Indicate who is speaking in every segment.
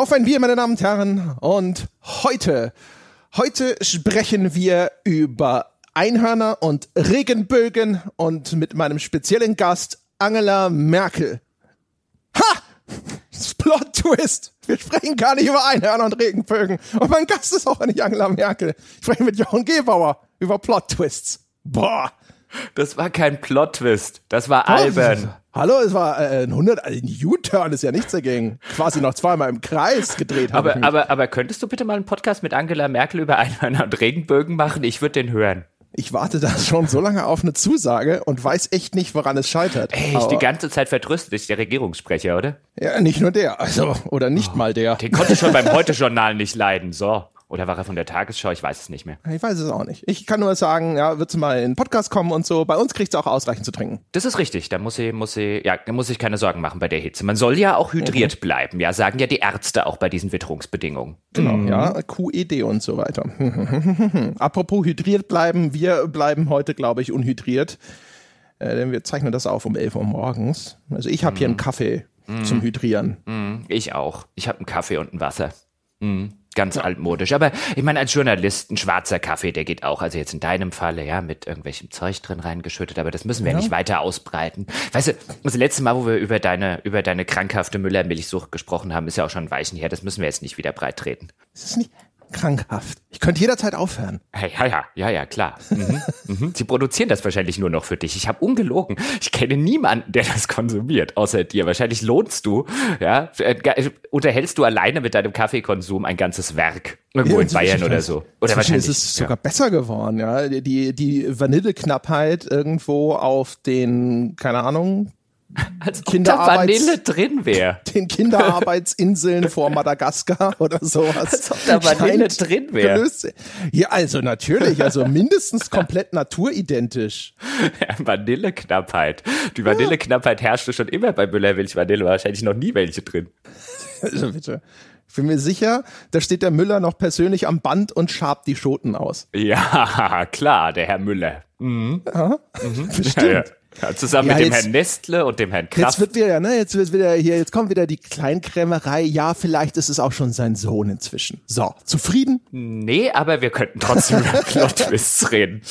Speaker 1: Auf ein Bier, meine Damen und Herren. Und heute, heute sprechen wir über Einhörner und Regenbögen und mit meinem speziellen Gast Angela Merkel. Ha! Plot Twist! Wir sprechen gar nicht über Einhörner und Regenbögen. Und mein Gast ist auch nicht Angela Merkel. Ich spreche mit Jochen Gebauer über Plot Twists. Boah!
Speaker 2: Das war kein Plot-Twist. Das war albern.
Speaker 1: Hallo, es war äh, ein 100, ein U-Turn ist ja nichts dagegen. Quasi noch zweimal im Kreis gedreht.
Speaker 2: Aber, aber, aber könntest du bitte mal einen Podcast mit Angela Merkel über Einhörner und Regenbögen machen? Ich würde den hören.
Speaker 1: Ich warte da schon so lange auf eine Zusage und weiß echt nicht, woran es scheitert.
Speaker 2: Ey, ich die ganze Zeit vertröstet ist der Regierungssprecher, oder?
Speaker 1: Ja, nicht nur der, also, oder nicht oh, mal der.
Speaker 2: Den konnte ich schon beim Heute-Journal nicht leiden, so. Oder war er von der Tagesschau? Ich weiß es nicht mehr.
Speaker 1: Ich weiß es auch nicht. Ich kann nur sagen, ja, wird sie mal in den Podcast kommen und so. Bei uns kriegt sie auch ausreichend zu trinken.
Speaker 2: Das ist richtig. Da muss sie, muss sie, ja, da muss ich keine Sorgen machen bei der Hitze. Man soll ja auch hydriert mhm. bleiben. Ja, sagen ja die Ärzte auch bei diesen Witterungsbedingungen.
Speaker 1: Genau, mhm. ja, QED und so weiter. Apropos hydriert bleiben, wir bleiben heute, glaube ich, unhydriert. Äh, denn wir zeichnen das auf um 11 Uhr morgens. Also ich habe mhm. hier einen Kaffee mhm. zum Hydrieren.
Speaker 2: Mhm. Ich auch. Ich habe einen Kaffee und ein Wasser. Mhm ganz ja. altmodisch. Aber ich meine, als Journalist, ein schwarzer Kaffee, der geht auch, also jetzt in deinem Falle, ja, mit irgendwelchem Zeug drin reingeschüttet, aber das müssen wir ja. nicht weiter ausbreiten. Weißt du, das letzte Mal, wo wir über deine, über deine krankhafte Müllermilchsucht gesprochen haben, ist ja auch schon ein Weichen her, das müssen wir jetzt nicht wieder breit treten.
Speaker 1: Das ist nicht, krankhaft. Ich könnte jederzeit aufhören.
Speaker 2: Ja, ja, ja, ja, klar. Mhm, mhm. Sie produzieren das wahrscheinlich nur noch für dich. Ich habe ungelogen. Ich kenne niemanden, der das konsumiert, außer dir. Wahrscheinlich lohnst du, ja, äh, unterhältst du alleine mit deinem Kaffeekonsum ein ganzes Werk. Irgendwo ja, in Bayern oder so. Oder
Speaker 1: wahrscheinlich ist es sogar ja. besser geworden, ja. Die, die Vanilleknappheit irgendwo auf den, keine Ahnung,
Speaker 2: als ob da Vanille drin wäre.
Speaker 1: Den Kinderarbeitsinseln vor Madagaskar oder sowas.
Speaker 2: Als ob da Vanille drin wäre.
Speaker 1: Ja, also natürlich, also mindestens komplett naturidentisch.
Speaker 2: Ja, Vanilleknappheit. Die Vanilleknappheit herrschte schon immer bei Müller-Milch Vanille, wahrscheinlich noch nie welche drin.
Speaker 1: Also bitte. Ich bin mir sicher, da steht der Müller noch persönlich am Band und schabt die Schoten aus.
Speaker 2: Ja, klar, der Herr Müller.
Speaker 1: Mhm. Ja, mhm. Bestimmt.
Speaker 2: Ja, ja. Ja, zusammen ja, mit dem Herrn Nestle und dem Herrn Kraft.
Speaker 1: Jetzt wird wieder, ne, jetzt wird wieder hier, jetzt kommt wieder die Kleinkrämerei. Ja, vielleicht ist es auch schon sein Sohn inzwischen. So, zufrieden?
Speaker 2: Nee, aber wir könnten trotzdem über Plot-Twists reden.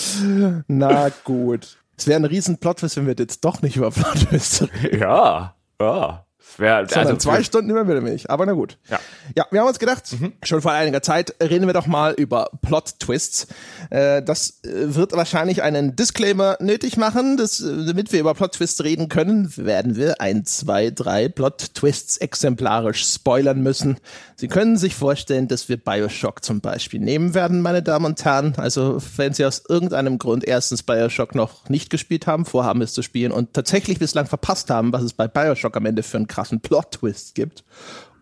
Speaker 1: Na gut. Es wäre ein riesen Plot-Twist, wenn wir jetzt doch nicht über Plot-Twists
Speaker 2: reden. Ja, ja.
Speaker 1: Wär, so, also zwei Stunden immer wieder Milch, aber na gut.
Speaker 2: Ja,
Speaker 1: ja wir haben uns gedacht, mhm. schon vor einiger Zeit reden wir doch mal über Plot-Twists. Äh, das äh, wird wahrscheinlich einen Disclaimer nötig machen, das, äh, damit wir über Plot-Twists reden können, werden wir ein, zwei, drei Plot-Twists exemplarisch spoilern müssen. Sie können sich vorstellen, dass wir Bioshock zum Beispiel nehmen werden, meine Damen und Herren. Also wenn Sie aus irgendeinem Grund erstens Bioshock noch nicht gespielt haben, vorhaben es zu spielen und tatsächlich bislang verpasst haben, was es bei Bioshock am Ende für einen krassen krassen Plot-Twist gibt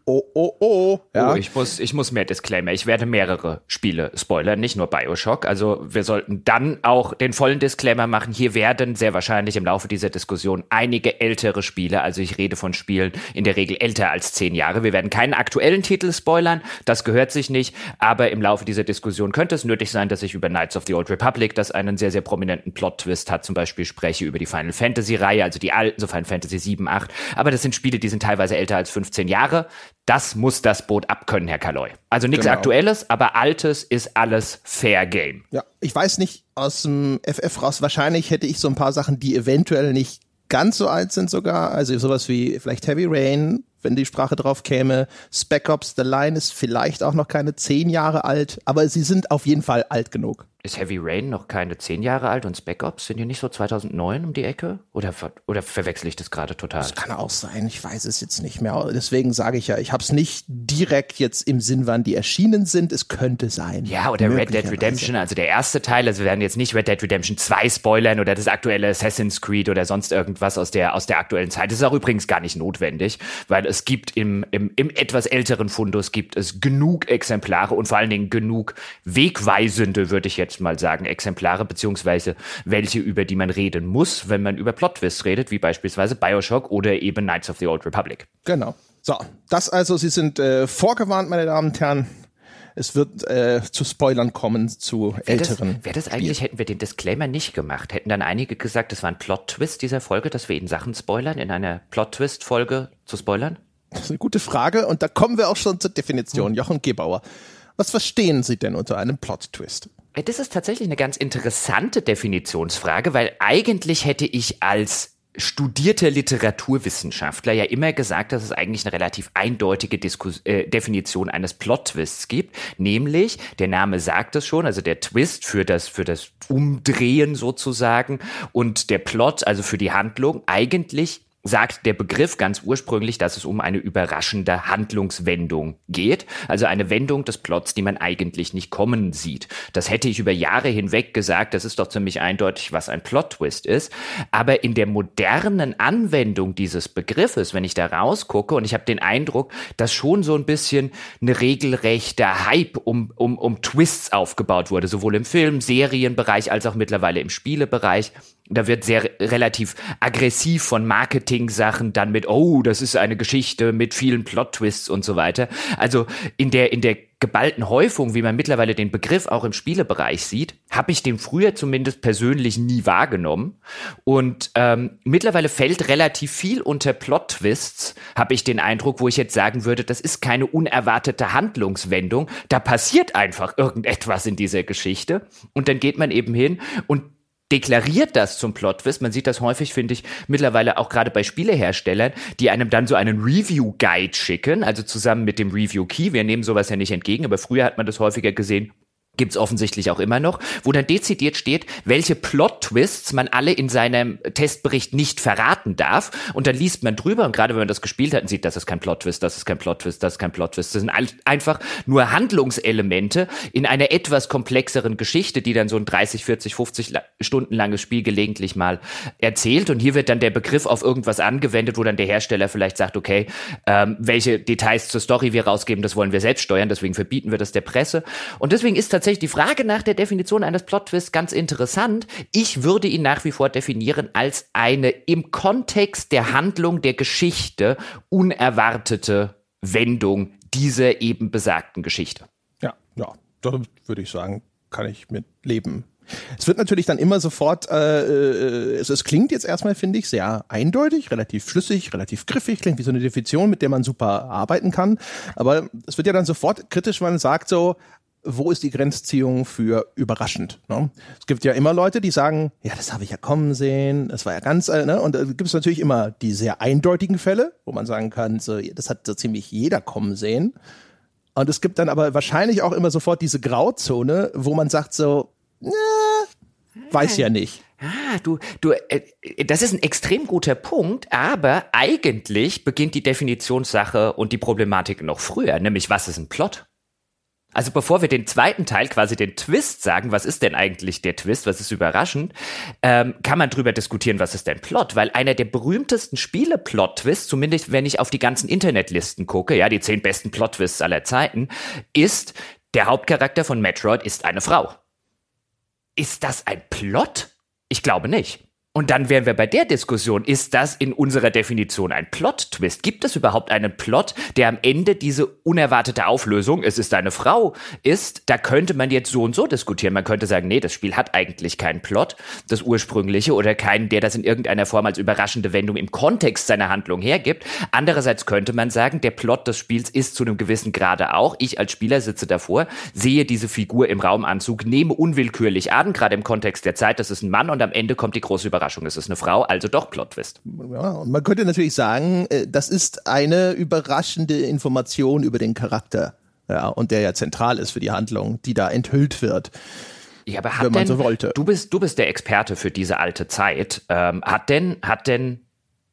Speaker 1: oh, oh, oh.
Speaker 2: Ja. Oh, ich muss, ich muss mehr Disclaimer. Ich werde mehrere Spiele spoilern, nicht nur Bioshock. Also wir sollten dann auch den vollen Disclaimer machen. Hier werden sehr wahrscheinlich im Laufe dieser Diskussion einige ältere Spiele, also ich rede von Spielen in der Regel älter als zehn Jahre. Wir werden keinen aktuellen Titel spoilern, das gehört sich nicht. Aber im Laufe dieser Diskussion könnte es nötig sein, dass ich über Knights of the Old Republic, das einen sehr, sehr prominenten Plot-Twist hat, zum Beispiel spreche über die Final Fantasy-Reihe, also die alten, so Final Fantasy 7, 8. Aber das sind Spiele, die sind teilweise älter als 15 Jahre. Das muss das Boot abkönnen, Herr Kaloy. Also nichts genau. Aktuelles, aber Altes ist alles Fair Game.
Speaker 1: Ja, ich weiß nicht aus dem FF raus. Wahrscheinlich hätte ich so ein paar Sachen, die eventuell nicht ganz so alt sind sogar. Also sowas wie vielleicht Heavy Rain, wenn die Sprache drauf käme. Spec Ops The Line ist vielleicht auch noch keine zehn Jahre alt, aber sie sind auf jeden Fall alt genug.
Speaker 2: Ist Heavy Rain noch keine zehn Jahre alt und Spec Ops sind die nicht so 2009 um die Ecke? Oder, oder verwechsel ich das gerade total?
Speaker 1: Das kann auch sein, ich weiß es jetzt nicht mehr. Deswegen sage ich ja, ich habe es nicht direkt jetzt im Sinn, wann die erschienen sind. Es könnte sein.
Speaker 2: Ja, oder Red Dead Redemption, also der erste Teil. Also wir werden jetzt nicht Red Dead Redemption 2 spoilern oder das aktuelle Assassin's Creed oder sonst irgendwas aus der, aus der aktuellen Zeit. Das ist auch übrigens gar nicht notwendig, weil es gibt im, im, im etwas älteren Fundus gibt es genug Exemplare und vor allen Dingen genug wegweisende, würde ich jetzt jetzt mal sagen, Exemplare, beziehungsweise welche, über die man reden muss, wenn man über Plot-Twists redet, wie beispielsweise Bioshock oder eben Knights of the Old Republic.
Speaker 1: Genau. So, das also, Sie sind äh, vorgewarnt, meine Damen und Herren. Es wird äh, zu Spoilern kommen zu wär älteren.
Speaker 2: Wäre das eigentlich, hätten wir den Disclaimer nicht gemacht, hätten dann einige gesagt, das war ein Plot-Twist dieser Folge, dass wir ihnen Sachen spoilern, in einer Plot-Twist-Folge zu spoilern?
Speaker 1: Das ist eine gute Frage und da kommen wir auch schon zur Definition. Hm. Jochen Gebauer, was verstehen Sie denn unter einem Plot-Twist?
Speaker 2: Das ist tatsächlich eine ganz interessante Definitionsfrage, weil eigentlich hätte ich als studierter Literaturwissenschaftler ja immer gesagt, dass es eigentlich eine relativ eindeutige Diskus äh, Definition eines Plot-Twists gibt, nämlich, der Name sagt es schon, also der Twist für das, für das Umdrehen sozusagen und der Plot, also für die Handlung, eigentlich sagt der Begriff ganz ursprünglich, dass es um eine überraschende Handlungswendung geht, also eine Wendung des Plots, die man eigentlich nicht kommen sieht. Das hätte ich über Jahre hinweg gesagt, das ist doch ziemlich eindeutig, was ein Plot-Twist ist. Aber in der modernen Anwendung dieses Begriffes, wenn ich da rausgucke, und ich habe den Eindruck, dass schon so ein bisschen eine regelrechte Hype um, um, um Twists aufgebaut wurde, sowohl im Film, Serienbereich als auch mittlerweile im Spielebereich. Da wird sehr relativ aggressiv von Marketing-Sachen dann mit, oh, das ist eine Geschichte mit vielen Plot-Twists und so weiter. Also in der, in der geballten Häufung, wie man mittlerweile den Begriff auch im Spielebereich sieht, habe ich den früher zumindest persönlich nie wahrgenommen. Und ähm, mittlerweile fällt relativ viel unter Plot-Twists, habe ich den Eindruck, wo ich jetzt sagen würde, das ist keine unerwartete Handlungswendung. Da passiert einfach irgendetwas in dieser Geschichte. Und dann geht man eben hin und deklariert das zum Plot-Twist. Man sieht das häufig, finde ich, mittlerweile auch gerade bei Spieleherstellern, die einem dann so einen Review-Guide schicken, also zusammen mit dem Review-Key. Wir nehmen sowas ja nicht entgegen, aber früher hat man das häufiger gesehen gibt's offensichtlich auch immer noch, wo dann dezidiert steht, welche Plot-Twists man alle in seinem Testbericht nicht verraten darf. Und dann liest man drüber und gerade wenn man das gespielt hat und sieht, das ist kein Plot-Twist, das ist kein Plot-Twist, das ist kein Plot-Twist. Das sind einfach nur Handlungselemente in einer etwas komplexeren Geschichte, die dann so ein 30, 40, 50 Stunden langes Spiel gelegentlich mal erzählt. Und hier wird dann der Begriff auf irgendwas angewendet, wo dann der Hersteller vielleicht sagt, okay, ähm, welche Details zur Story wir rausgeben, das wollen wir selbst steuern, deswegen verbieten wir das der Presse. Und deswegen ist tatsächlich tatsächlich die Frage nach der Definition eines Plot-Twists ganz interessant. Ich würde ihn nach wie vor definieren als eine im Kontext der Handlung der Geschichte unerwartete Wendung dieser eben besagten Geschichte.
Speaker 1: Ja, ja, da würde ich sagen, kann ich mit leben. Es wird natürlich dann immer sofort, äh, äh, es, es klingt jetzt erstmal, finde ich, sehr eindeutig, relativ flüssig, relativ griffig, klingt wie so eine Definition, mit der man super arbeiten kann. Aber es wird ja dann sofort kritisch, wenn man sagt so, wo ist die Grenzziehung für überraschend? Ne? Es gibt ja immer Leute, die sagen, ja, das habe ich ja kommen sehen, das war ja ganz, äh, ne? und da gibt es natürlich immer die sehr eindeutigen Fälle, wo man sagen kann, so, das hat so ziemlich jeder kommen sehen. Und es gibt dann aber wahrscheinlich auch immer sofort diese Grauzone, wo man sagt so, ne, weiß ja nicht.
Speaker 2: Ah, du, du, äh, das ist ein extrem guter Punkt, aber eigentlich beginnt die Definitionssache und die Problematik noch früher, nämlich was ist ein Plot? Also bevor wir den zweiten Teil, quasi den Twist sagen, was ist denn eigentlich der Twist, was ist überraschend, ähm, kann man drüber diskutieren, was ist denn Plot, weil einer der berühmtesten Spiele-Plot-Twists, zumindest wenn ich auf die ganzen Internetlisten gucke, ja, die zehn besten Plot-Twists aller Zeiten, ist, der Hauptcharakter von Metroid ist eine Frau. Ist das ein Plot? Ich glaube nicht. Und dann wären wir bei der Diskussion, ist das in unserer Definition ein Plot-Twist? Gibt es überhaupt einen Plot, der am Ende diese unerwartete Auflösung, es ist eine Frau, ist? Da könnte man jetzt so und so diskutieren. Man könnte sagen, nee, das Spiel hat eigentlich keinen Plot, das ursprüngliche, oder keinen, der das in irgendeiner Form als überraschende Wendung im Kontext seiner Handlung hergibt. Andererseits könnte man sagen, der Plot des Spiels ist zu einem gewissen Grade auch. Ich als Spieler sitze davor, sehe diese Figur im Raumanzug, nehme unwillkürlich an, gerade im Kontext der Zeit, das ist ein Mann und am Ende kommt die große Überraschung. Überraschung, es ist eine Frau, also doch Plot-Twist.
Speaker 1: Ja, und man könnte natürlich sagen, äh, das ist eine überraschende Information über den Charakter, ja, und der ja zentral ist für die Handlung, die da enthüllt wird.
Speaker 2: Ja, aber hat wenn man denn, so wollte. Du bist, du bist der Experte für diese alte Zeit. Ähm, hat denn, hat denn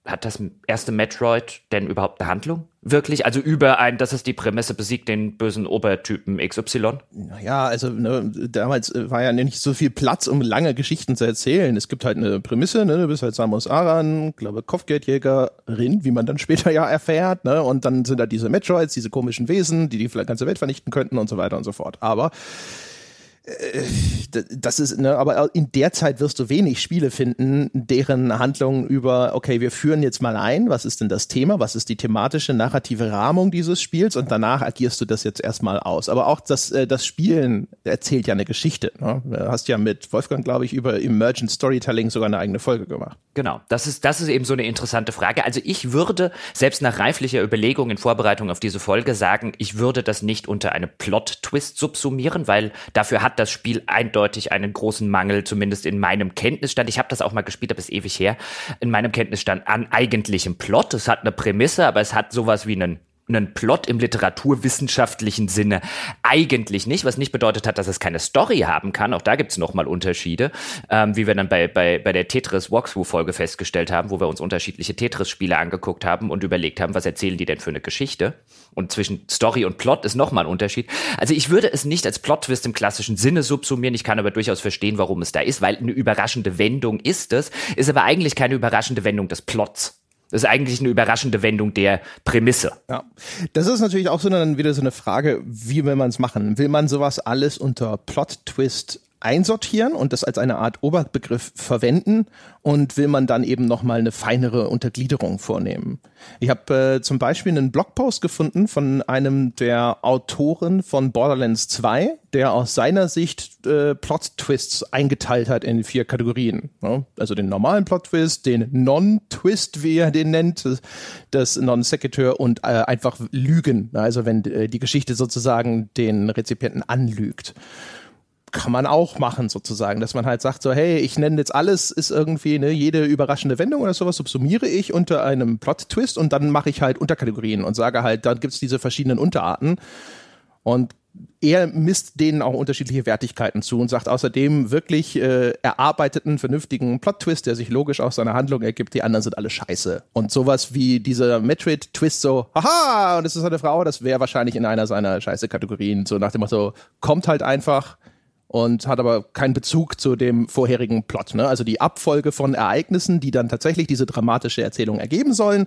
Speaker 2: hat das erste Metroid denn überhaupt eine Handlung? Wirklich? Also über ein, das ist die Prämisse, besiegt den bösen Obertypen XY?
Speaker 1: Ja, also ne, damals äh, war ja nicht so viel Platz, um lange Geschichten zu erzählen. Es gibt halt eine Prämisse, ne? du bist halt Samus Aran, glaube Kopfgeldjägerin, wie man dann später ja erfährt, ne? und dann sind da diese Metroids, diese komischen Wesen, die die ganze Welt vernichten könnten und so weiter und so fort. Aber das ist, ne, aber in der Zeit wirst du wenig Spiele finden, deren Handlung über, okay, wir führen jetzt mal ein, was ist denn das Thema, was ist die thematische, narrative Rahmung dieses Spiels und danach agierst du das jetzt erstmal aus. Aber auch das, äh, das Spielen erzählt ja eine Geschichte. Ne? Du hast ja mit Wolfgang, glaube ich, über Emergent Storytelling sogar eine eigene Folge gemacht.
Speaker 2: Genau, das ist, das ist eben so eine interessante Frage. Also ich würde, selbst nach reiflicher Überlegung in Vorbereitung auf diese Folge, sagen, ich würde das nicht unter eine Plot-Twist subsumieren, weil dafür hat das Spiel eindeutig einen großen Mangel, zumindest in meinem Kenntnisstand. Ich habe das auch mal gespielt, aber ist ewig her. In meinem Kenntnisstand an eigentlichem Plot. Es hat eine Prämisse, aber es hat sowas wie einen einen Plot im literaturwissenschaftlichen Sinne eigentlich nicht, was nicht bedeutet hat, dass es keine Story haben kann. Auch da gibt es nochmal Unterschiede, ähm, wie wir dann bei, bei, bei der Tetris Walkthrough-Folge festgestellt haben, wo wir uns unterschiedliche Tetris-Spiele angeguckt haben und überlegt haben, was erzählen die denn für eine Geschichte. Und zwischen Story und Plot ist nochmal ein Unterschied. Also ich würde es nicht als Plot-Twist im klassischen Sinne subsumieren. Ich kann aber durchaus verstehen, warum es da ist, weil eine überraschende Wendung ist es, ist aber eigentlich keine überraschende Wendung des Plots. Das ist eigentlich eine überraschende Wendung der Prämisse.
Speaker 1: Ja, das ist natürlich auch so dann wieder so eine Frage, wie will man es machen? Will man sowas alles unter Plot-Twist einsortieren und das als eine Art Oberbegriff verwenden und will man dann eben nochmal eine feinere Untergliederung vornehmen. Ich habe äh, zum Beispiel einen Blogpost gefunden von einem der Autoren von Borderlands 2, der aus seiner Sicht äh, Plot-Twists eingeteilt hat in vier Kategorien. Ne? Also den normalen Plot-Twist, den Non-Twist, wie er den nennt, das Non-Sequitur und äh, einfach Lügen. Also wenn äh, die Geschichte sozusagen den Rezipienten anlügt kann man auch machen sozusagen, dass man halt sagt so, hey, ich nenne jetzt alles, ist irgendwie, ne, jede überraschende Wendung oder sowas subsumiere ich unter einem Plot-Twist und dann mache ich halt Unterkategorien und sage halt, dann gibt's diese verschiedenen Unterarten und er misst denen auch unterschiedliche Wertigkeiten zu und sagt außerdem wirklich äh, erarbeiteten, vernünftigen Plot-Twist, der sich logisch aus seiner Handlung ergibt, die anderen sind alle scheiße. Und sowas wie dieser Metroid-Twist so, haha, und es ist eine Frau, das wäre wahrscheinlich in einer seiner scheiße Kategorien, so nach dem Motto, kommt halt einfach, und hat aber keinen Bezug zu dem vorherigen Plot. Ne? Also die Abfolge von Ereignissen, die dann tatsächlich diese dramatische Erzählung ergeben sollen.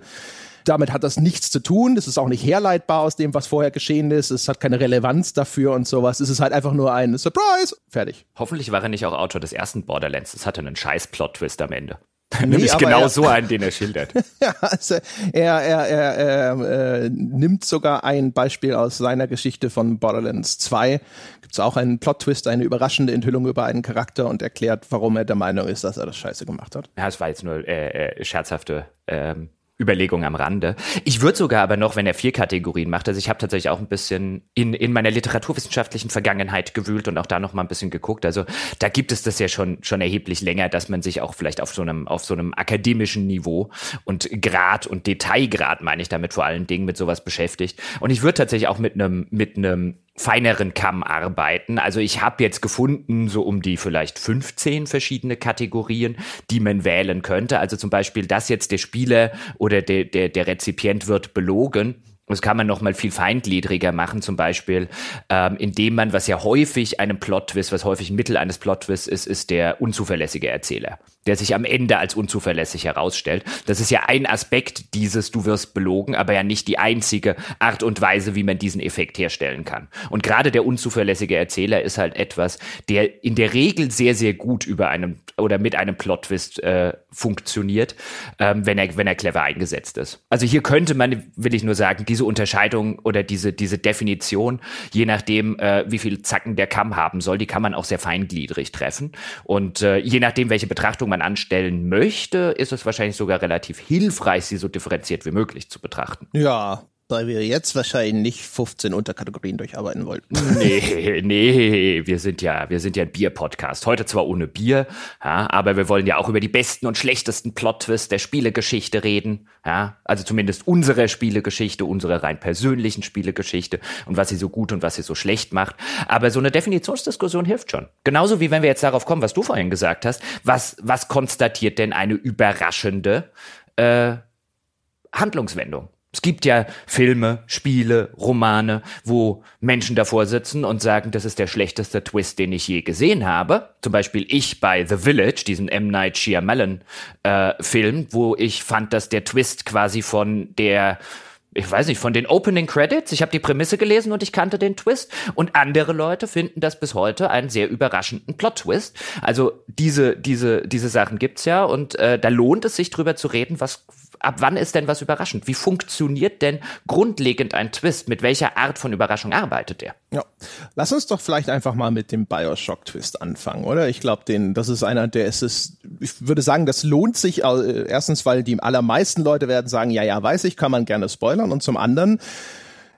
Speaker 1: Damit hat das nichts zu tun. Das ist auch nicht herleitbar aus dem, was vorher geschehen ist. Es hat keine Relevanz dafür und sowas. Es ist halt einfach nur ein Surprise. Fertig.
Speaker 2: Hoffentlich war er nicht auch Autor des ersten Borderlands. Es hatte einen scheiß Plot-Twist am Ende. Nee, Nämlich genau er, so einen, den er schildert.
Speaker 1: ja, also er, er, er, er äh, nimmt sogar ein Beispiel aus seiner Geschichte von Borderlands 2. Gibt es auch einen Plot-Twist, eine überraschende Enthüllung über einen Charakter und erklärt, warum er der Meinung ist, dass er das scheiße gemacht hat.
Speaker 2: Ja, es war jetzt nur äh, äh, scherzhafte ähm, Überlegung am Rande. Ich würde sogar aber noch, wenn er vier Kategorien macht, also ich habe tatsächlich auch ein bisschen in, in meiner literaturwissenschaftlichen Vergangenheit gewühlt und auch da noch mal ein bisschen geguckt. Also da gibt es das ja schon, schon erheblich länger, dass man sich auch vielleicht auf so einem, auf so einem akademischen Niveau und Grad und Detailgrad, meine ich damit vor allen Dingen, mit sowas beschäftigt. Und ich würde tatsächlich auch mit einem, mit einem feineren Kamm arbeiten. Also ich habe jetzt gefunden, so um die vielleicht 15 verschiedene Kategorien, die man wählen könnte. Also zum Beispiel, dass jetzt der Spieler oder der, der, der Rezipient wird belogen das kann man noch mal viel feingliedriger machen, zum Beispiel, ähm, indem man, was ja häufig einem Plot-Twist, was häufig ein Mittel eines Plot-Twists ist, ist der unzuverlässige Erzähler, der sich am Ende als unzuverlässig herausstellt. Das ist ja ein Aspekt dieses, du wirst belogen, aber ja nicht die einzige Art und Weise, wie man diesen Effekt herstellen kann. Und gerade der unzuverlässige Erzähler ist halt etwas, der in der Regel sehr, sehr gut über einem oder mit einem Plot-Twist äh, funktioniert, ähm, wenn er, wenn er clever eingesetzt ist. Also hier könnte man, will ich nur sagen, diese Unterscheidung oder diese, diese Definition, je nachdem, äh, wie viel Zacken der Kamm haben soll, die kann man auch sehr feingliedrig treffen. Und äh, je nachdem, welche Betrachtung man anstellen möchte, ist es wahrscheinlich sogar relativ hilfreich, sie so differenziert wie möglich zu betrachten.
Speaker 1: Ja, weil wir jetzt wahrscheinlich nicht 15 Unterkategorien durcharbeiten wollten.
Speaker 2: Nee, nee, wir sind ja, wir sind ja ein Bier-Podcast. Heute zwar ohne Bier, ja, aber wir wollen ja auch über die besten und schlechtesten Plot-Twists der Spielegeschichte reden. Ja, also zumindest unsere Spielegeschichte, unsere rein persönlichen Spielegeschichte und was sie so gut und was sie so schlecht macht. Aber so eine Definitionsdiskussion hilft schon. Genauso wie wenn wir jetzt darauf kommen, was du vorhin gesagt hast. Was, was konstatiert denn eine überraschende äh, Handlungswendung? Es gibt ja Filme, Spiele, Romane, wo Menschen davor sitzen und sagen, das ist der schlechteste Twist, den ich je gesehen habe. Zum Beispiel ich bei The Village, diesem M. Night Shyamalan äh, wo ich fand, dass der Twist quasi von der ich weiß nicht, von den Opening Credits. Ich habe die Prämisse gelesen und ich kannte den Twist. Und andere Leute finden das bis heute einen sehr überraschenden Plot-Twist. Also diese, diese, diese Sachen gibt's ja und äh, da lohnt es sich drüber zu reden, was, ab wann ist denn was überraschend? Wie funktioniert denn grundlegend ein Twist? Mit welcher Art von Überraschung arbeitet er?
Speaker 1: Ja, lass uns doch vielleicht einfach mal mit dem Bioshock-Twist anfangen, oder? Ich glaube, das ist einer, der ist es, ich würde sagen, das lohnt sich, äh, erstens, weil die allermeisten Leute werden sagen, ja, ja, weiß ich, kann man gerne spoilern und zum anderen,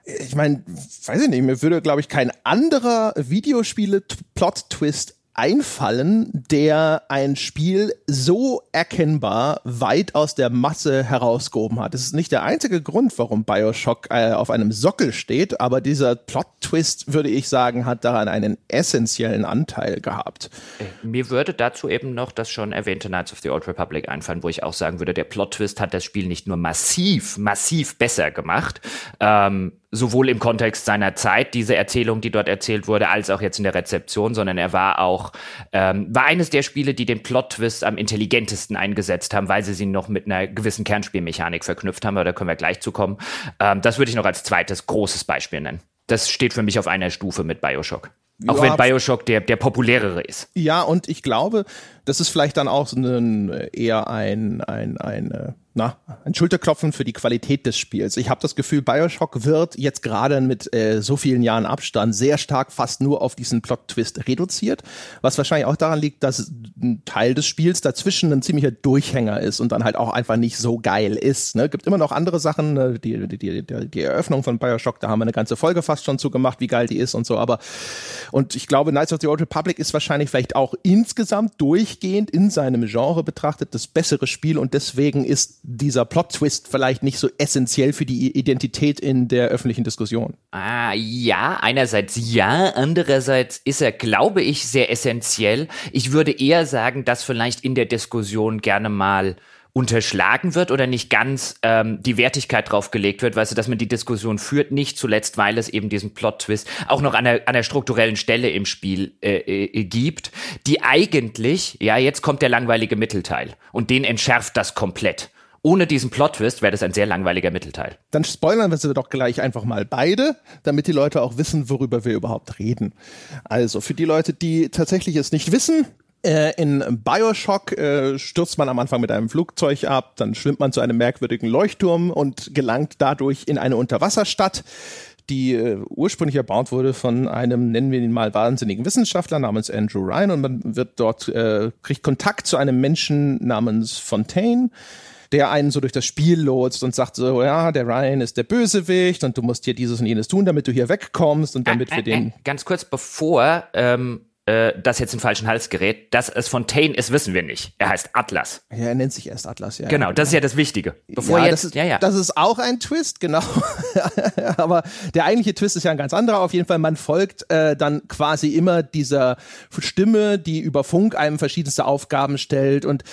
Speaker 1: ich meine, weiß ich nicht, mir würde, glaube ich, kein anderer Videospiele-Plot-Twist einfallen, der ein Spiel so erkennbar weit aus der Masse herausgehoben hat. Das ist nicht der einzige Grund, warum Bioshock äh, auf einem Sockel steht, aber dieser Plot-Twist, würde ich sagen, hat daran einen essentiellen Anteil gehabt.
Speaker 2: Äh, mir würde dazu eben noch das schon erwähnte Knights of the Old Republic einfallen, wo ich auch sagen würde, der Plot-Twist hat das Spiel nicht nur massiv, massiv besser gemacht, ähm, sowohl im Kontext seiner Zeit, diese Erzählung, die dort erzählt wurde, als auch jetzt in der Rezeption, sondern er war auch, ähm, war eines der Spiele, die den Plot-Twist am intelligentesten eingesetzt haben, weil sie sie noch mit einer gewissen Kernspielmechanik verknüpft haben, aber da können wir gleich zu kommen. Ähm, das würde ich noch als zweites großes Beispiel nennen. Das steht für mich auf einer Stufe mit Bioshock. Auch ja, wenn Bioshock der, der populärere ist.
Speaker 1: Ja, und ich glaube, das ist vielleicht dann auch so ein, eher ein, ein, ein, äh, na, ein Schulterklopfen für die Qualität des Spiels. Ich habe das Gefühl, Bioshock wird jetzt gerade mit äh, so vielen Jahren Abstand sehr stark fast nur auf diesen Plot-Twist reduziert, was wahrscheinlich auch daran liegt, dass ein Teil des Spiels dazwischen ein ziemlicher Durchhänger ist und dann halt auch einfach nicht so geil ist. Ne? Gibt immer noch andere Sachen, ne? die, die, die, die Eröffnung von Bioshock, da haben wir eine ganze Folge fast schon zugemacht, wie geil die ist und so, aber und ich glaube, Knights of the Old Republic ist wahrscheinlich vielleicht auch insgesamt durchgehend in seinem Genre betrachtet das bessere Spiel und deswegen ist dieser Plot-Twist vielleicht nicht so essentiell für die Identität in der öffentlichen Diskussion.
Speaker 2: Ah, ja, einerseits ja, andererseits ist er, glaube ich, sehr essentiell. Ich würde eher sagen, dass vielleicht in der Diskussion gerne mal unterschlagen wird oder nicht ganz ähm, die Wertigkeit drauf gelegt wird, weißt du, dass man die Diskussion führt, nicht zuletzt, weil es eben diesen Plot-Twist auch noch an der, an der strukturellen Stelle im Spiel äh, äh, gibt, die eigentlich, ja, jetzt kommt der langweilige Mittelteil und den entschärft das komplett. Ohne diesen Plot-Twist wäre das ein sehr langweiliger Mittelteil.
Speaker 1: Dann spoilern wir sie doch gleich einfach mal beide, damit die Leute auch wissen, worüber wir überhaupt reden. Also für die Leute, die tatsächlich es nicht wissen, in Bioshock äh, stürzt man am Anfang mit einem Flugzeug ab, dann schwimmt man zu einem merkwürdigen Leuchtturm und gelangt dadurch in eine Unterwasserstadt, die äh, ursprünglich erbaut wurde von einem, nennen wir ihn mal, wahnsinnigen Wissenschaftler namens Andrew Ryan. Und man wird dort, äh, kriegt Kontakt zu einem Menschen namens Fontaine, der einen so durch das Spiel lotst und sagt so, ja, der Ryan ist der Bösewicht und du musst hier dieses und jenes tun, damit du hier wegkommst und damit äh, wir den...
Speaker 2: ganz kurz bevor ähm, äh, das jetzt in falschen Hals gerät. Dass es Fontaine ist, wissen wir nicht. Er heißt Atlas.
Speaker 1: Ja, er nennt sich erst Atlas, ja.
Speaker 2: Genau, das ist ja das Wichtige.
Speaker 1: Bevor ja, jetzt, das ist, ja, ja. Das ist auch ein Twist, genau. Aber der eigentliche Twist ist ja ein ganz anderer. Auf jeden Fall, man folgt äh, dann quasi immer dieser Stimme, die über Funk einem verschiedenste Aufgaben stellt. Und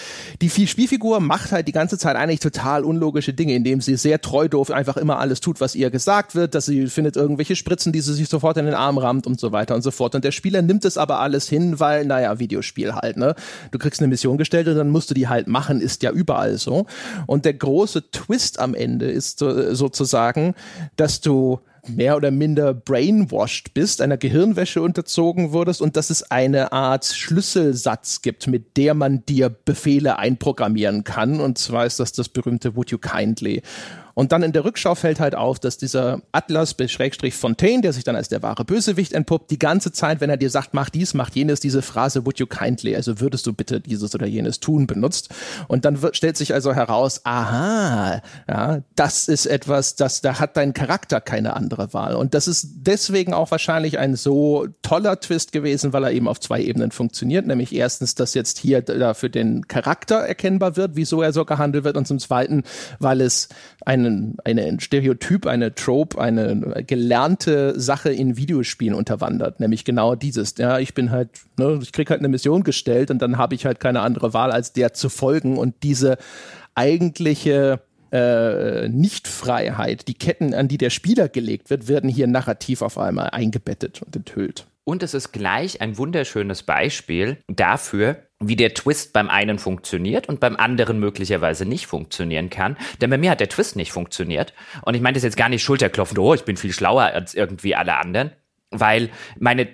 Speaker 1: die Spielfigur macht halt die ganze Zeit eigentlich total unlogische Dinge, indem sie sehr treu doof einfach immer alles tut, was ihr gesagt wird, dass sie findet irgendwelche Spritzen, die sie sich sofort in den Arm rammt und so weiter und so fort. Und der Spieler nimmt es aber alles hin, weil, naja, Videospiel halt, ne? Du kriegst eine Mission gestellt und dann musst du die halt machen, ist ja überall so. Und der große Twist am Ende ist so, sozusagen, dass du mehr oder minder brainwashed bist, einer Gehirnwäsche unterzogen wurdest und dass es eine Art Schlüsselsatz gibt, mit der man dir Befehle einprogrammieren kann. Und zwar ist das das berühmte Would you kindly. Und dann in der Rückschau fällt halt auf, dass dieser Atlas Schrägstrich Fontaine, der sich dann als der wahre Bösewicht entpuppt, die ganze Zeit, wenn er dir sagt, mach dies, mach jenes, diese Phrase would you kindly, also würdest du bitte dieses oder jenes tun, benutzt. Und dann wird, stellt sich also heraus, aha, ja, das ist etwas, das, da hat dein Charakter keine andere Wahl. Und das ist deswegen auch wahrscheinlich ein so toller Twist gewesen, weil er eben auf zwei Ebenen funktioniert. Nämlich erstens, dass jetzt hier da für den Charakter erkennbar wird, wieso er so gehandelt wird. Und zum Zweiten, weil es einen, eine Stereotyp, eine Trope, eine gelernte Sache in Videospielen unterwandert, nämlich genau dieses. Ja, ich bin halt, ne, ich krieg halt eine Mission gestellt und dann habe ich halt keine andere Wahl, als der zu folgen und diese eigentliche äh, Nichtfreiheit, die Ketten, an die der Spieler gelegt wird, werden hier narrativ auf einmal eingebettet und enthüllt.
Speaker 2: Und es ist gleich ein wunderschönes Beispiel dafür, wie der Twist beim einen funktioniert und beim anderen möglicherweise nicht funktionieren kann. Denn bei mir hat der Twist nicht funktioniert. Und ich meine das jetzt gar nicht schulterklopfend, oh, ich bin viel schlauer als irgendwie alle anderen, weil meine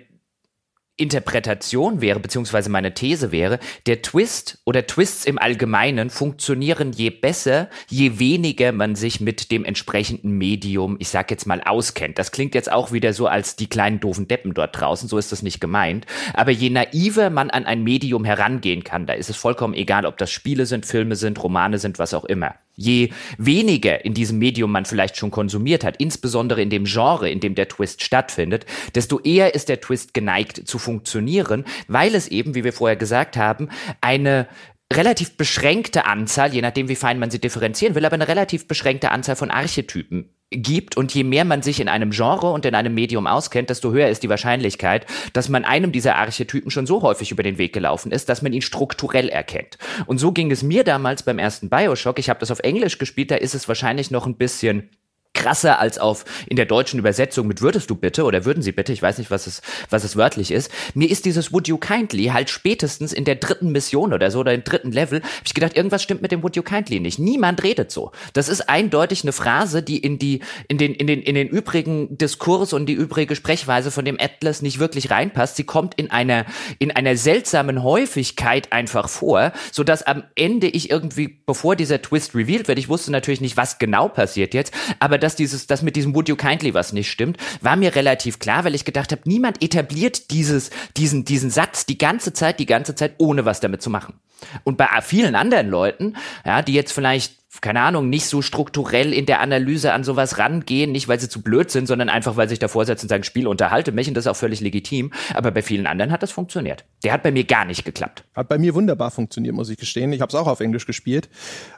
Speaker 2: Interpretation wäre, beziehungsweise meine These wäre, der Twist oder Twists im Allgemeinen funktionieren je besser, je weniger man sich mit dem entsprechenden Medium, ich sag jetzt mal, auskennt. Das klingt jetzt auch wieder so als die kleinen doofen Deppen dort draußen, so ist das nicht gemeint. Aber je naiver man an ein Medium herangehen kann, da ist es vollkommen egal, ob das Spiele sind, Filme sind, Romane sind, was auch immer. Je weniger in diesem Medium man vielleicht schon konsumiert hat, insbesondere in dem Genre, in dem der Twist stattfindet, desto eher ist der Twist geneigt zu funktionieren, weil es eben, wie wir vorher gesagt haben, eine relativ beschränkte Anzahl, je nachdem wie fein man sie differenzieren will, aber eine relativ beschränkte Anzahl von Archetypen gibt und je mehr man sich in einem Genre und in einem Medium auskennt, desto höher ist die Wahrscheinlichkeit, dass man einem dieser Archetypen schon so häufig über den Weg gelaufen ist, dass man ihn strukturell erkennt. Und so ging es mir damals beim ersten Bioshock. Ich habe das auf Englisch gespielt, da ist es wahrscheinlich noch ein bisschen krasser als auf in der deutschen Übersetzung mit würdest du bitte oder würden sie bitte, ich weiß nicht, was es, was es wörtlich ist. Mir ist dieses would you kindly halt spätestens in der dritten Mission oder so oder im dritten Level, habe ich gedacht, irgendwas stimmt mit dem would you kindly nicht. Niemand redet so. Das ist eindeutig eine Phrase, die in die, in den, in den, in den übrigen Diskurs und die übrige Sprechweise von dem Atlas nicht wirklich reinpasst. Sie kommt in einer, in einer seltsamen Häufigkeit einfach vor, so dass am Ende ich irgendwie, bevor dieser Twist revealed wird, ich wusste natürlich nicht, was genau passiert jetzt, aber dass dieses, dass mit diesem Would you kindly was nicht stimmt, war mir relativ klar, weil ich gedacht habe, niemand etabliert dieses, diesen, diesen Satz die ganze Zeit, die ganze Zeit, ohne was damit zu machen. Und bei vielen anderen Leuten, ja, die jetzt vielleicht keine Ahnung, nicht so strukturell in der Analyse an sowas rangehen, nicht weil sie zu blöd sind, sondern einfach, weil sich davor setzen und sagen, Spiel unterhalte mich und das ist auch völlig legitim. Aber bei vielen anderen hat das funktioniert. Der hat bei mir gar nicht geklappt.
Speaker 1: Hat bei mir wunderbar funktioniert, muss ich gestehen. Ich habe es auch auf Englisch gespielt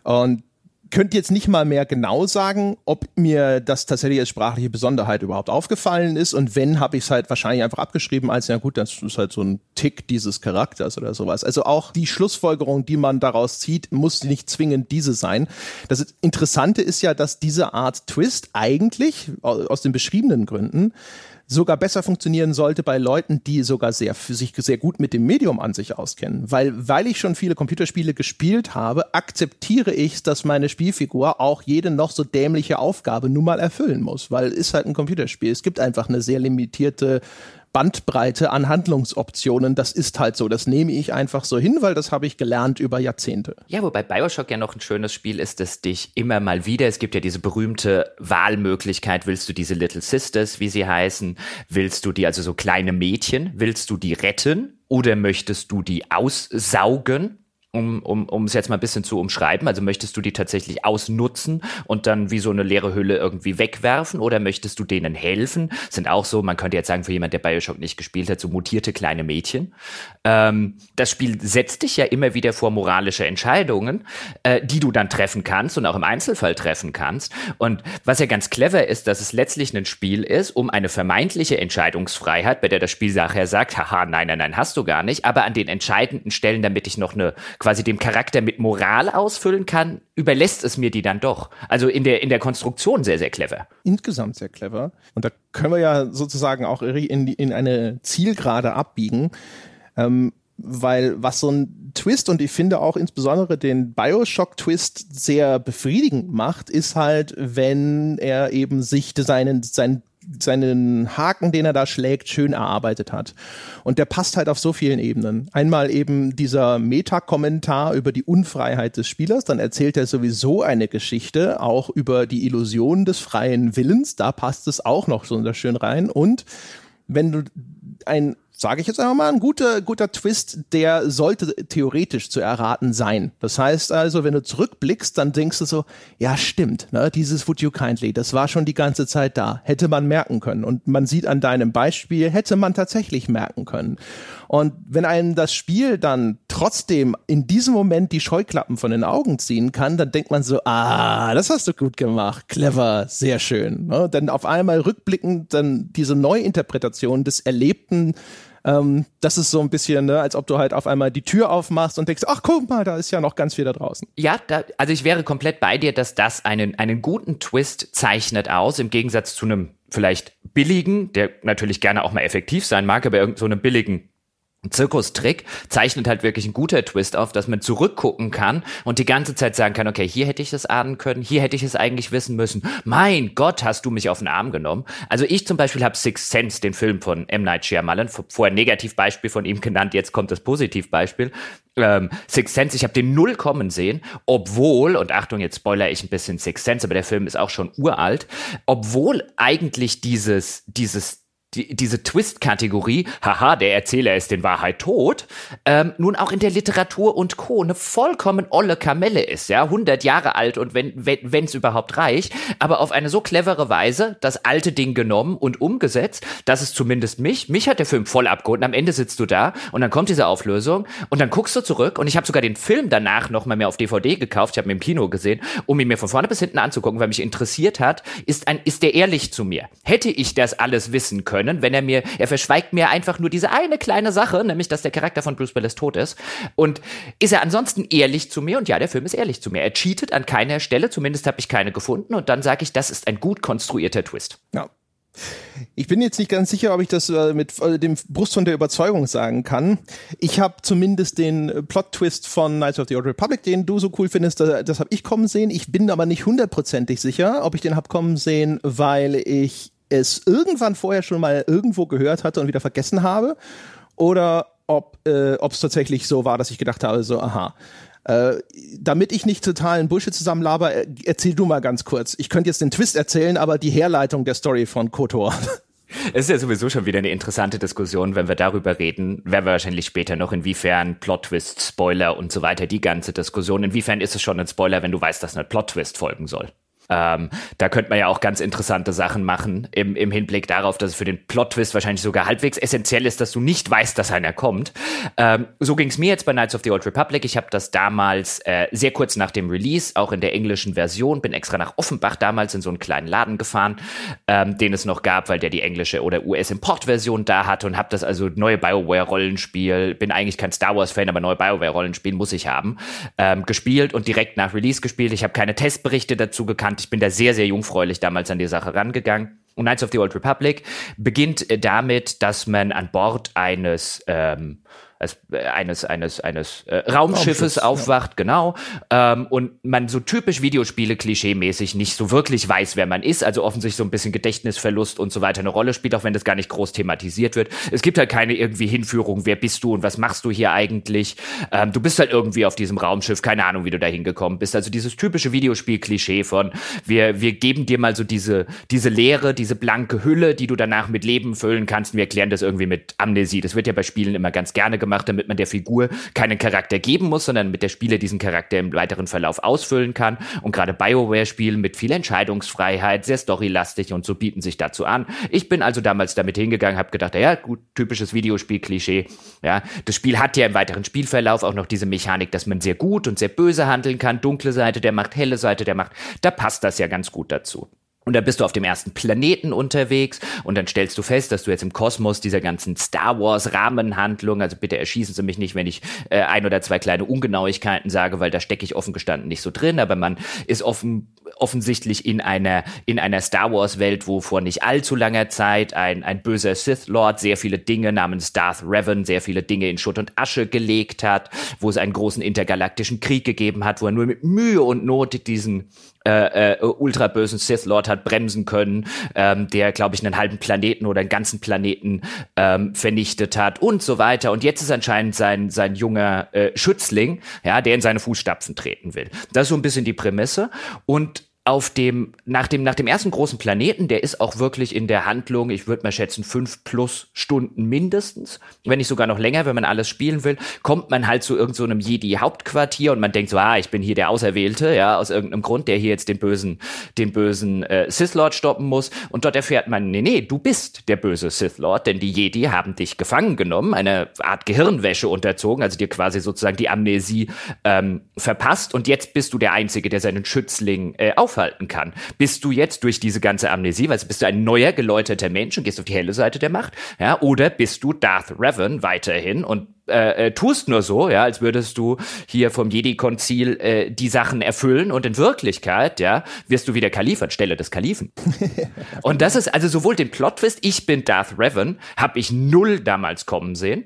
Speaker 1: und könnte jetzt nicht mal mehr genau sagen, ob mir das tatsächlich als sprachliche Besonderheit überhaupt aufgefallen ist. Und wenn, habe ich es halt wahrscheinlich einfach abgeschrieben als, ja gut, das ist halt so ein Tick dieses Charakters oder sowas. Also auch die Schlussfolgerung, die man daraus zieht, muss nicht zwingend diese sein. Das Interessante ist ja, dass diese Art Twist eigentlich aus den beschriebenen Gründen sogar besser funktionieren sollte bei Leuten, die sogar sehr für sich sehr gut mit dem Medium an sich auskennen. Weil, weil ich schon viele Computerspiele gespielt habe, akzeptiere ich, dass meine Spielfigur auch jede noch so dämliche Aufgabe nun mal erfüllen muss, weil ist halt ein Computerspiel. Es gibt einfach eine sehr limitierte Bandbreite an Handlungsoptionen. Das ist halt so. Das nehme ich einfach so hin, weil das habe ich gelernt über Jahrzehnte.
Speaker 2: Ja, wobei Bioshock ja noch ein schönes Spiel ist, das dich immer mal wieder, es gibt ja diese berühmte Wahlmöglichkeit, willst du diese Little Sisters, wie sie heißen, willst du die, also so kleine Mädchen, willst du die retten oder möchtest du die aussaugen? Um, um, um es jetzt mal ein bisschen zu umschreiben? Also möchtest du die tatsächlich ausnutzen und dann wie so eine leere Hülle irgendwie wegwerfen oder möchtest du denen helfen? Sind auch so, man könnte jetzt sagen, für jemand, der Bioshock nicht gespielt hat, so mutierte kleine Mädchen. Ähm, das Spiel setzt dich ja immer wieder vor moralische Entscheidungen, äh, die du dann treffen kannst und auch im Einzelfall treffen kannst. Und was ja ganz clever ist, dass es letztlich ein Spiel ist, um eine vermeintliche Entscheidungsfreiheit, bei der das Spiel nachher sagt, haha, nein, nein, nein, hast du gar nicht, aber an den entscheidenden Stellen, damit ich noch eine quasi dem Charakter mit Moral ausfüllen kann, überlässt es mir die dann doch. Also in der, in der Konstruktion sehr, sehr clever.
Speaker 1: Insgesamt sehr clever. Und da können wir ja sozusagen auch in, in eine Zielgerade abbiegen. Ähm, weil was so ein Twist und ich finde auch insbesondere den Bioshock-Twist sehr befriedigend macht, ist halt, wenn er eben sich seinen, seinen seinen Haken, den er da schlägt, schön erarbeitet hat. Und der passt halt auf so vielen Ebenen. Einmal eben dieser Meta-Kommentar über die Unfreiheit des Spielers, dann erzählt er sowieso eine Geschichte, auch über die Illusion des freien Willens, da passt es auch noch so schön rein. Und wenn du ein sage ich jetzt einfach mal, ein guter, guter Twist, der sollte theoretisch zu erraten sein. Das heißt also, wenn du zurückblickst, dann denkst du so, ja stimmt, ne, dieses Would You Kindly, das war schon die ganze Zeit da, hätte man merken können. Und man sieht an deinem Beispiel, hätte man tatsächlich merken können. Und wenn einem das Spiel dann trotzdem in diesem Moment die Scheuklappen von den Augen ziehen kann, dann denkt man so, ah, das hast du gut gemacht, clever, sehr schön. Ne? Dann auf einmal rückblickend dann diese Neuinterpretation des Erlebten ähm, das ist so ein bisschen, ne, als ob du halt auf einmal die Tür aufmachst und denkst, ach guck mal, da ist ja noch ganz viel da draußen.
Speaker 2: Ja, da, also ich wäre komplett bei dir, dass das einen, einen guten Twist zeichnet aus, im Gegensatz zu einem vielleicht billigen, der natürlich gerne auch mal effektiv sein mag, aber irgend so einem billigen Zirkustrick zeichnet halt wirklich ein guter Twist auf, dass man zurückgucken kann und die ganze Zeit sagen kann, okay, hier hätte ich es ahnen können, hier hätte ich es eigentlich wissen müssen. Mein Gott, hast du mich auf den Arm genommen. Also ich zum Beispiel habe Six Sense, den Film von M. Night Shyamalan, vorher Negativbeispiel von ihm genannt, jetzt kommt das Positivbeispiel. Ähm, Six Sense, ich habe den null kommen sehen, obwohl, und Achtung, jetzt spoiler ich ein bisschen Six Sense, aber der Film ist auch schon uralt, obwohl eigentlich dieses, dieses die, diese Twist-Kategorie, haha, der Erzähler ist in Wahrheit tot, ähm, nun auch in der Literatur und Co. eine vollkommen olle Kamelle ist, ja, 100 Jahre alt und wenn wenn es überhaupt reicht, aber auf eine so clevere Weise das alte Ding genommen und umgesetzt, dass es zumindest mich, mich hat der Film voll abgeholt und am Ende sitzt du da und dann kommt diese Auflösung und dann guckst du zurück und ich habe sogar den Film danach noch mal mehr auf DVD gekauft, ich habe ihn im Kino gesehen, um ihn mir von vorne bis hinten anzugucken, weil mich interessiert hat, ist ein ist der ehrlich zu mir? Hätte ich das alles wissen können? Können, wenn er mir, er verschweigt mir einfach nur diese eine kleine Sache, nämlich, dass der Charakter von Bruce Willis tot ist. Und ist er ansonsten ehrlich zu mir? Und ja, der Film ist ehrlich zu mir. Er cheatet an keiner Stelle, zumindest habe ich keine gefunden. Und dann sage ich, das ist ein gut konstruierter Twist.
Speaker 1: Ja. Ich bin jetzt nicht ganz sicher, ob ich das äh, mit äh, dem Brust von der Überzeugung sagen kann. Ich habe zumindest den äh, Plot-Twist von Knights of the Old Republic, den du so cool findest, das, das habe ich kommen sehen. Ich bin aber nicht hundertprozentig sicher, ob ich den habe kommen sehen, weil ich es irgendwann vorher schon mal irgendwo gehört hatte und wieder vergessen habe oder ob äh, es tatsächlich so war, dass ich gedacht habe, so, aha. Äh, damit ich nicht totalen Bullshit zusammenlaber, äh, erzähl du mal ganz kurz. Ich könnte jetzt den Twist erzählen, aber die Herleitung der Story von Kotor.
Speaker 2: Es ist ja sowieso schon wieder eine interessante Diskussion, wenn wir darüber reden, werden wir wahrscheinlich später noch, inwiefern Plot-Twist, Spoiler und so weiter, die ganze Diskussion, inwiefern ist es schon ein Spoiler, wenn du weißt, dass ein Plot-Twist folgen soll. Ähm, da könnte man ja auch ganz interessante Sachen machen im, im Hinblick darauf, dass es für den Plot-Twist wahrscheinlich sogar halbwegs essentiell ist, dass du nicht weißt, dass einer kommt. Ähm, so ging es mir jetzt bei Knights of the Old Republic. Ich habe das damals äh, sehr kurz nach dem Release, auch in der englischen Version, bin extra nach Offenbach damals in so einen kleinen Laden gefahren, ähm, den es noch gab, weil der die englische oder US-Import-Version da hatte und habe das also neue BioWare-Rollenspiel, bin eigentlich kein Star Wars-Fan, aber neue BioWare-Rollenspiel muss ich haben, ähm, gespielt und direkt nach Release gespielt. Ich habe keine Testberichte dazu gekannt spannend. Ich bin da sehr, sehr jungfräulich damals an die Sache rangegangen. Und Knights of the Old Republic beginnt äh, damit, dass man an Bord eines ähm, äh, eines eines eines äh, Raumschiffes aufwacht, ja. genau, ähm, und man so typisch Videospiele klischeemäßig nicht so wirklich weiß, wer man ist, also offensichtlich so ein bisschen Gedächtnisverlust und so weiter eine Rolle spielt, auch wenn das gar nicht groß thematisiert wird. Es gibt halt keine irgendwie Hinführung, wer bist du und was machst du hier eigentlich? Ähm, du bist halt irgendwie auf diesem Raumschiff, keine Ahnung, wie du da hingekommen bist. Also dieses typische Videospiel-Klischee von wir wir geben dir mal so diese diese Leere, diese blanke Hülle, die du danach mit Leben füllen kannst. Und wir erklären das irgendwie mit Amnesie. Das wird ja bei Spielen immer ganz gerne gemacht gemacht, damit man der Figur keinen Charakter geben muss, sondern mit der Spieler diesen Charakter im weiteren Verlauf ausfüllen kann. Und gerade BioWare-Spielen mit viel Entscheidungsfreiheit, sehr storylastig und so bieten sich dazu an. Ich bin also damals damit hingegangen, habe gedacht, ja gut, typisches Videospiel-Klischee. Ja, das Spiel hat ja im weiteren Spielverlauf auch noch diese Mechanik, dass man sehr gut und sehr böse handeln kann. Dunkle Seite der Macht, helle Seite der Macht. Da passt das ja ganz gut dazu. Und dann bist du auf dem ersten Planeten unterwegs und dann stellst du fest, dass du jetzt im Kosmos dieser ganzen Star Wars Rahmenhandlung, also bitte erschießen Sie mich nicht, wenn ich äh, ein oder zwei kleine Ungenauigkeiten sage, weil da stecke ich offen gestanden nicht so drin, aber man ist offen, offensichtlich in einer, in einer Star Wars Welt, wo vor nicht allzu langer Zeit ein, ein böser Sith Lord sehr viele Dinge namens Darth Revan, sehr viele Dinge in Schutt und Asche gelegt hat, wo es einen großen intergalaktischen Krieg gegeben hat, wo er nur mit Mühe und Not diesen äh, äh, ultra bösen Sith Lord hat bremsen können, ähm, der, glaube ich, einen halben Planeten oder einen ganzen Planeten ähm, vernichtet hat und so weiter. Und jetzt ist anscheinend sein, sein junger äh, Schützling, ja, der in seine Fußstapfen treten will. Das ist so ein bisschen die Prämisse. Und auf dem, nach dem, nach dem ersten großen Planeten, der ist auch wirklich in der Handlung, ich würde mal schätzen, fünf plus Stunden mindestens, wenn nicht sogar noch länger, wenn man alles spielen will, kommt man halt zu irgendeinem so Jedi-Hauptquartier und man denkt so, ah, ich bin hier der Auserwählte, ja, aus irgendeinem Grund, der hier jetzt den bösen, den bösen äh, Sith-Lord stoppen muss. Und dort erfährt man, nee, nee, du bist der böse Sith-Lord, denn die Jedi haben dich gefangen genommen, eine Art Gehirnwäsche unterzogen, also dir quasi sozusagen die Amnesie ähm, verpasst und jetzt bist du der Einzige, der seinen Schützling äh, auf aufhalten kann. Bist du jetzt durch diese ganze Amnesie, weil bist du ein neuer geläuterter Mensch und gehst auf die helle Seite der Macht, ja, oder bist du Darth Revan weiterhin und äh, äh, tust nur so, ja, als würdest du hier vom Jedi-Konzil äh, die Sachen erfüllen und in Wirklichkeit, ja, wirst du wieder Kalif anstelle des Kalifen. und das ist also sowohl den Plot-Twist, ich bin Darth Revan, habe ich null damals kommen sehen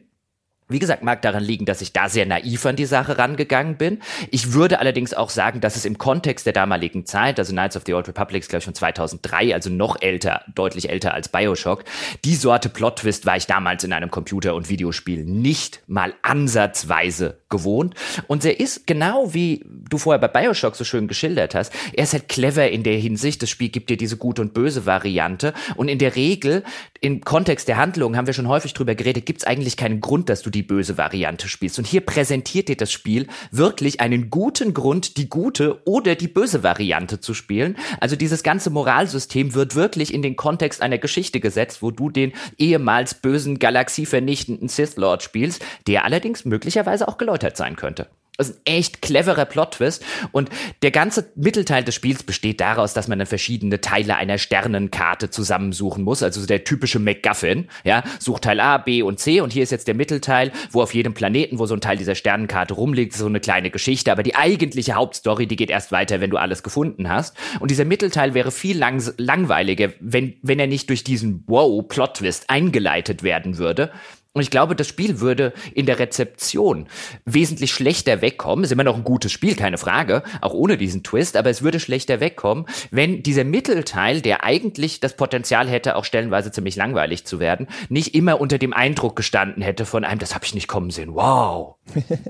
Speaker 2: Wie gesagt, mag daran liegen, dass ich da sehr naiv an die Sache rangegangen bin. Ich würde allerdings auch sagen, dass es im Kontext der damaligen Zeit, also Knights of the Old Republic ist glaube ich von 2003, also noch älter, deutlich älter als Bioshock, die Sorte Plot-Twist war ich damals in einem Computer- und Videospiel nicht mal ansatzweise gewohnt. Und er ist genau wie du vorher bei Bioshock so schön geschildert hast, er ist halt clever in der Hinsicht, das Spiel gibt dir diese gute und böse Variante und in der Regel, im Kontext der Handlung, haben wir schon häufig drüber geredet, gibt es eigentlich keinen Grund, dass du die böse Variante spielst. Und hier präsentiert dir das Spiel wirklich einen guten Grund, die gute oder die böse Variante zu spielen. Also dieses ganze Moralsystem wird wirklich in den Kontext einer Geschichte gesetzt, wo du den ehemals bösen, galaxievernichtenden Sith Lord spielst, der allerdings möglicherweise auch geläutert sein könnte. Das ist ein echt cleverer Plot-Twist. Und der ganze Mittelteil des Spiels besteht daraus, dass man dann verschiedene Teile einer Sternenkarte zusammensuchen muss. Also der typische MacGuffin. Ja, sucht Teil A, B und C. Und hier ist jetzt der Mittelteil, wo auf jedem Planeten, wo so ein Teil dieser Sternenkarte rumliegt, so eine kleine Geschichte. Aber die eigentliche Hauptstory, die geht erst weiter, wenn du alles gefunden hast. Und dieser Mittelteil wäre viel lang langweiliger, wenn, wenn er nicht durch diesen Wow-Plot-Twist eingeleitet werden würde. Und ich glaube, das Spiel würde in der Rezeption wesentlich schlechter wegkommen. Ist immer noch ein gutes Spiel, keine Frage, auch ohne diesen Twist, aber es würde schlechter wegkommen, wenn dieser Mittelteil, der eigentlich das Potenzial hätte, auch stellenweise ziemlich langweilig zu werden, nicht immer unter dem Eindruck gestanden hätte von einem, das habe ich nicht kommen sehen. Wow.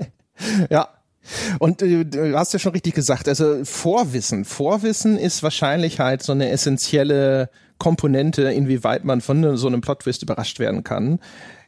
Speaker 1: ja, und äh, du hast ja schon richtig gesagt, also Vorwissen. Vorwissen ist wahrscheinlich halt so eine essentielle Komponente, inwieweit man von so einem Plot-Twist überrascht werden kann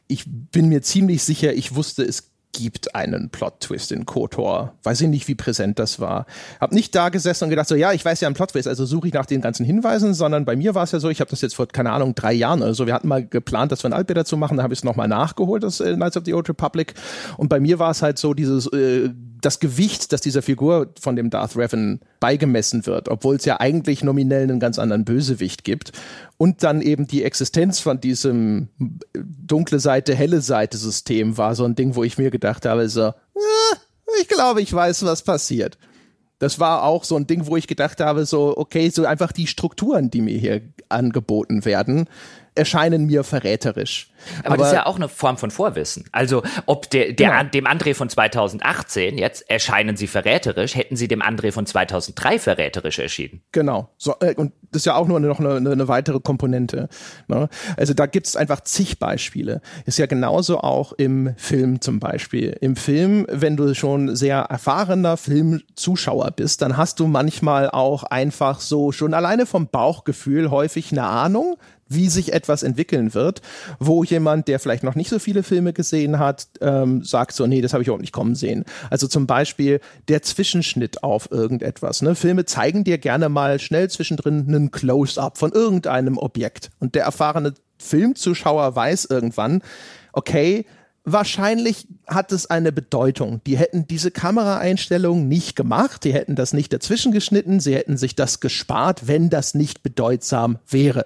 Speaker 1: ich bin mir ziemlich sicher, ich wusste, es gibt einen Plot-Twist in KOTOR. Weiß ich nicht, wie präsent das war. Hab nicht da gesessen und gedacht, so ja, ich weiß ja einen Plot-Twist, also suche ich nach den ganzen Hinweisen, sondern bei mir war es ja so, ich habe das jetzt vor, keine Ahnung, drei Jahren oder so, wir hatten mal geplant, dass wir ein dazu machen, da habe ich es nochmal nachgeholt, das äh, Knights of the Old Republic. Und bei mir war es halt so, dieses äh, das Gewicht, das dieser Figur von dem Darth Revan beigemessen wird, obwohl es ja eigentlich nominell einen ganz anderen Bösewicht gibt. Und dann eben die Existenz von diesem dunkle Seite, helle Seite System war so ein Ding, wo ich mir gedacht habe, so, äh, ich glaube, ich weiß, was passiert. Das war auch so ein Ding, wo ich gedacht habe, so, okay, so einfach die Strukturen, die mir hier angeboten werden, erscheinen mir verräterisch.
Speaker 2: Aber, Aber, das ist ja auch eine Form von Vorwissen. Also, ob der, der genau. dem André von 2018 jetzt erscheinen sie verräterisch, hätten sie dem André von 2003 verräterisch erschienen.
Speaker 1: Genau. So, äh, und das ist ja auch nur noch eine, eine weitere Komponente. Ne? Also da gibt es einfach zig Beispiele. Ist ja genauso auch im Film zum Beispiel. Im Film, wenn du schon sehr erfahrener Filmzuschauer bist, dann hast du manchmal auch einfach so schon alleine vom Bauchgefühl häufig eine Ahnung, wie sich etwas entwickeln wird, wo jemand, der vielleicht noch nicht so viele Filme gesehen hat, ähm, sagt so, nee, das habe ich überhaupt nicht kommen sehen. Also zum Beispiel der Zwischenschnitt auf irgendetwas. Ne? Filme zeigen dir gerne mal schnell zwischendrin einen Close-up von irgendeinem Objekt. Und der erfahrene Filmzuschauer weiß irgendwann, okay, wahrscheinlich hat es eine Bedeutung. Die hätten diese Kameraeinstellung nicht gemacht, die hätten das nicht dazwischen geschnitten, sie hätten sich das gespart, wenn das nicht bedeutsam wäre.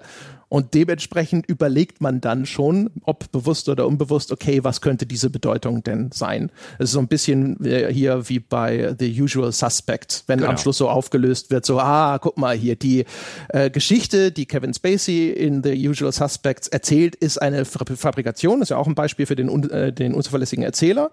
Speaker 1: Und dementsprechend überlegt man dann schon, ob bewusst oder unbewusst, okay, was könnte diese Bedeutung denn sein? Es ist so ein bisschen äh, hier wie bei The Usual Suspect, wenn genau. am Schluss so aufgelöst wird, so, ah, guck mal hier, die äh, Geschichte, die Kevin Spacey in The Usual Suspects erzählt, ist eine Fabrikation, ist ja auch ein Beispiel für den, äh, den unzuverlässigen Erzähler.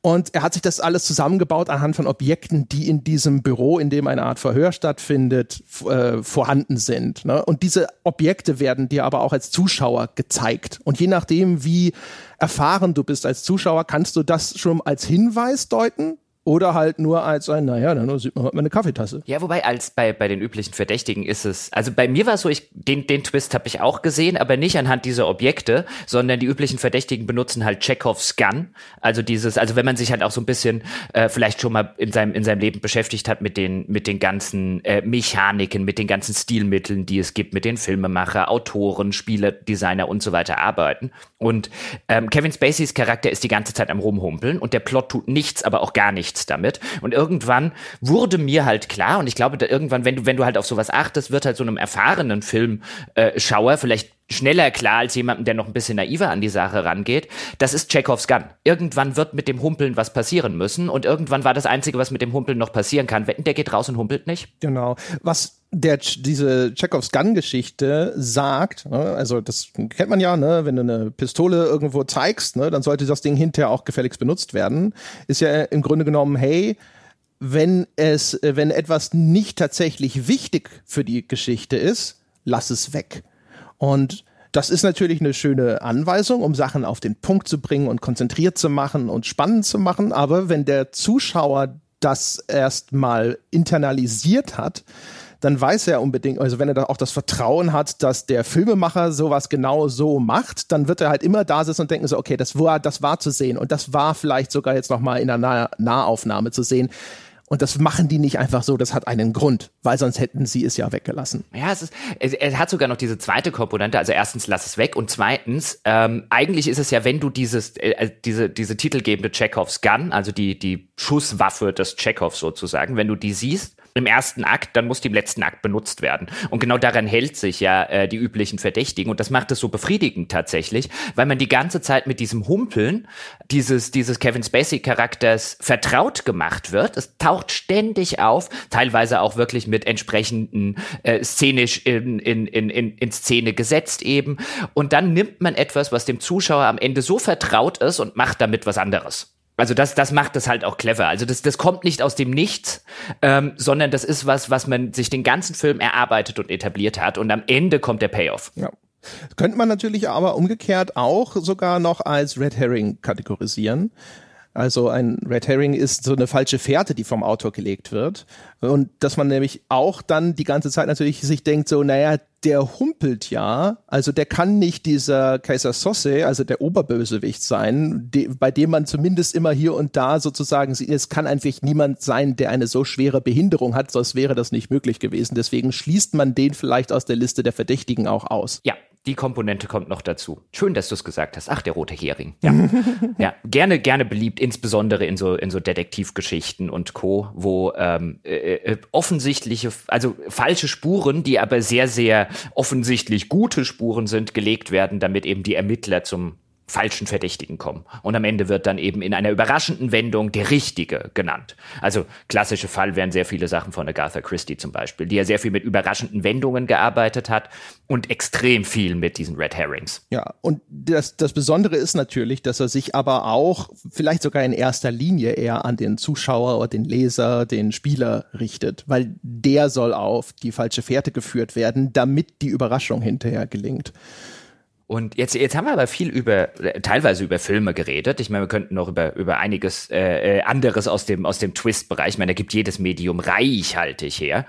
Speaker 1: Und er hat sich das alles zusammengebaut anhand von Objekten, die in diesem Büro, in dem eine Art Verhör stattfindet, äh, vorhanden sind. Ne? Und diese Objekte werden dir aber auch als Zuschauer gezeigt. Und je nachdem, wie erfahren du bist als Zuschauer, kannst du das schon als Hinweis deuten oder halt nur als ein, naja, dann sieht man halt mal eine Kaffeetasse.
Speaker 2: Ja, wobei als bei, bei den üblichen Verdächtigen ist es, also bei mir war es so, ich, den, den Twist habe ich auch gesehen, aber nicht anhand dieser Objekte, sondern die üblichen Verdächtigen benutzen halt Chekhovs Gun. Also dieses, also wenn man sich halt auch so ein bisschen äh, vielleicht schon mal in seinem, in seinem Leben beschäftigt hat mit den, mit den ganzen äh, Mechaniken, mit den ganzen Stilmitteln, die es gibt, mit den Filmemacher, Autoren, Spieledesigner und so weiter arbeiten. Und ähm, Kevin Spaceys Charakter ist die ganze Zeit am Rumhumpeln und der Plot tut nichts, aber auch gar nichts nichts damit. Und irgendwann wurde mir halt klar, und ich glaube, irgendwann, wenn du, wenn du halt auf sowas achtest, wird halt so einem erfahrenen Filmschauer vielleicht schneller klar als jemandem, der noch ein bisschen naiver an die Sache rangeht. Das ist Chekhovs Gun. Irgendwann wird mit dem Humpeln was passieren müssen und irgendwann war das Einzige, was mit dem Humpeln noch passieren kann. Wetten, der geht raus und humpelt nicht.
Speaker 1: Genau. Was der diese Chekhovs Gun-Geschichte sagt, ne, also das kennt man ja, ne, wenn du eine Pistole irgendwo zeigst, ne, dann sollte das Ding hinterher auch gefälligst benutzt werden, ist ja im Grunde genommen, hey, wenn es, wenn etwas nicht tatsächlich wichtig für die Geschichte ist, lass es weg. Und das ist natürlich eine schöne Anweisung, um Sachen auf den Punkt zu bringen und konzentriert zu machen und spannend zu machen. Aber wenn der Zuschauer das erstmal internalisiert hat, dann weiß er unbedingt, also wenn er da auch das Vertrauen hat, dass der Filmemacher sowas genau so macht, dann wird er halt immer da sitzen und denken so, okay, das war, das war zu sehen und das war vielleicht sogar jetzt nochmal in einer nah Nahaufnahme zu sehen. Und das machen die nicht einfach so, das hat einen Grund, weil sonst hätten sie es ja weggelassen.
Speaker 2: Ja, es ist, es, es hat sogar noch diese zweite Komponente, also erstens lass es weg und zweitens, ähm, eigentlich ist es ja, wenn du dieses, äh, äh diese, diese titelgebende Chekhovs Gun, also die, die Schusswaffe des Chekhovs sozusagen, wenn du die siehst, im ersten Akt, dann muss die im letzten Akt benutzt werden. Und genau daran hält sich ja äh, die üblichen Verdächtigen. Und das macht es so befriedigend tatsächlich, weil man die ganze Zeit mit diesem Humpeln dieses, dieses Kevin Spacey-Charakters vertraut gemacht wird. Es taucht ständig auf, teilweise auch wirklich mit entsprechenden äh, szenisch in, in, in, in, in Szene gesetzt eben. Und dann nimmt man etwas, was dem Zuschauer am Ende so vertraut ist und macht damit was anderes. Also das, das macht das halt auch clever. Also das, das kommt nicht aus dem Nichts, ähm, sondern das ist was, was man sich den ganzen Film erarbeitet und etabliert hat. Und am Ende kommt der Payoff.
Speaker 1: Ja. Könnte man natürlich aber umgekehrt auch sogar noch als Red Herring kategorisieren. Also ein Red Herring ist so eine falsche Fährte, die vom Autor gelegt wird. Und dass man nämlich auch dann die ganze Zeit natürlich sich denkt, so, naja, der humpelt ja, also der kann nicht dieser Kaiser Sosse, also der Oberbösewicht sein, de, bei dem man zumindest immer hier und da sozusagen sieht, es kann einfach niemand sein, der eine so schwere Behinderung hat, sonst wäre das nicht möglich gewesen. Deswegen schließt man den vielleicht aus der Liste der Verdächtigen auch aus.
Speaker 2: Ja, die Komponente kommt noch dazu. Schön, dass du es gesagt hast. Ach, der rote Hering. Ja. ja, gerne, gerne beliebt, insbesondere in so, in so Detektivgeschichten und Co., wo ähm, äh, äh, offensichtliche, also falsche Spuren, die aber sehr, sehr offensichtlich gute Spuren sind, gelegt werden, damit eben die Ermittler zum falschen Verdächtigen kommen. Und am Ende wird dann eben in einer überraschenden Wendung der Richtige genannt. Also klassische Fall wären sehr viele Sachen von Agatha Christie zum Beispiel, die ja sehr viel mit überraschenden Wendungen gearbeitet hat und extrem viel mit diesen Red Herrings.
Speaker 1: Ja, und das, das Besondere ist natürlich, dass er sich aber auch vielleicht sogar in erster Linie eher an den Zuschauer oder den Leser, den Spieler richtet, weil der soll auf die falsche Fährte geführt werden, damit die Überraschung hinterher gelingt.
Speaker 2: Und jetzt, jetzt haben wir aber viel über, teilweise über Filme geredet. Ich meine, wir könnten noch über, über einiges äh, äh anderes aus dem, aus dem Twist-Bereich. Ich meine, da gibt jedes Medium reichhaltig her.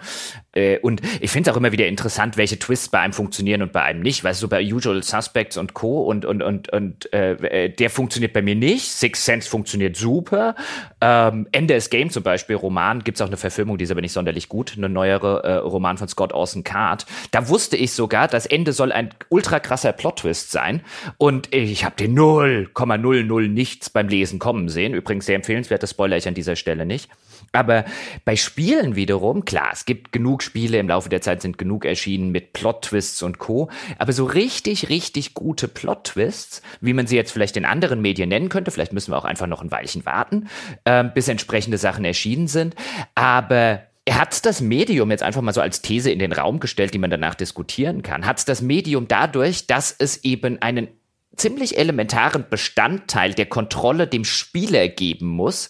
Speaker 2: Äh, und ich finde es auch immer wieder interessant, welche Twists bei einem funktionieren und bei einem nicht. Weißt du, bei Usual Suspects und Co. und, und, und, und äh, äh, der funktioniert bei mir nicht. Six Sense funktioniert super. Ähm, Ende des Game zum Beispiel, Roman, gibt's auch eine Verfilmung, die ist aber nicht sonderlich gut. Eine neuere äh, Roman von Scott Orson Card. Da wusste ich sogar, das Ende soll ein ultra krasser Plot-Twist Twist sein. Und ich habe den 0,00 nichts beim Lesen kommen sehen. Übrigens sehr empfehlenswert, das spoiler ich an dieser Stelle nicht. Aber bei Spielen wiederum, klar, es gibt genug Spiele, im Laufe der Zeit sind genug erschienen mit Plot-Twists und Co. Aber so richtig, richtig gute Plot-Twists, wie man sie jetzt vielleicht in anderen Medien nennen könnte, vielleicht müssen wir auch einfach noch ein Weilchen warten, äh, bis entsprechende Sachen erschienen sind. Aber er hat das Medium jetzt einfach mal so als These in den Raum gestellt, die man danach diskutieren kann. Hat das Medium dadurch, dass es eben einen ziemlich elementaren Bestandteil der Kontrolle dem Spieler geben muss,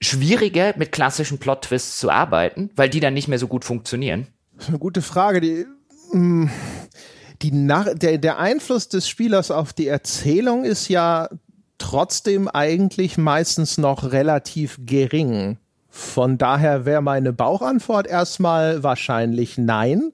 Speaker 2: schwieriger mit klassischen Plot-Twists zu arbeiten, weil die dann nicht mehr so gut funktionieren?
Speaker 1: Das ist eine gute Frage. Die, mm, die Nach der, der Einfluss des Spielers auf die Erzählung ist ja trotzdem eigentlich meistens noch relativ gering. Von daher wäre meine Bauchantwort erstmal wahrscheinlich nein.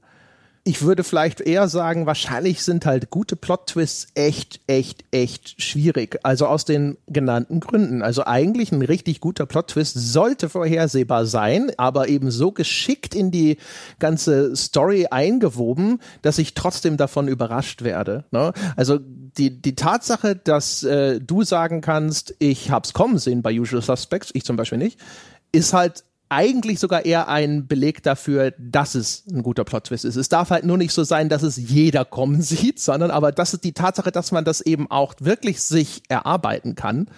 Speaker 1: Ich würde vielleicht eher sagen, wahrscheinlich sind halt gute Plot-Twists echt, echt, echt schwierig. Also aus den genannten Gründen. Also eigentlich ein richtig guter Plot-Twist sollte vorhersehbar sein, aber eben so geschickt in die ganze Story eingewoben, dass ich trotzdem davon überrascht werde. Ne? Also die, die Tatsache, dass äh, du sagen kannst, ich hab's kommen sehen bei Usual Suspects, ich zum Beispiel nicht, ist halt eigentlich sogar eher ein Beleg dafür, dass es ein guter Plot-Twist ist. Es darf halt nur nicht so sein, dass es jeder kommen sieht, sondern aber das ist die Tatsache, dass man das eben auch wirklich sich erarbeiten kann,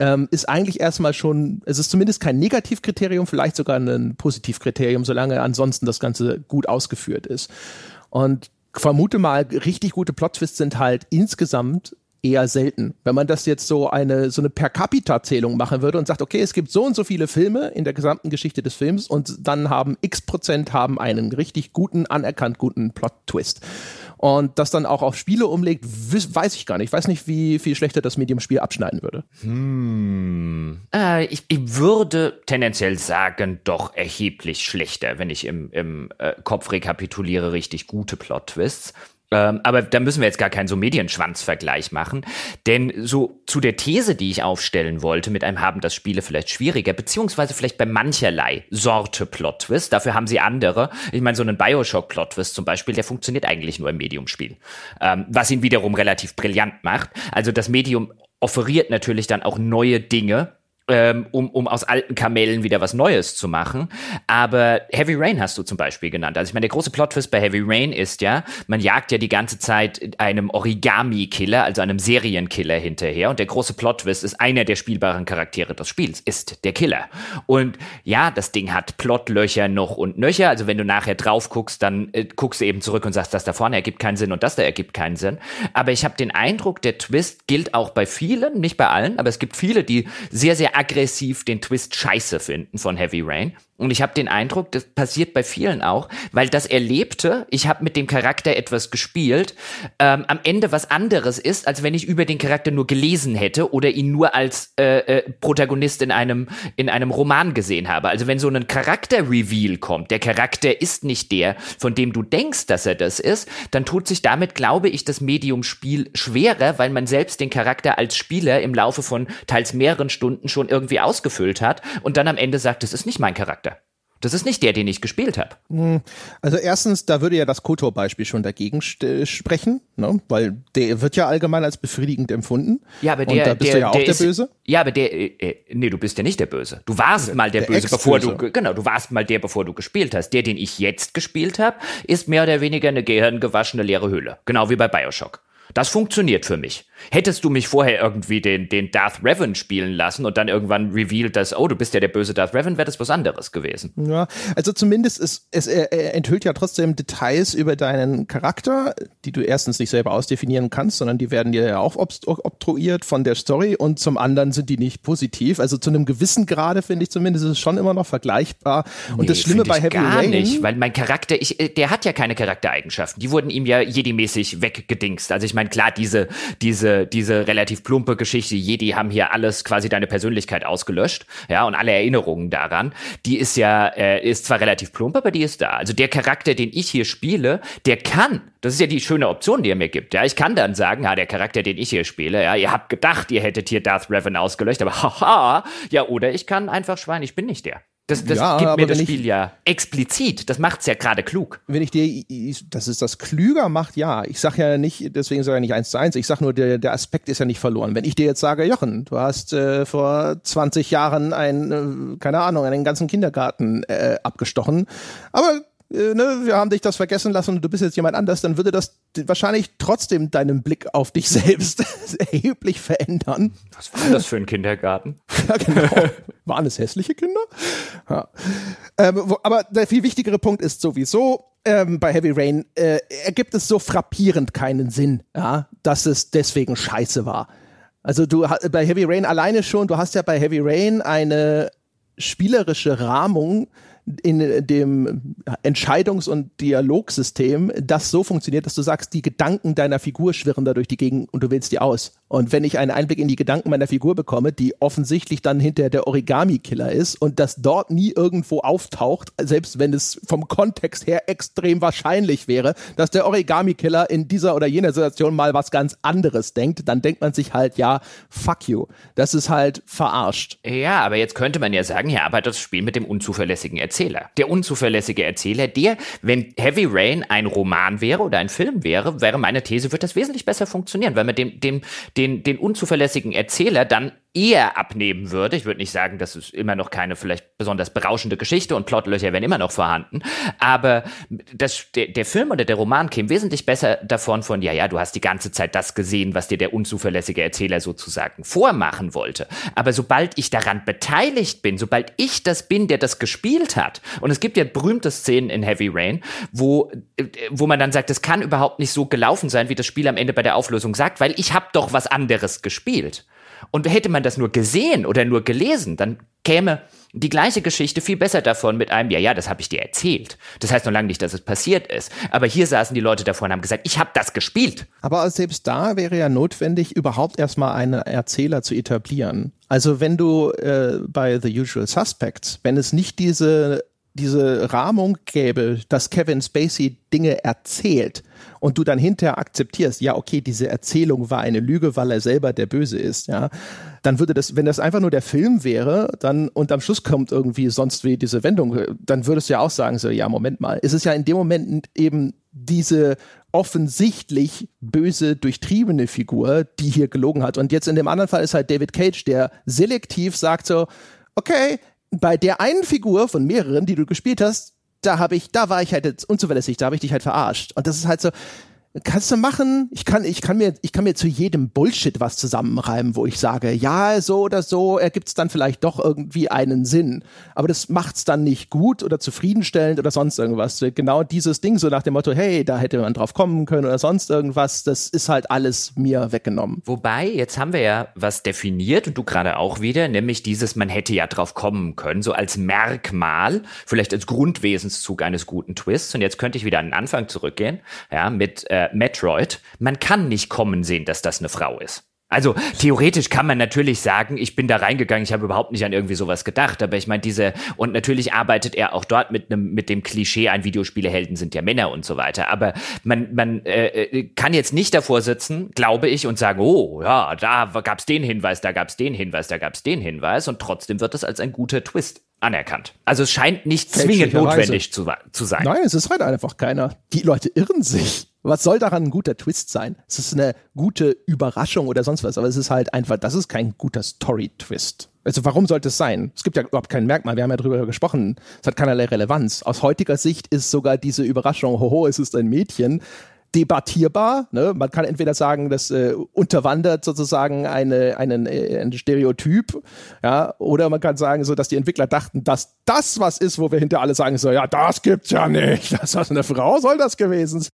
Speaker 1: ähm, ist eigentlich erstmal schon, es ist zumindest kein Negativkriterium, vielleicht sogar ein Positivkriterium, solange ansonsten das Ganze gut ausgeführt ist. Und vermute mal, richtig gute Plot-Twists sind halt insgesamt eher selten. Wenn man das jetzt so eine, so eine Per-Capita-Zählung machen würde und sagt, okay, es gibt so und so viele Filme in der gesamten Geschichte des Films und dann haben x Prozent haben einen richtig guten, anerkannt guten Plot-Twist. Und das dann auch auf Spiele umlegt, weiß ich gar nicht. Ich weiß nicht, wie viel schlechter das Medium-Spiel abschneiden würde.
Speaker 2: Hm. Äh, ich, ich, würde tendenziell sagen, doch erheblich schlechter, wenn ich im, im äh, Kopf rekapituliere, richtig gute Plot-Twists. Ähm, aber da müssen wir jetzt gar keinen so Medienschwanzvergleich machen. Denn so zu der These, die ich aufstellen wollte, mit einem haben das Spiele vielleicht schwieriger, beziehungsweise vielleicht bei mancherlei Sorte Plot-Twist, dafür haben sie andere. Ich meine, so einen Bioshock-Plot-Twist zum Beispiel, der funktioniert eigentlich nur im Medium-Spiel. Ähm, was ihn wiederum relativ brillant macht. Also das Medium offeriert natürlich dann auch neue Dinge, ähm, um, um aus alten Kamellen wieder was Neues zu machen. Aber Heavy Rain hast du zum Beispiel genannt. Also ich meine, der große Plot-Twist bei Heavy Rain ist ja, man jagt ja die ganze Zeit einem Origami-Killer, also einem Serienkiller hinterher. Und der große Plot-Twist ist einer der spielbaren Charaktere des Spiels, ist der Killer. Und ja, das Ding hat Plotlöcher noch und nöcher. Also wenn du nachher drauf guckst, dann äh, guckst du eben zurück und sagst, das da vorne ergibt keinen Sinn und das da ergibt keinen Sinn. Aber ich habe den Eindruck, der Twist gilt auch bei vielen, nicht bei allen, aber es gibt viele, die sehr, sehr aggressiv den Twist scheiße finden von Heavy Rain. Und ich habe den Eindruck, das passiert bei vielen auch, weil das Erlebte, ich habe mit dem Charakter etwas gespielt, ähm, am Ende was anderes ist, als wenn ich über den Charakter nur gelesen hätte oder ihn nur als äh, äh, Protagonist in einem, in einem Roman gesehen habe. Also wenn so ein Charakter-Reveal kommt, der Charakter ist nicht der, von dem du denkst, dass er das ist, dann tut sich damit, glaube ich, das Medium-Spiel schwerer, weil man selbst den Charakter als Spieler im Laufe von teils mehreren Stunden schon irgendwie ausgefüllt hat und dann am Ende sagt, das ist nicht mein Charakter. Das ist nicht der, den ich gespielt habe. Hm.
Speaker 1: Also erstens, da würde ja das Kotor-Beispiel schon dagegen sprechen, ne? weil der wird ja allgemein als befriedigend empfunden.
Speaker 2: Ja, aber der,
Speaker 1: Und da bist
Speaker 2: der,
Speaker 1: du ja auch der,
Speaker 2: ist,
Speaker 1: Böse.
Speaker 2: Ja, aber der, äh, äh, nee, du bist ja nicht der Böse. Du warst der, mal der, Böse, bevor du, genau, du warst mal der, bevor du gespielt hast. Der, den ich jetzt gespielt habe, ist mehr oder weniger eine gehirngewaschene leere Hülle. Genau wie bei Bioshock. Das funktioniert für mich. Hättest du mich vorher irgendwie den, den Darth Revan spielen lassen und dann irgendwann revealed, dass, oh, du bist ja der böse Darth Revan, wäre das was anderes gewesen.
Speaker 1: Ja, also zumindest ist, es er, er enthüllt ja trotzdem Details über deinen Charakter, die du erstens nicht selber ausdefinieren kannst, sondern die werden dir ja auch obtruiert von der Story und zum anderen sind die nicht positiv. Also zu einem gewissen Grade finde ich zumindest ist es schon immer noch vergleichbar. Und nee, das Schlimme bei Heavy
Speaker 2: gar
Speaker 1: Rain.
Speaker 2: nicht, weil mein Charakter, ich, äh, der hat ja keine Charaktereigenschaften. Die wurden ihm ja jedi-mäßig weggedingst. Also ich meine, klar, diese, diese diese, diese relativ plumpe Geschichte, Jedi haben hier alles quasi deine Persönlichkeit ausgelöscht, ja, und alle Erinnerungen daran, die ist ja, äh, ist zwar relativ plump, aber die ist da. Also der Charakter, den ich hier spiele, der kann, das ist ja die schöne Option, die er mir gibt, ja, ich kann dann sagen, ja, der Charakter, den ich hier spiele, ja, ihr habt gedacht, ihr hättet hier Darth Revan ausgelöscht, aber haha, ja, oder ich kann einfach schwein, ich bin nicht der. Das, das ja, gibt mir das Spiel ich, ja explizit. Das macht's ja gerade klug.
Speaker 1: Wenn ich dir, dass es das klüger macht, ja. Ich sag ja nicht, deswegen sage ich nicht eins zu eins. Ich sag nur, der, der Aspekt ist ja nicht verloren. Wenn ich dir jetzt sage, Jochen, du hast äh, vor 20 Jahren ein, äh, keine Ahnung, einen ganzen Kindergarten äh, abgestochen, aber äh, ne, wir haben dich das vergessen lassen und du bist jetzt jemand anders, dann würde das wahrscheinlich trotzdem deinen Blick auf dich selbst erheblich verändern.
Speaker 2: Was war das für ein Kindergarten?
Speaker 1: ja, genau. Waren es hässliche Kinder? Ja. Ähm, wo, aber der viel wichtigere Punkt ist sowieso, ähm, bei Heavy Rain äh, ergibt es so frappierend keinen Sinn, ja, dass es deswegen scheiße war. Also du bei Heavy Rain alleine schon, du hast ja bei Heavy Rain eine spielerische Rahmung, in dem Entscheidungs- und Dialogsystem das so funktioniert, dass du sagst, die Gedanken deiner Figur schwirren da durch die Gegend und du wählst die aus. Und wenn ich einen Einblick in die Gedanken meiner Figur bekomme, die offensichtlich dann hinter der Origami-Killer ist und das dort nie irgendwo auftaucht, selbst wenn es vom Kontext her extrem wahrscheinlich wäre, dass der Origami-Killer in dieser oder jener Situation mal was ganz anderes denkt, dann denkt man sich halt, ja, fuck you. Das ist halt verarscht.
Speaker 2: Ja, aber jetzt könnte man ja sagen, ja, aber das Spiel mit dem unzuverlässigen Erzähler Erzähler. Der unzuverlässige Erzähler, der, wenn Heavy Rain ein Roman wäre oder ein Film wäre, wäre meine These, wird das wesentlich besser funktionieren, weil man dem, dem, den, den unzuverlässigen Erzähler dann eher abnehmen würde. Ich würde nicht sagen, das ist immer noch keine vielleicht besonders berauschende Geschichte und Plotlöcher wären immer noch vorhanden. Aber das, der, der Film oder der Roman käme wesentlich besser davon von, ja, ja, du hast die ganze Zeit das gesehen, was dir der unzuverlässige Erzähler sozusagen vormachen wollte. Aber sobald ich daran beteiligt bin, sobald ich das bin, der das gespielt hat, und es gibt ja berühmte Szenen in Heavy Rain, wo, wo man dann sagt, es kann überhaupt nicht so gelaufen sein, wie das Spiel am Ende bei der Auflösung sagt, weil ich habe doch was anderes gespielt. Und hätte man das nur gesehen oder nur gelesen, dann käme die gleiche Geschichte viel besser davon mit einem, ja, ja, das habe ich dir erzählt. Das heißt noch lange nicht, dass es passiert ist. Aber hier saßen die Leute davor und haben gesagt, ich habe das gespielt.
Speaker 1: Aber selbst da wäre ja notwendig, überhaupt erstmal einen Erzähler zu etablieren. Also wenn du äh, bei The Usual Suspects, wenn es nicht diese diese Rahmung gäbe, dass Kevin Spacey Dinge erzählt und du dann hinterher akzeptierst, ja, okay, diese Erzählung war eine Lüge, weil er selber der Böse ist, ja, dann würde das, wenn das einfach nur der Film wäre, dann und am Schluss kommt irgendwie sonst wie diese Wendung, dann würdest du ja auch sagen, so, ja, Moment mal, es ist ja in dem Moment eben diese offensichtlich böse, durchtriebene Figur, die hier gelogen hat. Und jetzt in dem anderen Fall ist halt David Cage, der selektiv sagt so, okay, bei der einen Figur von mehreren, die du gespielt hast, da habe ich, da war ich halt jetzt unzuverlässig, da habe ich dich halt verarscht. Und das ist halt so, Kannst du machen. Ich kann, ich kann mir, ich kann mir zu jedem Bullshit was zusammenreimen, wo ich sage, ja, so oder so ergibt es dann vielleicht doch irgendwie einen Sinn. Aber das macht's dann nicht gut oder zufriedenstellend oder sonst irgendwas. Genau dieses Ding, so nach dem Motto, hey, da hätte man drauf kommen können oder sonst irgendwas, das ist halt alles mir weggenommen.
Speaker 2: Wobei, jetzt haben wir ja was definiert und du gerade auch wieder, nämlich dieses, man hätte ja drauf kommen können, so als Merkmal, vielleicht als Grundwesenszug eines guten Twists. Und jetzt könnte ich wieder an den Anfang zurückgehen, ja, mit äh, äh, Metroid, man kann nicht kommen sehen, dass das eine Frau ist. Also theoretisch kann man natürlich sagen, ich bin da reingegangen, ich habe überhaupt nicht an irgendwie sowas gedacht, aber ich meine diese und natürlich arbeitet er auch dort mit einem mit dem Klischee, ein Videospielehelden sind ja Männer und so weiter, aber man man äh, äh kann jetzt nicht davor sitzen, glaube ich, und sagen, oh ja, da gab's den Hinweis, da gab's den Hinweis, da gab's den Hinweis und trotzdem wird es als ein guter Twist anerkannt. Also es scheint nicht zwingend notwendig zu, zu sein.
Speaker 1: Nein, es ist halt einfach keiner. Die Leute irren sich. Was soll daran ein guter Twist sein? Es ist eine gute Überraschung oder sonst was, aber es ist halt einfach, das ist kein guter Story-Twist. Also warum sollte es sein? Es gibt ja überhaupt kein Merkmal, wir haben ja drüber gesprochen, es hat keinerlei Relevanz. Aus heutiger Sicht ist sogar diese Überraschung, hoho, es ist ein Mädchen, debattierbar. Ne? Man kann entweder sagen, das äh, unterwandert sozusagen eine, einen, äh, ein Stereotyp, ja, oder man kann sagen, so, dass die Entwickler dachten, dass das was ist, wo wir hinter alle sagen, so, ja, das gibt's ja nicht. Das ist eine Frau soll das gewesen sein.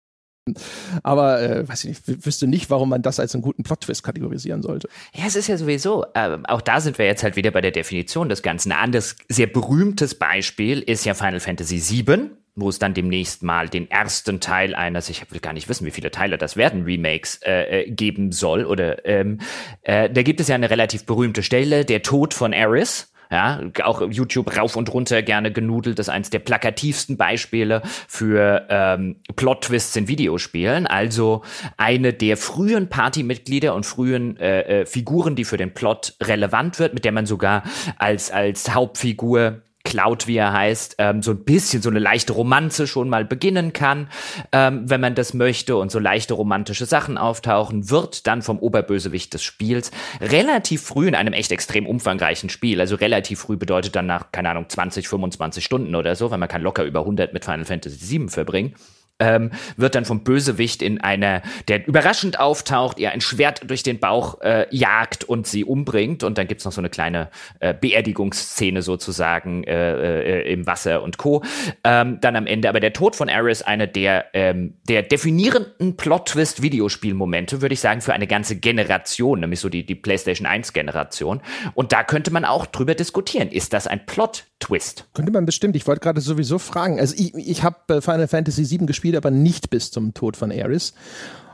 Speaker 1: Aber äh, weiß ich nicht, wüsste nicht, warum man das als einen guten Plot-Twist kategorisieren sollte.
Speaker 2: Ja, es ist ja sowieso, äh, auch da sind wir jetzt halt wieder bei der Definition des Ganzen. Ein anderes sehr berühmtes Beispiel ist ja Final Fantasy VII, wo es dann demnächst mal den ersten Teil eines, ich will gar nicht wissen, wie viele Teile das werden, Remakes äh, äh, geben soll. Oder ähm, äh, da gibt es ja eine relativ berühmte Stelle, der Tod von Eris ja, auch YouTube rauf und runter gerne genudelt. Ist eines der plakativsten Beispiele für ähm, Plot-Twists in Videospielen. Also eine der frühen Partymitglieder und frühen äh, äh, Figuren, die für den Plot relevant wird, mit der man sogar als, als Hauptfigur Cloud, wie er heißt, ähm, so ein bisschen so eine leichte Romanze schon mal beginnen kann, ähm, wenn man das möchte und so leichte romantische Sachen auftauchen, wird dann vom Oberbösewicht des Spiels relativ früh in einem echt extrem umfangreichen Spiel, also relativ früh bedeutet dann nach, keine Ahnung, 20, 25 Stunden oder so, weil man kann locker über 100 mit Final Fantasy VII verbringen, ähm, wird dann vom Bösewicht in einer, der überraschend auftaucht, ihr ein Schwert durch den Bauch äh, jagt und sie umbringt. Und dann gibt's noch so eine kleine äh, Beerdigungsszene sozusagen äh, äh, im Wasser und Co. Ähm, dann am Ende. Aber der Tod von Ares, eine der, ähm, der definierenden Plot-Twist-Videospielmomente, würde ich sagen, für eine ganze Generation, nämlich so die, die PlayStation 1-Generation. Und da könnte man auch drüber diskutieren. Ist das ein Plot-Twist?
Speaker 1: Könnte man bestimmt. Ich wollte gerade sowieso fragen. Also ich, ich habe äh, Final Fantasy VII gespielt gespielt, aber nicht bis zum Tod von Ares.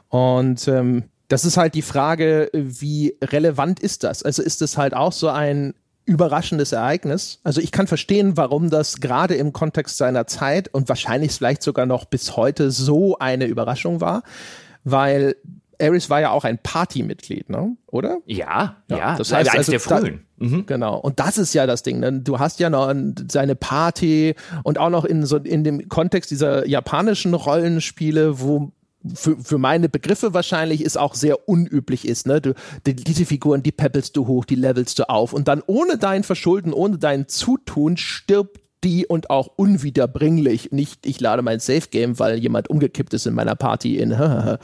Speaker 1: Und ähm, das ist halt die Frage, wie relevant ist das? Also ist es halt auch so ein überraschendes Ereignis. Also ich kann verstehen, warum das gerade im Kontext seiner Zeit und wahrscheinlich vielleicht sogar noch bis heute so eine Überraschung war, weil Ares war ja auch ein Partymitglied, ne? Oder?
Speaker 2: Ja, ja. ja. Das heißt, eines also, der frühen.
Speaker 1: Da, mhm. Genau. Und das ist ja das Ding. Ne? Du hast ja noch seine Party und auch noch in so in dem Kontext dieser japanischen Rollenspiele, wo für, für meine Begriffe wahrscheinlich ist auch sehr unüblich ist. Ne? Du, die, diese Figuren, die peppelst du hoch, die levelst du auf und dann ohne dein Verschulden, ohne dein Zutun stirbt die und auch unwiederbringlich. Nicht, ich lade mein Safe Game, weil jemand umgekippt ist in meiner Party in.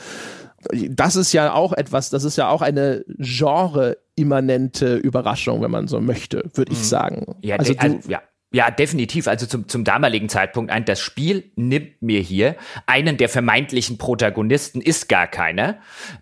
Speaker 1: Das ist ja auch etwas, das ist ja auch eine genre-immanente Überraschung, wenn man so möchte, würde ich mhm. sagen.
Speaker 2: Ja, also, du, also ja, ja, definitiv. Also zum, zum damaligen Zeitpunkt ein, das Spiel nimmt mir hier einen der vermeintlichen Protagonisten, ist gar keiner,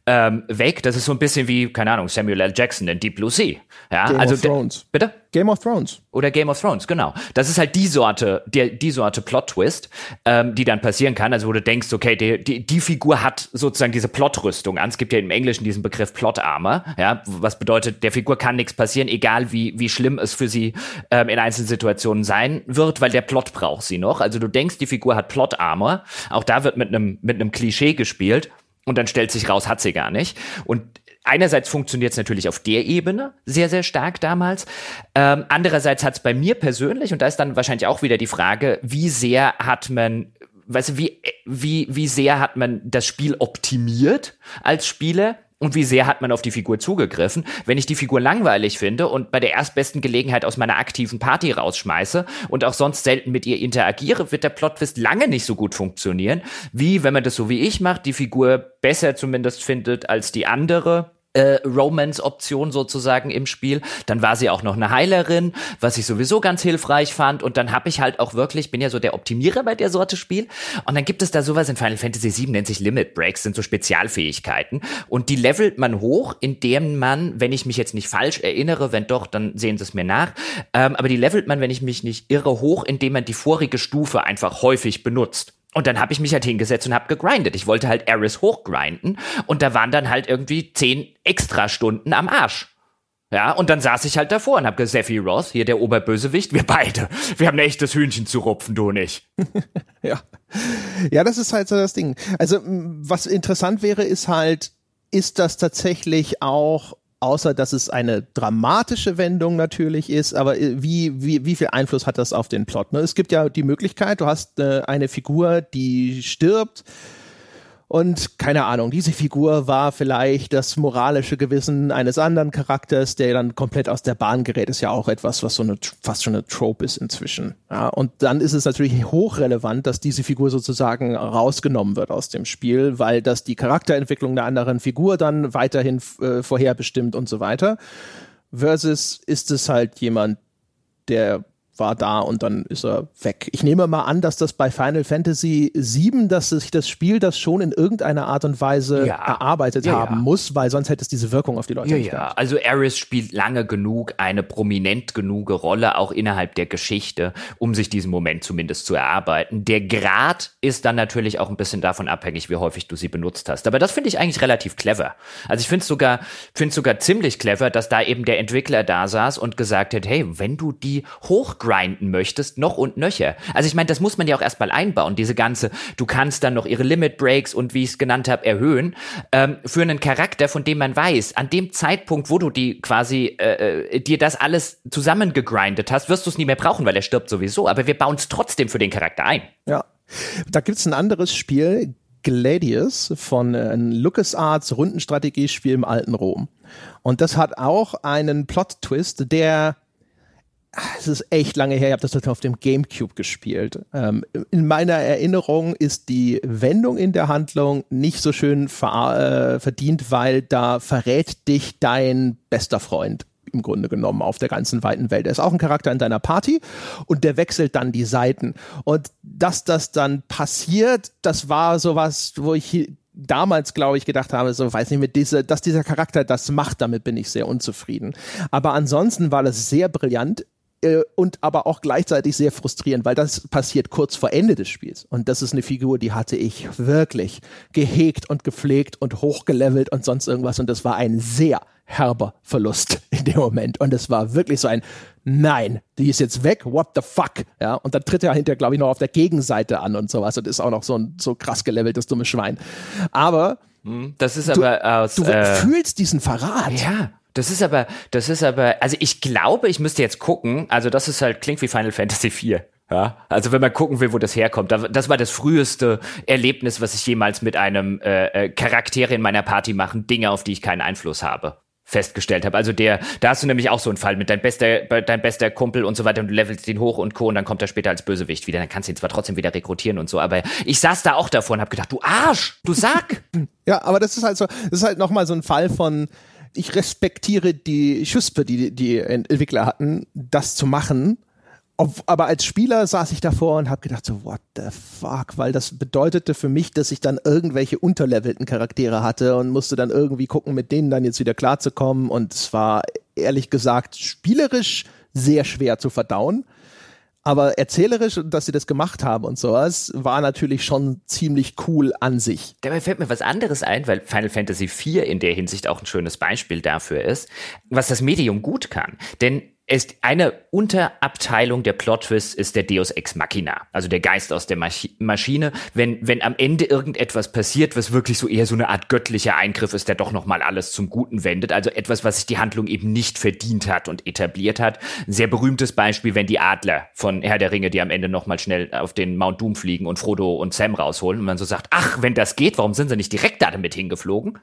Speaker 2: ähm, weg. Das ist so ein bisschen wie, keine Ahnung, Samuel L. Jackson in Deep Blue Sea. Ja,
Speaker 1: Game
Speaker 2: also
Speaker 1: of Thrones.
Speaker 2: Bitte?
Speaker 1: Game of Thrones.
Speaker 2: Oder Game of Thrones, genau. Das ist halt die Sorte, die, die Sorte Plot-Twist, ähm, die dann passieren kann. Also wo du denkst, okay, die, die, die Figur hat sozusagen diese Plot-Rüstung an. Es gibt ja im Englischen diesen Begriff Plot-Armor, ja, was bedeutet, der Figur kann nichts passieren, egal wie, wie schlimm es für sie ähm, in einzelnen Situationen sein wird, weil der Plot braucht sie noch. Also du denkst, die Figur hat Plot-Armor. Auch da wird mit einem mit einem Klischee gespielt. Und dann stellt sich raus, hat sie gar nicht. Und einerseits funktioniert es natürlich auf der Ebene sehr, sehr stark damals. Ähm, andererseits hat es bei mir persönlich, und da ist dann wahrscheinlich auch wieder die Frage, wie sehr hat man weißt du, wie, wie, wie sehr hat man das Spiel optimiert als Spieler? Und wie sehr hat man auf die Figur zugegriffen? Wenn ich die Figur langweilig finde und bei der erstbesten Gelegenheit aus meiner aktiven Party rausschmeiße und auch sonst selten mit ihr interagiere, wird der Plottwist lange nicht so gut funktionieren, wie wenn man das so wie ich macht, die Figur besser zumindest findet als die andere äh, Romance-Option sozusagen im Spiel. Dann war sie auch noch eine Heilerin, was ich sowieso ganz hilfreich fand. Und dann habe ich halt auch wirklich, bin ja so der Optimierer bei der Sorte Spiel. Und dann gibt es da sowas in Final Fantasy VII, nennt sich Limit Breaks, sind so Spezialfähigkeiten. Und die levelt man hoch, indem man, wenn ich mich jetzt nicht falsch erinnere, wenn doch, dann sehen Sie es mir nach. Ähm, aber die levelt man, wenn ich mich nicht irre, hoch, indem man die vorige Stufe einfach häufig benutzt. Und dann habe ich mich halt hingesetzt und habe gegrindet. Ich wollte halt Eris hochgrinden und da waren dann halt irgendwie zehn extra Stunden am Arsch. Ja, und dann saß ich halt davor und habe gesagt, Seffi Ross, hier der Oberbösewicht, wir beide. Wir haben ein echtes Hühnchen zu rupfen, du und ich.
Speaker 1: ja. Ja, das ist halt so das Ding. Also, was interessant wäre, ist halt, ist das tatsächlich auch außer dass es eine dramatische Wendung natürlich ist, aber äh, wie, wie, wie viel Einfluss hat das auf den Plot? Ne? Es gibt ja die Möglichkeit, du hast äh, eine Figur, die stirbt, und keine Ahnung, diese Figur war vielleicht das moralische Gewissen eines anderen Charakters, der dann komplett aus der Bahn gerät, ist ja auch etwas, was so eine fast schon eine Trope ist inzwischen. Ja, und dann ist es natürlich hochrelevant, dass diese Figur sozusagen rausgenommen wird aus dem Spiel, weil das die Charakterentwicklung der anderen Figur dann weiterhin äh, vorherbestimmt und so weiter. Versus ist es halt jemand, der war da und dann ist er weg. Ich nehme mal an, dass das bei Final Fantasy VII, dass sich das Spiel das schon in irgendeiner Art und Weise ja. erarbeitet ja, haben ja. muss, weil sonst hätte es diese Wirkung auf die Leute
Speaker 2: ja, nicht gehabt. Also Aris spielt lange genug eine prominent genug Rolle auch innerhalb der Geschichte, um sich diesen Moment zumindest zu erarbeiten. Der Grad ist dann natürlich auch ein bisschen davon abhängig, wie häufig du sie benutzt hast. Aber das finde ich eigentlich relativ clever. Also ich finde es sogar, sogar ziemlich clever, dass da eben der Entwickler da saß und gesagt hat, hey, wenn du die hoch grinden möchtest, noch und nöcher. Also ich meine, das muss man ja auch erstmal einbauen, diese ganze, du kannst dann noch ihre Limit Breaks und wie ich es genannt habe, erhöhen, ähm, für einen Charakter, von dem man weiß, an dem Zeitpunkt, wo du die quasi äh, äh dir das alles zusammengegrindet hast, wirst du es nie mehr brauchen, weil er stirbt sowieso. Aber wir bauen es trotzdem für den Charakter ein.
Speaker 1: Ja. Da gibt es ein anderes Spiel, Gladius von äh, LucasArts Rundenstrategiespiel im alten Rom. Und das hat auch einen Plot-Twist, der es ist echt lange her, ich habe das auf dem GameCube gespielt. Ähm, in meiner Erinnerung ist die Wendung in der Handlung nicht so schön ver äh, verdient, weil da verrät dich dein bester Freund im Grunde genommen auf der ganzen weiten Welt. Er ist auch ein Charakter in deiner Party und der wechselt dann die Seiten. Und dass das dann passiert, das war sowas, wo ich damals, glaube ich, gedacht habe, so weiß nicht, mit dieser, dass dieser Charakter das macht, damit bin ich sehr unzufrieden. Aber ansonsten war das sehr brillant äh, und aber auch gleichzeitig sehr frustrierend, weil das passiert kurz vor Ende des Spiels. Und das ist eine Figur, die hatte ich wirklich gehegt und gepflegt und hochgelevelt und sonst irgendwas. Und das war ein sehr herber Verlust in dem Moment. Und es war wirklich so ein, nein, die ist jetzt weg, what the fuck? Ja, und dann tritt er hinterher, glaube ich, noch auf der Gegenseite an und sowas und ist auch noch so ein so krass geleveltes dummes Schwein. Aber
Speaker 2: hm, das ist aber
Speaker 1: du,
Speaker 2: aus.
Speaker 1: Du äh, fühlst diesen Verrat.
Speaker 2: Ja. Das ist aber, das ist aber, also ich glaube, ich müsste jetzt gucken, also das ist halt, klingt wie Final Fantasy IV. Ja, also wenn man gucken will, wo das herkommt, das war das früheste Erlebnis, was ich jemals mit einem äh, äh, Charakter in meiner Party machen, Dinge, auf die ich keinen Einfluss habe festgestellt habe. Also der, da hast du nämlich auch so einen Fall mit dein bester, dein bester Kumpel und so weiter und du levelst ihn hoch und Co. und dann kommt er später als Bösewicht wieder. Dann kannst du ihn zwar trotzdem wieder rekrutieren und so, aber ich saß da auch davor und habe gedacht, du Arsch, du Sack.
Speaker 1: ja, aber das ist halt so, das ist halt nochmal so ein Fall von, ich respektiere die Schuspe, die die Entwickler hatten, das zu machen. Ob, aber als Spieler saß ich davor und habe gedacht so, what the fuck, weil das bedeutete für mich, dass ich dann irgendwelche unterlevelten Charaktere hatte und musste dann irgendwie gucken, mit denen dann jetzt wieder klarzukommen. Und es war ehrlich gesagt spielerisch sehr schwer zu verdauen. Aber erzählerisch, dass sie das gemacht haben und sowas, war natürlich schon ziemlich cool an sich.
Speaker 2: Dabei fällt mir was anderes ein, weil Final Fantasy IV in der Hinsicht auch ein schönes Beispiel dafür ist, was das Medium gut kann. Denn ist eine Unterabteilung der Plot-Twist ist der Deus Ex Machina, also der Geist aus der Masch Maschine. Wenn, wenn am Ende irgendetwas passiert, was wirklich so eher so eine Art göttlicher Eingriff ist, der doch nochmal alles zum Guten wendet. Also etwas, was sich die Handlung eben nicht verdient hat und etabliert hat. Ein sehr berühmtes Beispiel, wenn die Adler von Herr der Ringe, die am Ende nochmal schnell auf den Mount Doom fliegen und Frodo und Sam rausholen und man so sagt, ach, wenn das geht, warum sind sie nicht direkt da damit hingeflogen?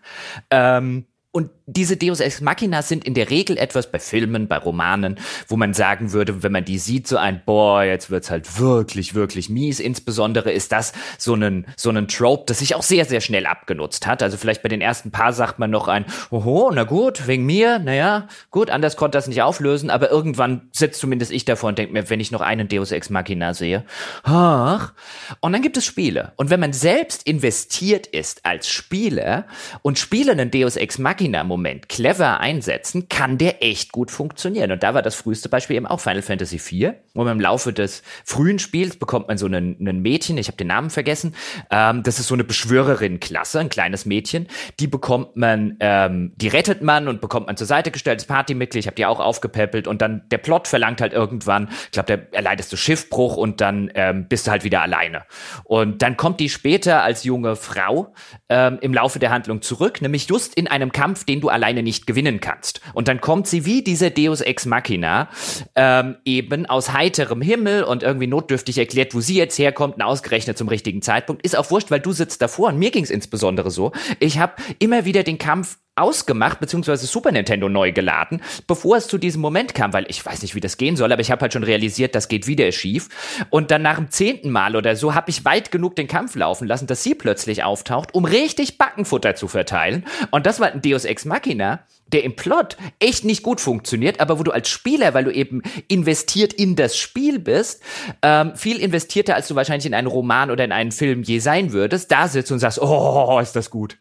Speaker 2: Ähm, und diese Deus Ex Machina sind in der Regel etwas bei Filmen, bei Romanen, wo man sagen würde, wenn man die sieht, so ein, boah, jetzt wird's halt wirklich, wirklich mies. Insbesondere ist das so ein, so ein Trope, das sich auch sehr, sehr schnell abgenutzt hat. Also vielleicht bei den ersten paar sagt man noch ein, oho, na gut, wegen mir, naja, gut, anders konnte das nicht auflösen, aber irgendwann sitzt zumindest ich davor und denke mir, wenn ich noch einen Deus Ex Machina sehe, ach. Und dann gibt es Spiele. Und wenn man selbst investiert ist als Spieler und Spiele einen Deus Ex Machina Machina-Moment clever einsetzen, kann der echt gut funktionieren. Und da war das früheste Beispiel eben auch Final Fantasy IV, wo man im Laufe des frühen Spiels bekommt man so einen, einen Mädchen, ich habe den Namen vergessen, ähm, das ist so eine Beschwörerin-Klasse, ein kleines Mädchen, die bekommt man, ähm, die rettet man und bekommt man zur Seite gestellt als Partymitglied, ich habe die auch aufgepäppelt und dann der Plot verlangt halt irgendwann, ich glaube, da erleidest du Schiffbruch und dann ähm, bist du halt wieder alleine. Und dann kommt die später als junge Frau ähm, im Laufe der Handlung zurück, nämlich just in einem Kampf Kampf, den du alleine nicht gewinnen kannst. Und dann kommt sie wie diese Deus Ex Machina ähm, eben aus heiterem Himmel und irgendwie notdürftig erklärt, wo sie jetzt herkommt und ausgerechnet zum richtigen Zeitpunkt. Ist auch wurscht, weil du sitzt davor und mir ging es insbesondere so. Ich habe immer wieder den Kampf ausgemacht, beziehungsweise Super Nintendo neu geladen, bevor es zu diesem Moment kam, weil ich weiß nicht, wie das gehen soll, aber ich habe halt schon realisiert, das geht wieder schief. Und dann nach dem zehnten Mal oder so habe ich weit genug den Kampf laufen lassen, dass sie plötzlich auftaucht, um richtig Backenfutter zu verteilen. Und das war ein Deus Ex Machina, der im Plot echt nicht gut funktioniert, aber wo du als Spieler, weil du eben investiert in das Spiel bist, ähm, viel investierter, als du wahrscheinlich in einen Roman oder in einen Film je sein würdest, da sitzt und sagst, oh, ist das gut.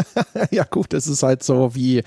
Speaker 1: ja gut, das ist halt so wie,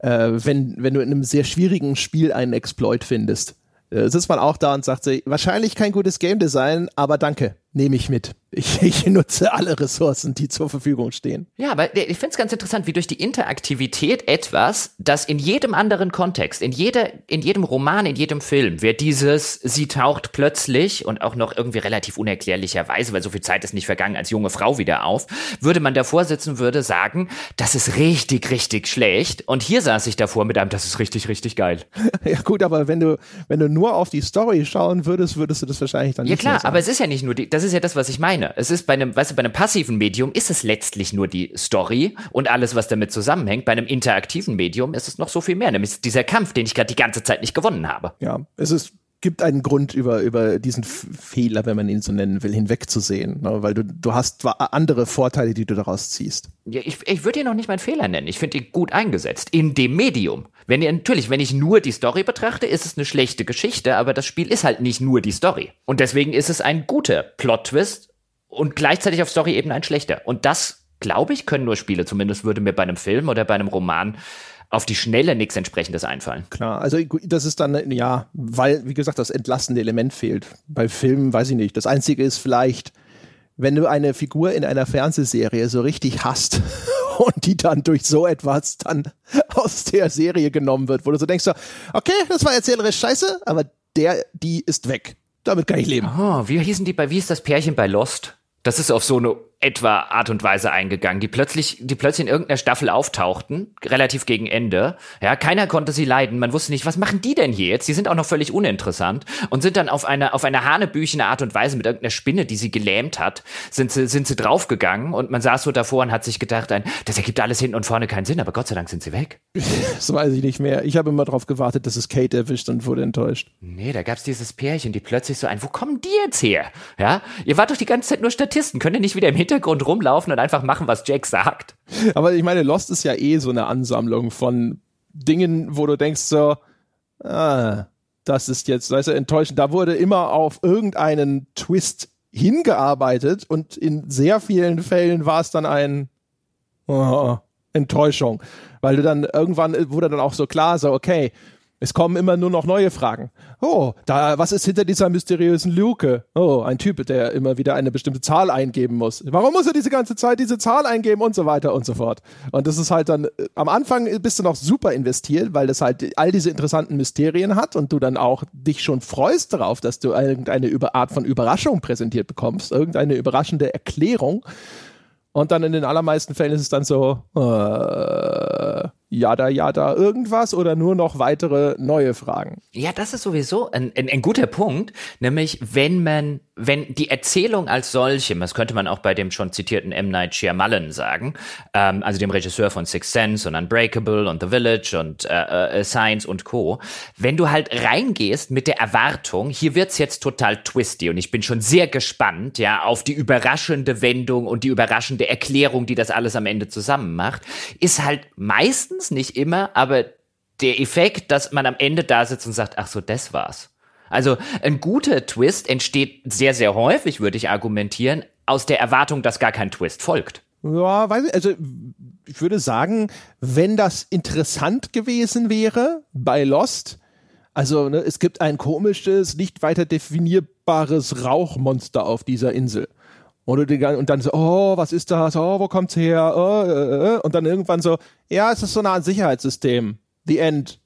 Speaker 1: äh, wenn, wenn du in einem sehr schwierigen Spiel einen Exploit findest. Äh, sitzt man auch da und sagt, wahrscheinlich kein gutes Game Design, aber danke nehme ich mit. Ich, ich, nutze alle Ressourcen, die zur Verfügung stehen.
Speaker 2: Ja, aber ich finde es ganz interessant, wie durch die Interaktivität etwas, das in jedem anderen Kontext, in, jeder, in jedem Roman, in jedem Film, wer dieses, sie taucht plötzlich und auch noch irgendwie relativ unerklärlicherweise, weil so viel Zeit ist nicht vergangen, als junge Frau wieder auf, würde man davor sitzen, würde sagen, das ist richtig, richtig schlecht. Und hier saß ich davor mit einem, das ist richtig, richtig geil.
Speaker 1: ja gut, aber wenn du, wenn du nur auf die Story schauen würdest, würdest du das wahrscheinlich dann
Speaker 2: ja, nicht Ja klar, aber es ist ja nicht nur die, das ist ja das, was ich meine. Es ist bei einem, weißt du, bei einem passiven Medium ist es letztlich nur die Story und alles, was damit zusammenhängt. Bei einem interaktiven Medium ist es noch so viel mehr, nämlich dieser Kampf, den ich gerade die ganze Zeit nicht gewonnen habe.
Speaker 1: Ja, es ist gibt einen Grund, über, über diesen Fehler, wenn man ihn so nennen will, hinwegzusehen. Ne? Weil du, du hast andere Vorteile, die du daraus ziehst.
Speaker 2: Ja, ich, ich würde ihn noch nicht meinen Fehler nennen. Ich finde ihn gut eingesetzt. In dem Medium. Wenn ihr, natürlich, wenn ich nur die Story betrachte, ist es eine schlechte Geschichte, aber das Spiel ist halt nicht nur die Story. Und deswegen ist es ein guter Plot-Twist und gleichzeitig auf Story-Ebene ein schlechter. Und das, glaube ich, können nur Spiele. Zumindest würde mir bei einem Film oder bei einem Roman auf die Schnelle nichts entsprechendes einfallen.
Speaker 1: Klar, also das ist dann, ja, weil, wie gesagt, das entlastende Element fehlt. Bei Filmen weiß ich nicht. Das Einzige ist vielleicht, wenn du eine Figur in einer Fernsehserie so richtig hast und die dann durch so etwas dann aus der Serie genommen wird, wo du so denkst, okay, das war erzählerisch scheiße, aber der, die ist weg. Damit kann ich leben.
Speaker 2: Oh, wie hießen die bei, wie ist das Pärchen bei Lost? Das ist auf so eine etwa Art und Weise eingegangen, die plötzlich, die plötzlich in irgendeiner Staffel auftauchten, relativ gegen Ende. Ja, keiner konnte sie leiden. Man wusste nicht, was machen die denn hier jetzt? Die sind auch noch völlig uninteressant und sind dann auf eine, auf eine hanebüchene Art und Weise mit irgendeiner Spinne, die sie gelähmt hat, sind sie, sind sie draufgegangen und man saß so davor und hat sich gedacht, ein, das ergibt alles hinten und vorne keinen Sinn, aber Gott sei Dank sind sie weg.
Speaker 1: Das weiß ich nicht mehr. Ich habe immer darauf gewartet, dass es Kate erwischt und wurde enttäuscht.
Speaker 2: Nee, da gab's dieses Pärchen, die plötzlich so ein, wo kommen die jetzt her? Ja, ihr wart doch die ganze Zeit nur Statisten, könnt ihr nicht wieder im Hintergrund rumlaufen und einfach machen, was Jake sagt.
Speaker 1: Aber ich meine, Lost ist ja eh so eine Ansammlung von Dingen, wo du denkst so, ah, das ist jetzt, weißt du, enttäuschend. Da wurde immer auf irgendeinen Twist hingearbeitet und in sehr vielen Fällen war es dann ein oh, Enttäuschung, weil du dann irgendwann wurde dann auch so klar, so okay, es kommen immer nur noch neue Fragen. Oh, da, was ist hinter dieser mysteriösen Luke? Oh, ein Typ, der immer wieder eine bestimmte Zahl eingeben muss. Warum muss er diese ganze Zeit diese Zahl eingeben und so weiter und so fort? Und das ist halt dann, äh, am Anfang bist du noch super investiert, weil das halt all diese interessanten Mysterien hat und du dann auch dich schon freust darauf, dass du irgendeine Art von Überraschung präsentiert bekommst, irgendeine überraschende Erklärung. Und dann in den allermeisten Fällen ist es dann so, äh, Jada, Jada, irgendwas oder nur noch weitere neue Fragen?
Speaker 2: Ja, das ist sowieso ein, ein, ein, guter Punkt, nämlich wenn man, wenn die Erzählung als solche, das könnte man auch bei dem schon zitierten M. Night Shyamalan sagen, ähm, also dem Regisseur von Six Sense und Unbreakable und The Village und äh, äh, Science und Co., wenn du halt reingehst mit der Erwartung, hier wird's jetzt total twisty und ich bin schon sehr gespannt, ja, auf die überraschende Wendung und die überraschende Erklärung, die das alles am Ende zusammen macht, ist halt meistens meistens, nicht immer, aber der Effekt, dass man am Ende da sitzt und sagt, ach so, das war's. Also ein guter Twist entsteht sehr, sehr häufig, würde ich argumentieren, aus der Erwartung, dass gar kein Twist folgt.
Speaker 1: Ja, weiß ich, also ich würde sagen, wenn das interessant gewesen wäre bei Lost, also ne, es gibt ein komisches, nicht weiter definierbares Rauchmonster auf dieser Insel. Und, du, und dann so, oh, was ist das? Oh, wo kommt's her? Oh, äh, äh. Und dann irgendwann so, ja, es ist so eine Art Sicherheitssystem. The End.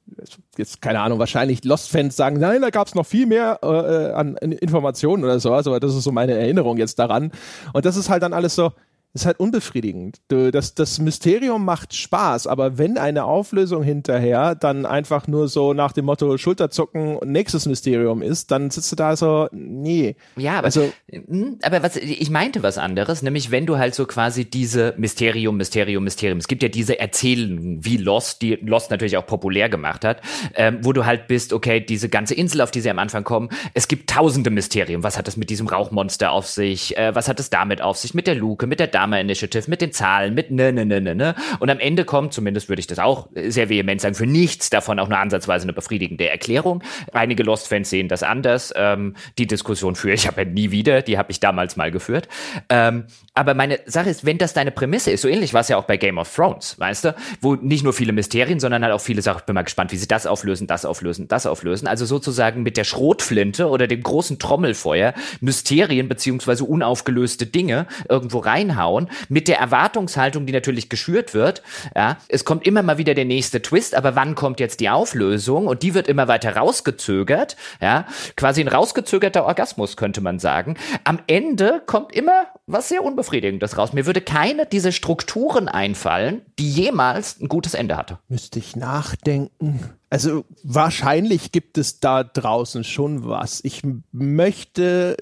Speaker 1: Jetzt, keine Ahnung, wahrscheinlich Lost-Fans sagen, nein, da gab's noch viel mehr äh, äh an, Informationen oder sowas, aber das ist so meine Erinnerung jetzt daran. Und das ist halt dann alles so, ist halt unbefriedigend. Das, das Mysterium macht Spaß, aber wenn eine Auflösung hinterher dann einfach nur so nach dem Motto Schulterzucken nächstes Mysterium ist, dann sitzt du da so, nee.
Speaker 2: Ja, aber, also, hm, aber was, ich meinte was anderes, nämlich wenn du halt so quasi diese Mysterium, Mysterium, Mysterium, es gibt ja diese Erzählungen wie Lost, die Lost natürlich auch populär gemacht hat, ähm, wo du halt bist, okay, diese ganze Insel, auf die sie am Anfang kommen, es gibt tausende Mysterien. Was hat es mit diesem Rauchmonster auf sich? Äh, was hat es damit auf sich? Mit der Luke, mit der Dama Initiative, mit den Zahlen, mit ne, ne, ne, ne, ne. Und am Ende kommt, zumindest würde ich das auch sehr vehement sagen, für nichts davon auch nur ansatzweise eine befriedigende Erklärung. Einige Lost-Fans sehen das anders. Ähm, die Diskussion führe ich aber nie wieder. Die habe ich damals mal geführt. Ähm, aber meine Sache ist, wenn das deine Prämisse ist, so ähnlich war es ja auch bei Game of Thrones, weißt du, wo nicht nur viele Mysterien, sondern halt auch viele Sachen, ich bin mal gespannt, wie sie das auflösen, das auflösen, das auflösen. Also sozusagen mit der Schrotflinte oder dem großen Trommelfeuer Mysterien beziehungsweise unaufgelöste Dinge irgendwo reinhauen mit der Erwartungshaltung, die natürlich geschürt wird. Ja, es kommt immer mal wieder der nächste Twist, aber wann kommt jetzt die Auflösung? Und die wird immer weiter rausgezögert. Ja, quasi ein rausgezögerter Orgasmus könnte man sagen. Am Ende kommt immer was sehr unbefriedigendes raus. Mir würde keine dieser Strukturen einfallen, die jemals ein gutes Ende hatte.
Speaker 1: Müsste ich nachdenken. Also wahrscheinlich gibt es da draußen schon was. Ich möchte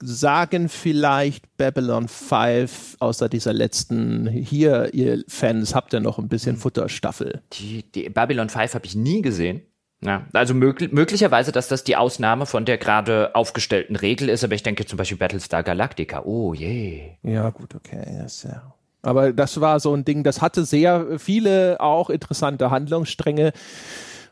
Speaker 1: sagen vielleicht Babylon 5 außer dieser letzten hier, ihr Fans, habt ihr noch ein bisschen Futterstaffel?
Speaker 2: Die, die Babylon 5 habe ich nie gesehen. Ja, also mög möglicherweise, dass das die Ausnahme von der gerade aufgestellten Regel ist, aber ich denke zum Beispiel Battlestar Galactica. Oh je.
Speaker 1: Ja, gut, okay. Das ja. Aber das war so ein Ding, das hatte sehr viele auch interessante Handlungsstränge,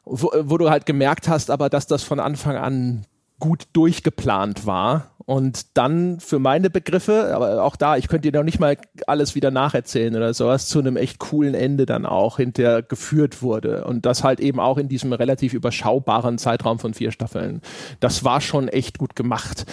Speaker 1: wo, wo du halt gemerkt hast, aber dass das von Anfang an gut durchgeplant war und dann für meine Begriffe, aber auch da, ich könnte dir noch nicht mal alles wieder nacherzählen oder sowas, zu einem echt coolen Ende dann auch hinter geführt wurde. Und das halt eben auch in diesem relativ überschaubaren Zeitraum von vier Staffeln. Das war schon echt gut gemacht.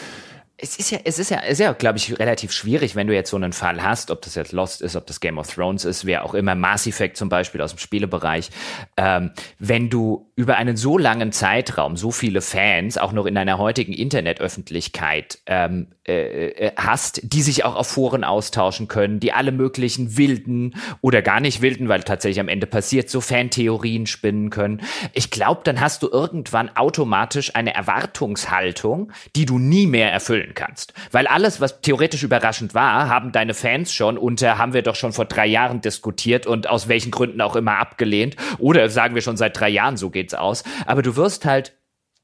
Speaker 2: Es ist ja, es ist ja, ja, glaube ich, relativ schwierig, wenn du jetzt so einen Fall hast, ob das jetzt Lost ist, ob das Game of Thrones ist, wer auch immer, Mass Effect zum Beispiel aus dem Spielebereich, ähm, wenn du über einen so langen Zeitraum so viele Fans, auch noch in einer heutigen Internetöffentlichkeit, ähm, äh, äh, hast, die sich auch auf Foren austauschen können, die alle möglichen wilden oder gar nicht wilden, weil tatsächlich am Ende passiert, so Fantheorien spinnen können. Ich glaube, dann hast du irgendwann automatisch eine Erwartungshaltung, die du nie mehr erfüllen kannst. Weil alles, was theoretisch überraschend war, haben deine Fans schon unter, haben wir doch schon vor drei Jahren diskutiert und aus welchen Gründen auch immer abgelehnt. Oder sagen wir schon seit drei Jahren, so geht's aus. Aber du wirst halt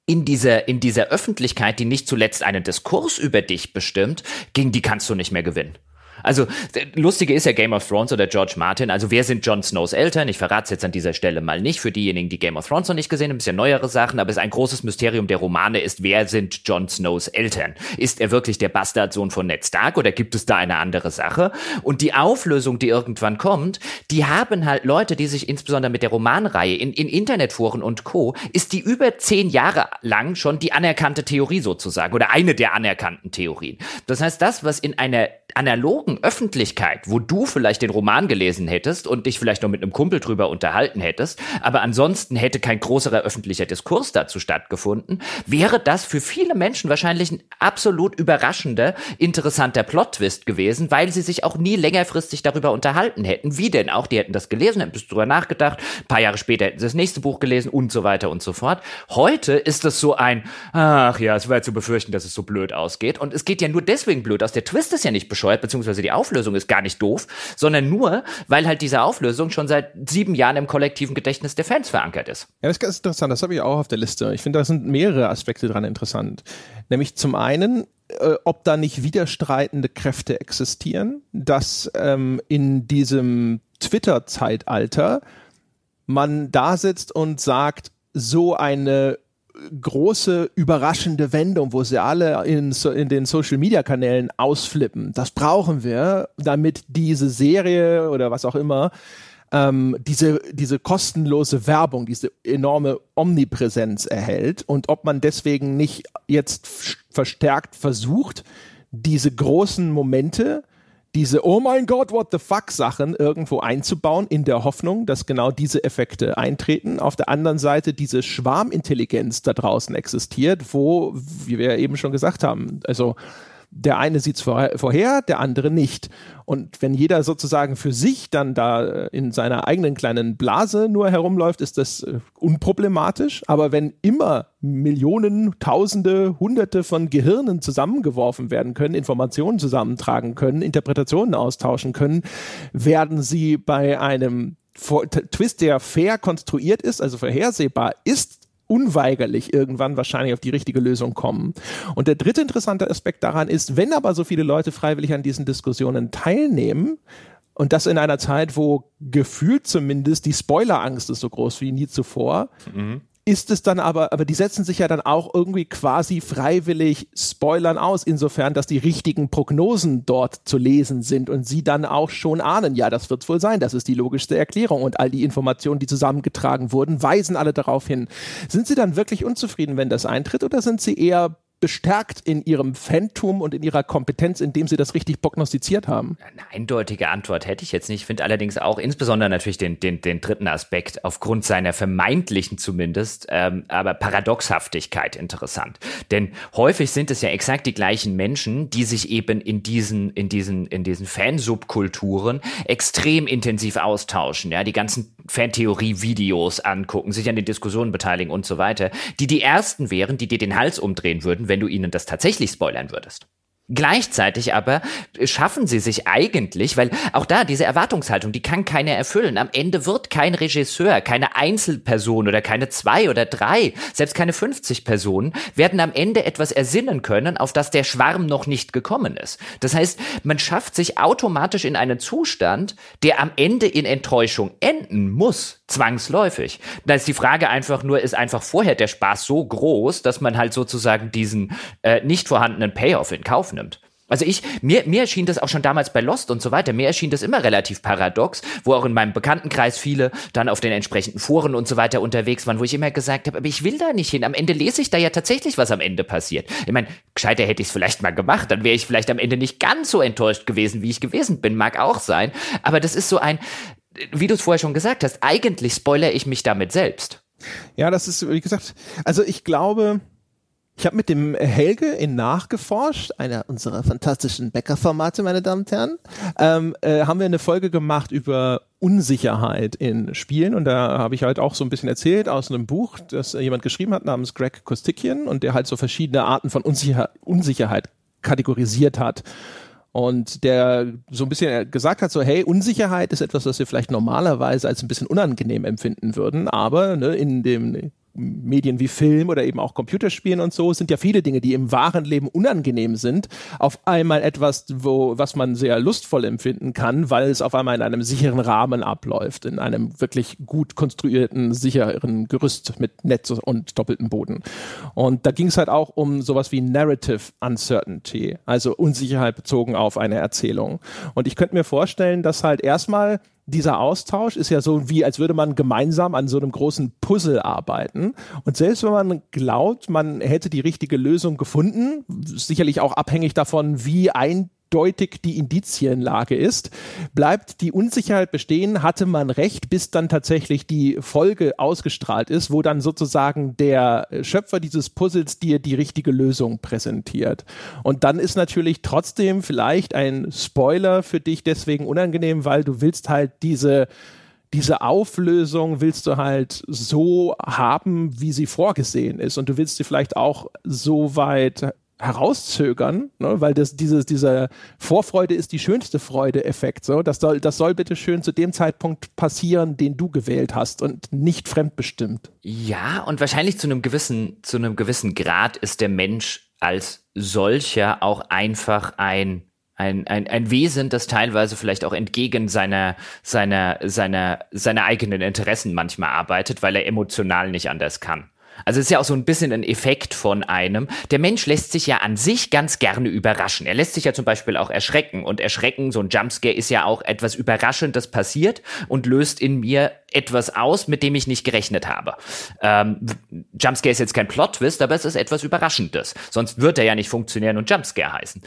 Speaker 2: in dieser, in dieser Öffentlichkeit, die nicht zuletzt einen Diskurs über dich bestimmt, gegen die kannst du nicht mehr gewinnen. Also lustige ist ja Game of Thrones oder George Martin. Also wer sind Jon Snows Eltern? Ich verrate es jetzt an dieser Stelle mal nicht. Für diejenigen, die Game of Thrones noch nicht gesehen haben, ein bisschen neuere Sachen, aber es ist ein großes Mysterium der Romane ist, wer sind Jon Snows Eltern? Ist er wirklich der Bastardsohn von Ned Stark oder gibt es da eine andere Sache? Und die Auflösung, die irgendwann kommt, die haben halt Leute, die sich insbesondere mit der Romanreihe in, in Internetforen und Co. ist die über zehn Jahre lang schon die anerkannte Theorie sozusagen oder eine der anerkannten Theorien. Das heißt, das, was in einer analogen Öffentlichkeit, wo du vielleicht den Roman gelesen hättest und dich vielleicht noch mit einem Kumpel drüber unterhalten hättest, aber ansonsten hätte kein größerer öffentlicher Diskurs dazu stattgefunden, wäre das für viele Menschen wahrscheinlich ein absolut überraschender, interessanter Plot-Twist gewesen, weil sie sich auch nie längerfristig darüber unterhalten hätten. Wie denn auch? Die hätten das gelesen, hätten drüber nachgedacht, ein paar Jahre später hätten sie das nächste Buch gelesen und so weiter und so fort. Heute ist es so ein, ach ja, es wäre zu befürchten, dass es so blöd ausgeht. Und es geht ja nur deswegen blöd aus. Der Twist ist ja nicht bescheuert, beziehungsweise die Auflösung ist gar nicht doof, sondern nur, weil halt diese Auflösung schon seit sieben Jahren im kollektiven Gedächtnis der Fans verankert ist.
Speaker 1: Ja, das ist ganz interessant, das habe ich auch auf der Liste. Ich finde, da sind mehrere Aspekte dran interessant. Nämlich zum einen, äh, ob da nicht widerstreitende Kräfte existieren, dass ähm, in diesem Twitter-Zeitalter man da sitzt und sagt, so eine große überraschende Wendung, wo sie alle in, in den Social Media Kanälen ausflippen. Das brauchen wir, damit diese Serie oder was auch immer ähm, diese, diese kostenlose Werbung, diese enorme Omnipräsenz erhält und ob man deswegen nicht jetzt verstärkt versucht, diese großen Momente diese Oh mein Gott, what the fuck Sachen irgendwo einzubauen, in der Hoffnung, dass genau diese Effekte eintreten. Auf der anderen Seite diese Schwarmintelligenz da draußen existiert, wo, wie wir eben schon gesagt haben, also der eine sieht es vorher, der andere nicht. Und wenn jeder sozusagen für sich dann da äh, in seiner eigenen kleinen Blase nur herumläuft, ist das äh, unproblematisch. Aber wenn immer Millionen, Tausende, Hunderte von Gehirnen zusammengeworfen werden können, Informationen zusammentragen können, Interpretationen austauschen können, werden sie bei einem Twist, der fair konstruiert ist, also vorhersehbar ist, unweigerlich irgendwann wahrscheinlich auf die richtige Lösung kommen. Und der dritte interessante Aspekt daran ist, wenn aber so viele Leute freiwillig an diesen Diskussionen teilnehmen, und das in einer Zeit, wo gefühlt zumindest die Spoilerangst ist so groß wie nie zuvor, mhm ist es dann aber, aber die setzen sich ja dann auch irgendwie quasi freiwillig Spoilern aus, insofern, dass die richtigen Prognosen dort zu lesen sind und sie dann auch schon ahnen, ja, das wird wohl sein, das ist die logischste Erklärung und all die Informationen, die zusammengetragen wurden, weisen alle darauf hin. Sind sie dann wirklich unzufrieden, wenn das eintritt oder sind sie eher bestärkt in ihrem Phantom und in ihrer Kompetenz, indem sie das richtig prognostiziert haben?
Speaker 2: Eine eindeutige Antwort hätte ich jetzt nicht. Ich finde allerdings auch insbesondere natürlich den, den, den dritten Aspekt aufgrund seiner vermeintlichen zumindest, ähm, aber Paradoxhaftigkeit interessant. Denn häufig sind es ja exakt die gleichen Menschen, die sich eben in diesen, in diesen, in diesen Fansubkulturen extrem intensiv austauschen, ja, die ganzen Fantheorie-Videos angucken, sich an den Diskussionen beteiligen und so weiter, die die ersten wären, die dir den Hals umdrehen würden, wenn du ihnen das tatsächlich spoilern würdest. Gleichzeitig aber schaffen sie sich eigentlich, weil auch da diese Erwartungshaltung, die kann keiner erfüllen. Am Ende wird kein Regisseur, keine Einzelperson oder keine zwei oder drei, selbst keine 50 Personen, werden am Ende etwas ersinnen können, auf das der Schwarm noch nicht gekommen ist. Das heißt, man schafft sich automatisch in einen Zustand, der am Ende in Enttäuschung enden muss, zwangsläufig. Da ist die Frage einfach nur, ist einfach vorher der Spaß so groß, dass man halt sozusagen diesen äh, nicht vorhandenen Payoff in Kauf nimmt. Also ich, mir, mir erschien das auch schon damals bei Lost und so weiter, mir erschien das immer relativ paradox, wo auch in meinem Bekanntenkreis viele dann auf den entsprechenden Foren und so weiter unterwegs waren, wo ich immer gesagt habe, aber ich will da nicht hin. Am Ende lese ich da ja tatsächlich, was am Ende passiert. Ich meine, gescheiter hätte ich es vielleicht mal gemacht, dann wäre ich vielleicht am Ende nicht ganz so enttäuscht gewesen, wie ich gewesen bin, mag auch sein. Aber das ist so ein, wie du es vorher schon gesagt hast, eigentlich spoilere ich mich damit selbst.
Speaker 1: Ja, das ist, wie gesagt, also ich glaube, ich habe mit dem Helge in nachgeforscht, einer unserer fantastischen Bäcker-Formate, meine Damen und Herren, ähm, äh, haben wir eine Folge gemacht über Unsicherheit in Spielen und da habe ich halt auch so ein bisschen erzählt aus einem Buch, das jemand geschrieben hat namens Greg Kostikian und der halt so verschiedene Arten von Unsicher Unsicherheit kategorisiert hat und der so ein bisschen gesagt hat, so hey, Unsicherheit ist etwas, was wir vielleicht normalerweise als ein bisschen unangenehm empfinden würden, aber ne, in dem Medien wie Film oder eben auch Computerspielen und so sind ja viele Dinge, die im wahren Leben unangenehm sind, auf einmal etwas, wo, was man sehr lustvoll empfinden kann, weil es auf einmal in einem sicheren Rahmen abläuft, in einem wirklich gut konstruierten, sicheren Gerüst mit Netz und doppeltem Boden. Und da ging es halt auch um sowas wie Narrative Uncertainty, also Unsicherheit bezogen auf eine Erzählung. Und ich könnte mir vorstellen, dass halt erstmal dieser Austausch ist ja so wie, als würde man gemeinsam an so einem großen Puzzle arbeiten. Und selbst wenn man glaubt, man hätte die richtige Lösung gefunden, sicherlich auch abhängig davon, wie ein eindeutig die Indizienlage ist, bleibt die Unsicherheit bestehen, hatte man recht, bis dann tatsächlich die Folge ausgestrahlt ist, wo dann sozusagen der Schöpfer dieses Puzzles dir die richtige Lösung präsentiert. Und dann ist natürlich trotzdem vielleicht ein Spoiler für dich deswegen unangenehm, weil du willst halt diese diese Auflösung willst du halt so haben, wie sie vorgesehen ist. Und du willst sie vielleicht auch so weit herauszögern, ne, weil das diese dieser Vorfreude ist die schönste Freude-Effekt. So, das soll das soll bitte schön zu dem Zeitpunkt passieren, den du gewählt hast und nicht fremdbestimmt.
Speaker 2: Ja, und wahrscheinlich zu einem gewissen zu einem gewissen Grad ist der Mensch als solcher auch einfach ein ein, ein, ein Wesen, das teilweise vielleicht auch entgegen seiner, seiner, seiner, seiner eigenen Interessen manchmal arbeitet, weil er emotional nicht anders kann. Also es ist ja auch so ein bisschen ein Effekt von einem. Der Mensch lässt sich ja an sich ganz gerne überraschen. Er lässt sich ja zum Beispiel auch erschrecken. Und Erschrecken, so ein Jumpscare ist ja auch etwas Überraschendes passiert und löst in mir etwas aus, mit dem ich nicht gerechnet habe. Ähm, Jumpscare ist jetzt kein Plot-Twist, aber es ist etwas Überraschendes. Sonst wird er ja nicht funktionieren und Jumpscare heißen.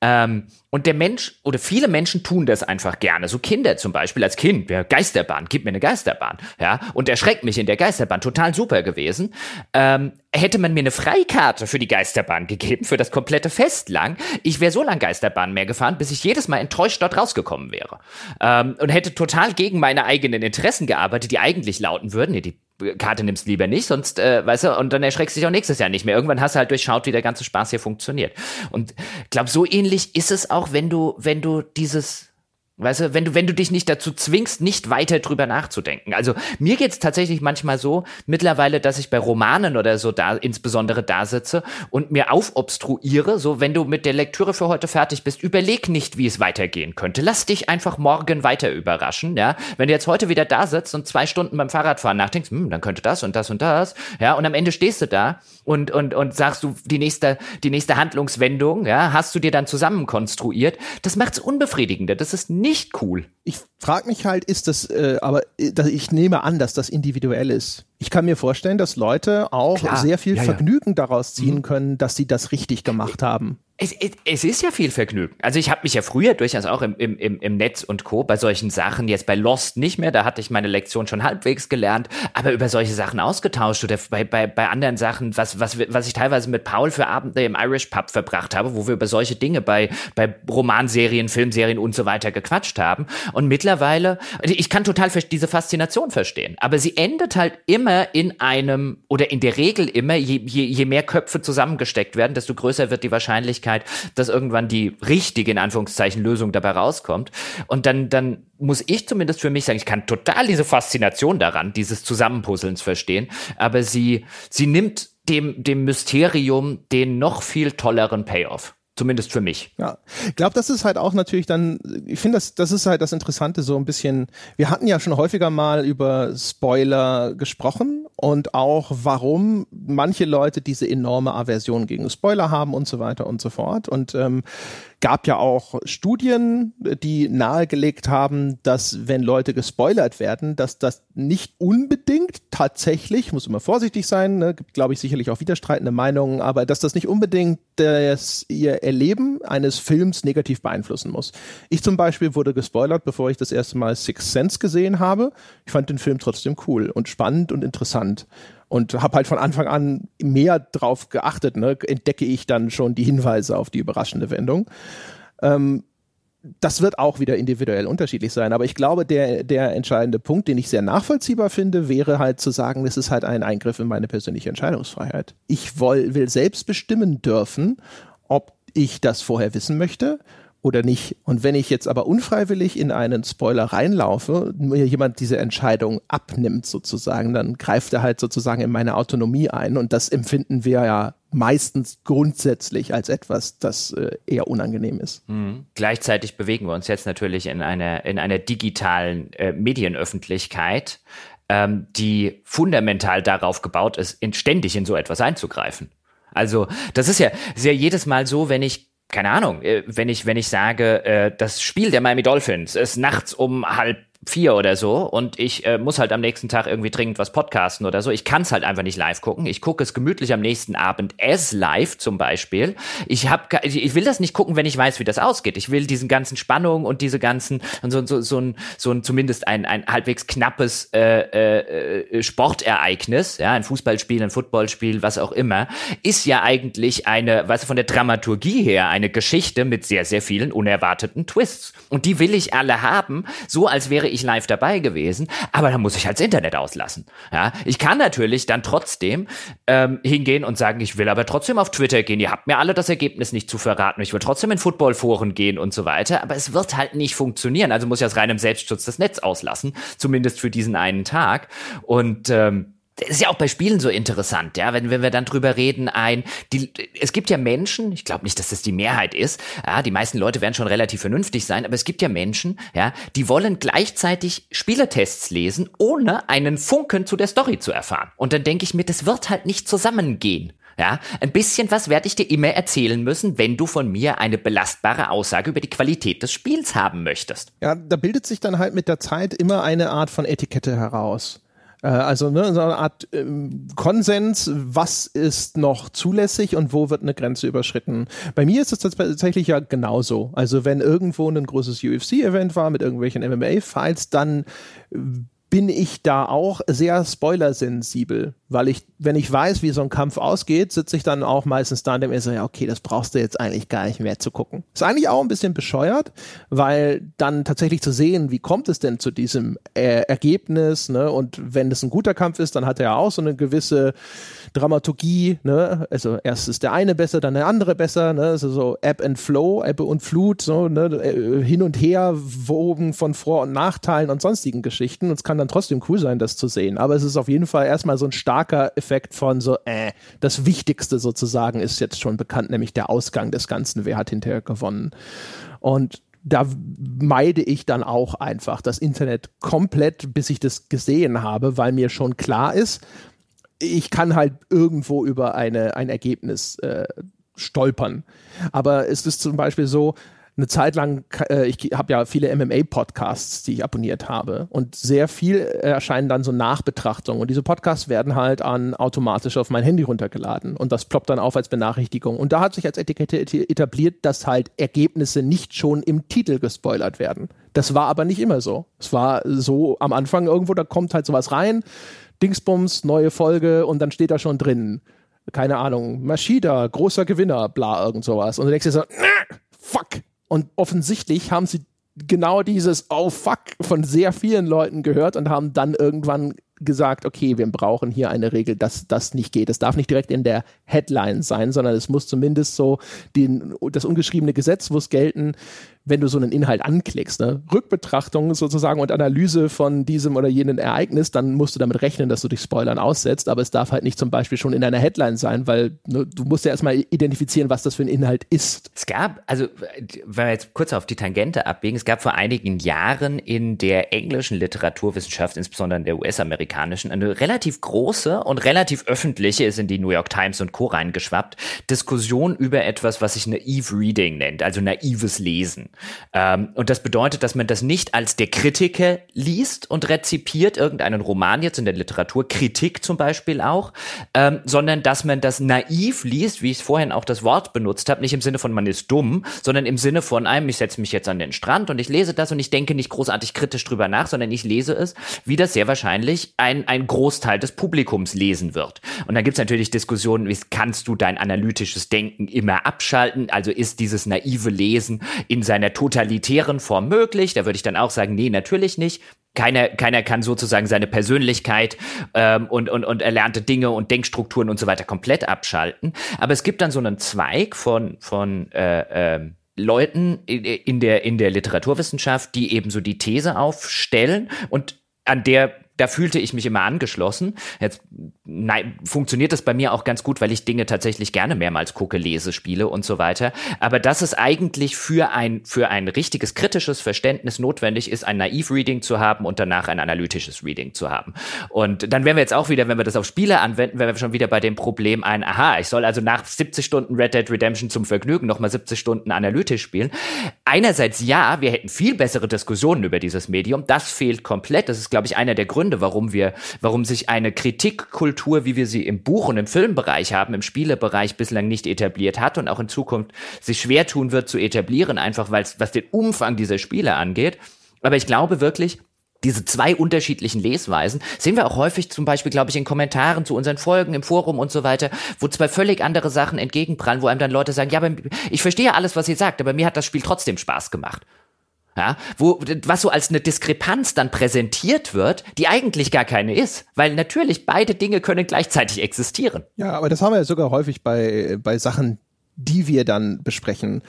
Speaker 2: Ähm, und der Mensch oder viele Menschen tun das einfach gerne. So Kinder zum Beispiel als Kind, ja, Geisterbahn, gib mir eine Geisterbahn, ja, und erschreckt mich in der Geisterbahn, total super gewesen. Ähm, hätte man mir eine Freikarte für die Geisterbahn gegeben, für das komplette Fest lang, ich wäre so lang Geisterbahn mehr gefahren, bis ich jedes Mal enttäuscht dort rausgekommen wäre. Ähm, und hätte total gegen meine eigenen Interessen gearbeitet, die eigentlich lauten würden, nee, die Karte nimmst lieber nicht, sonst, äh, weißt du, und dann erschreckst du dich auch nächstes Jahr nicht mehr. Irgendwann hast du halt durchschaut, wie der ganze Spaß hier funktioniert. Und ich glaube, so ähnlich ist es auch, wenn du, wenn du dieses Weißt du, wenn du, wenn du dich nicht dazu zwingst, nicht weiter drüber nachzudenken. Also mir geht's tatsächlich manchmal so, mittlerweile, dass ich bei Romanen oder so da insbesondere da sitze und mir aufobstruiere, so wenn du mit der Lektüre für heute fertig bist, überleg nicht, wie es weitergehen könnte. Lass dich einfach morgen weiter überraschen, ja. Wenn du jetzt heute wieder da sitzt und zwei Stunden beim Fahrradfahren nachdenkst, hm, dann könnte das und das und das, ja, und am Ende stehst du da und, und, und sagst du die nächste, die nächste Handlungswendung, ja, hast du dir dann zusammen konstruiert. Das macht's unbefriedigender. Das ist nicht cool.
Speaker 1: Ich frage mich halt, ist das, äh, aber äh, ich nehme an, dass das individuell ist. Ich kann mir vorstellen, dass Leute auch Klar. sehr viel ja, Vergnügen ja. daraus ziehen mhm. können, dass sie das richtig gemacht haben.
Speaker 2: Es, es, es, ist ja viel Vergnügen. Also ich habe mich ja früher durchaus auch im, im, im Netz und Co. bei solchen Sachen, jetzt bei Lost nicht mehr, da hatte ich meine Lektion schon halbwegs gelernt, aber über solche Sachen ausgetauscht oder bei, bei, bei anderen Sachen, was, was, was ich teilweise mit Paul für Abende im Irish Pub verbracht habe, wo wir über solche Dinge bei, bei Romanserien, Filmserien und so weiter gequatscht haben. Und mittlerweile, ich kann total diese Faszination verstehen, aber sie endet halt immer in einem, oder in der Regel immer, je, je, je mehr Köpfe zusammengesteckt werden, desto größer wird die Wahrscheinlichkeit, Wahrscheinlichkeit, dass irgendwann die richtige, in Anführungszeichen, Lösung dabei rauskommt. Und dann, dann muss ich zumindest für mich sagen, ich kann total diese Faszination daran, dieses Zusammenpuzzelns verstehen, aber sie, sie nimmt dem, dem Mysterium den noch viel tolleren Payoff. Zumindest für mich.
Speaker 1: Ja, ich glaube, das ist halt auch natürlich dann, ich finde, das, das ist halt das Interessante, so ein bisschen, wir hatten ja schon häufiger mal über Spoiler gesprochen und auch warum manche Leute diese enorme Aversion gegen Spoiler haben und so weiter und so fort. Und ähm, gab ja auch Studien, die nahegelegt haben, dass wenn Leute gespoilert werden, dass das nicht unbedingt tatsächlich, muss immer vorsichtig sein, ne, gibt glaube ich sicherlich auch widerstreitende Meinungen, aber dass das nicht unbedingt das ihr Erleben eines Films negativ beeinflussen muss. Ich zum Beispiel wurde gespoilert, bevor ich das erste Mal Six Sense gesehen habe. Ich fand den Film trotzdem cool und spannend und interessant und habe halt von Anfang an mehr drauf geachtet, ne? entdecke ich dann schon die Hinweise auf die überraschende Wendung. Ähm, das wird auch wieder individuell unterschiedlich sein, aber ich glaube, der, der entscheidende Punkt, den ich sehr nachvollziehbar finde, wäre halt zu sagen, das ist halt ein Eingriff in meine persönliche Entscheidungsfreiheit. Ich will, will selbst bestimmen dürfen, ob ich das vorher wissen möchte oder nicht. Und wenn ich jetzt aber unfreiwillig in einen Spoiler reinlaufe, mir jemand diese Entscheidung abnimmt sozusagen, dann greift er halt sozusagen in meine Autonomie ein und das empfinden wir ja meistens grundsätzlich als etwas, das äh, eher unangenehm ist.
Speaker 2: Mhm. Gleichzeitig bewegen wir uns jetzt natürlich in einer, in einer digitalen äh, Medienöffentlichkeit, ähm, die fundamental darauf gebaut ist, in, ständig in so etwas einzugreifen. Also das ist ja, ist ja jedes Mal so, wenn ich keine Ahnung, äh, wenn ich, wenn ich sage, äh, das Spiel der Miami Dolphins ist nachts um halb vier oder so und ich äh, muss halt am nächsten Tag irgendwie dringend was podcasten oder so. Ich kann es halt einfach nicht live gucken. Ich gucke es gemütlich am nächsten Abend as live zum Beispiel. Ich hab, ich will das nicht gucken, wenn ich weiß, wie das ausgeht. Ich will diesen ganzen Spannungen und diese ganzen so, so, so, ein, so ein zumindest ein, ein halbwegs knappes äh, äh, Sportereignis, ja, ein Fußballspiel, ein Footballspiel, was auch immer, ist ja eigentlich eine, weißt du, von der Dramaturgie her eine Geschichte mit sehr, sehr vielen unerwarteten Twists. Und die will ich alle haben, so als wäre ich live dabei gewesen, aber dann muss ich halt das Internet auslassen. Ja, ich kann natürlich dann trotzdem ähm, hingehen und sagen, ich will aber trotzdem auf Twitter gehen. Ihr habt mir alle das Ergebnis nicht zu verraten. Ich will trotzdem in Footballforen gehen und so weiter, aber es wird halt nicht funktionieren. Also muss ich aus reinem Selbstschutz das Netz auslassen, zumindest für diesen einen Tag. Und ähm, das ist ja auch bei Spielen so interessant, ja, wenn, wenn wir dann drüber reden, ein, die, es gibt ja Menschen, ich glaube nicht, dass das die Mehrheit ist, ja, die meisten Leute werden schon relativ vernünftig sein, aber es gibt ja Menschen, ja, die wollen gleichzeitig Spielertests lesen, ohne einen Funken zu der Story zu erfahren. Und dann denke ich mir, das wird halt nicht zusammengehen. Ja, ein bisschen was werde ich dir immer erzählen müssen, wenn du von mir eine belastbare Aussage über die Qualität des Spiels haben möchtest.
Speaker 1: Ja, da bildet sich dann halt mit der Zeit immer eine Art von Etikette heraus. Äh, also ne, so eine Art ähm, Konsens, was ist noch zulässig und wo wird eine Grenze überschritten. Bei mir ist es tatsächlich ja genauso. Also wenn irgendwo ein großes UFC-Event war mit irgendwelchen MMA-Fights, dann bin ich da auch sehr spoilersensibel, weil ich, wenn ich weiß, wie so ein Kampf ausgeht, sitze ich dann auch meistens da und denke mir so, ja, okay, das brauchst du jetzt eigentlich gar nicht mehr zu gucken. Ist eigentlich auch ein bisschen bescheuert, weil dann tatsächlich zu sehen, wie kommt es denn zu diesem äh, Ergebnis, ne? Und wenn es ein guter Kampf ist, dann hat er auch so eine gewisse Dramaturgie, ne? Also erst ist der eine besser, dann der andere besser, ne? Also so Ebb and Flow, Ebbe und Flut, so, ne? Äh, hin und her wogen von Vor- und Nachteilen und sonstigen Geschichten. Und es kann dann trotzdem cool sein, das zu sehen. Aber es ist auf jeden Fall erstmal so ein starker Effekt von so, äh, das Wichtigste sozusagen ist jetzt schon bekannt, nämlich der Ausgang des Ganzen. Wer hat hinterher gewonnen? Und da meide ich dann auch einfach das Internet komplett, bis ich das gesehen habe, weil mir schon klar ist, ich kann halt irgendwo über eine, ein Ergebnis äh, stolpern. Aber es ist zum Beispiel so, eine Zeit lang, äh, ich habe ja viele MMA-Podcasts, die ich abonniert habe und sehr viel erscheinen dann so Nachbetrachtungen und diese Podcasts werden halt an automatisch auf mein Handy runtergeladen und das ploppt dann auf als Benachrichtigung und da hat sich als Etikette etabliert, dass halt Ergebnisse nicht schon im Titel gespoilert werden. Das war aber nicht immer so. Es war so am Anfang irgendwo, da kommt halt sowas rein, Dingsbums, neue Folge und dann steht da schon drin keine Ahnung, Maschida, großer Gewinner, bla, irgend sowas. Und du denkst dir so, fuck, und offensichtlich haben sie genau dieses Oh fuck von sehr vielen Leuten gehört und haben dann irgendwann gesagt, okay, wir brauchen hier eine Regel, dass das nicht geht. Es darf nicht direkt in der Headline sein, sondern es muss zumindest so den, das ungeschriebene Gesetz muss gelten. wenn du so einen Inhalt anklickst. Ne? Rückbetrachtung sozusagen und Analyse von diesem oder jenem Ereignis, dann musst du damit rechnen, dass du dich Spoilern aussetzt, aber es darf halt nicht zum Beispiel schon in deiner Headline sein, weil ne, du musst ja erstmal identifizieren, was das für ein Inhalt ist.
Speaker 2: Es gab, also wenn wir jetzt kurz auf die Tangente abbiegen, es gab vor einigen Jahren in der englischen Literaturwissenschaft, insbesondere in der US-amerikanischen, eine relativ große und relativ öffentliche, ist in die New York Times und Co. reingeschwappt, Diskussion über etwas, was sich Naive Reading nennt, also naives Lesen. Ähm, und das bedeutet, dass man das nicht als der Kritiker liest und rezipiert, irgendeinen Roman jetzt in der Literatur, Kritik zum Beispiel auch, ähm, sondern dass man das naiv liest, wie ich vorhin auch das Wort benutzt habe, nicht im Sinne von man ist dumm, sondern im Sinne von einem, ich setze mich jetzt an den Strand und ich lese das und ich denke nicht großartig kritisch drüber nach, sondern ich lese es, wie das sehr wahrscheinlich ein, ein Großteil des Publikums lesen wird. Und dann gibt es natürlich Diskussionen, wie kannst du dein analytisches Denken immer abschalten? Also ist dieses naive Lesen in seiner totalitären Form möglich? Da würde ich dann auch sagen, nee, natürlich nicht. Keiner, keiner kann sozusagen seine Persönlichkeit ähm, und, und, und erlernte Dinge und Denkstrukturen und so weiter komplett abschalten. Aber es gibt dann so einen Zweig von, von äh, äh, Leuten in der, in der Literaturwissenschaft, die eben so die These aufstellen und an der da fühlte ich mich immer angeschlossen. Jetzt nein, funktioniert das bei mir auch ganz gut, weil ich Dinge tatsächlich gerne mehrmals gucke, lese, spiele und so weiter. Aber dass es eigentlich für ein, für ein richtiges kritisches Verständnis notwendig ist, ein Naiv-Reading zu haben und danach ein analytisches Reading zu haben. Und dann wären wir jetzt auch wieder, wenn wir das auf Spiele anwenden, wären wir schon wieder bei dem Problem ein, aha, ich soll also nach 70 Stunden Red Dead Redemption zum Vergnügen nochmal 70 Stunden analytisch spielen. Einerseits ja, wir hätten viel bessere Diskussionen über dieses Medium. Das fehlt komplett. Das ist, glaube ich, einer der Gründe, Gründe, warum wir, warum sich eine Kritikkultur, wie wir sie im Buch- und im Filmbereich haben, im Spielebereich bislang nicht etabliert hat und auch in Zukunft sich schwer tun wird zu etablieren, einfach weil es, was den Umfang dieser Spiele angeht. Aber ich glaube wirklich, diese zwei unterschiedlichen Lesweisen sehen wir auch häufig zum Beispiel, glaube ich, in Kommentaren zu unseren Folgen im Forum und so weiter, wo zwei völlig andere Sachen entgegenprallen, wo einem dann Leute sagen, ja, aber ich verstehe alles, was ihr sagt, aber mir hat das Spiel trotzdem Spaß gemacht ja, wo, was so als eine Diskrepanz dann präsentiert wird, die eigentlich gar keine ist, weil natürlich beide Dinge können gleichzeitig existieren.
Speaker 1: Ja, aber das haben wir ja sogar häufig bei, bei Sachen, die wir dann besprechen.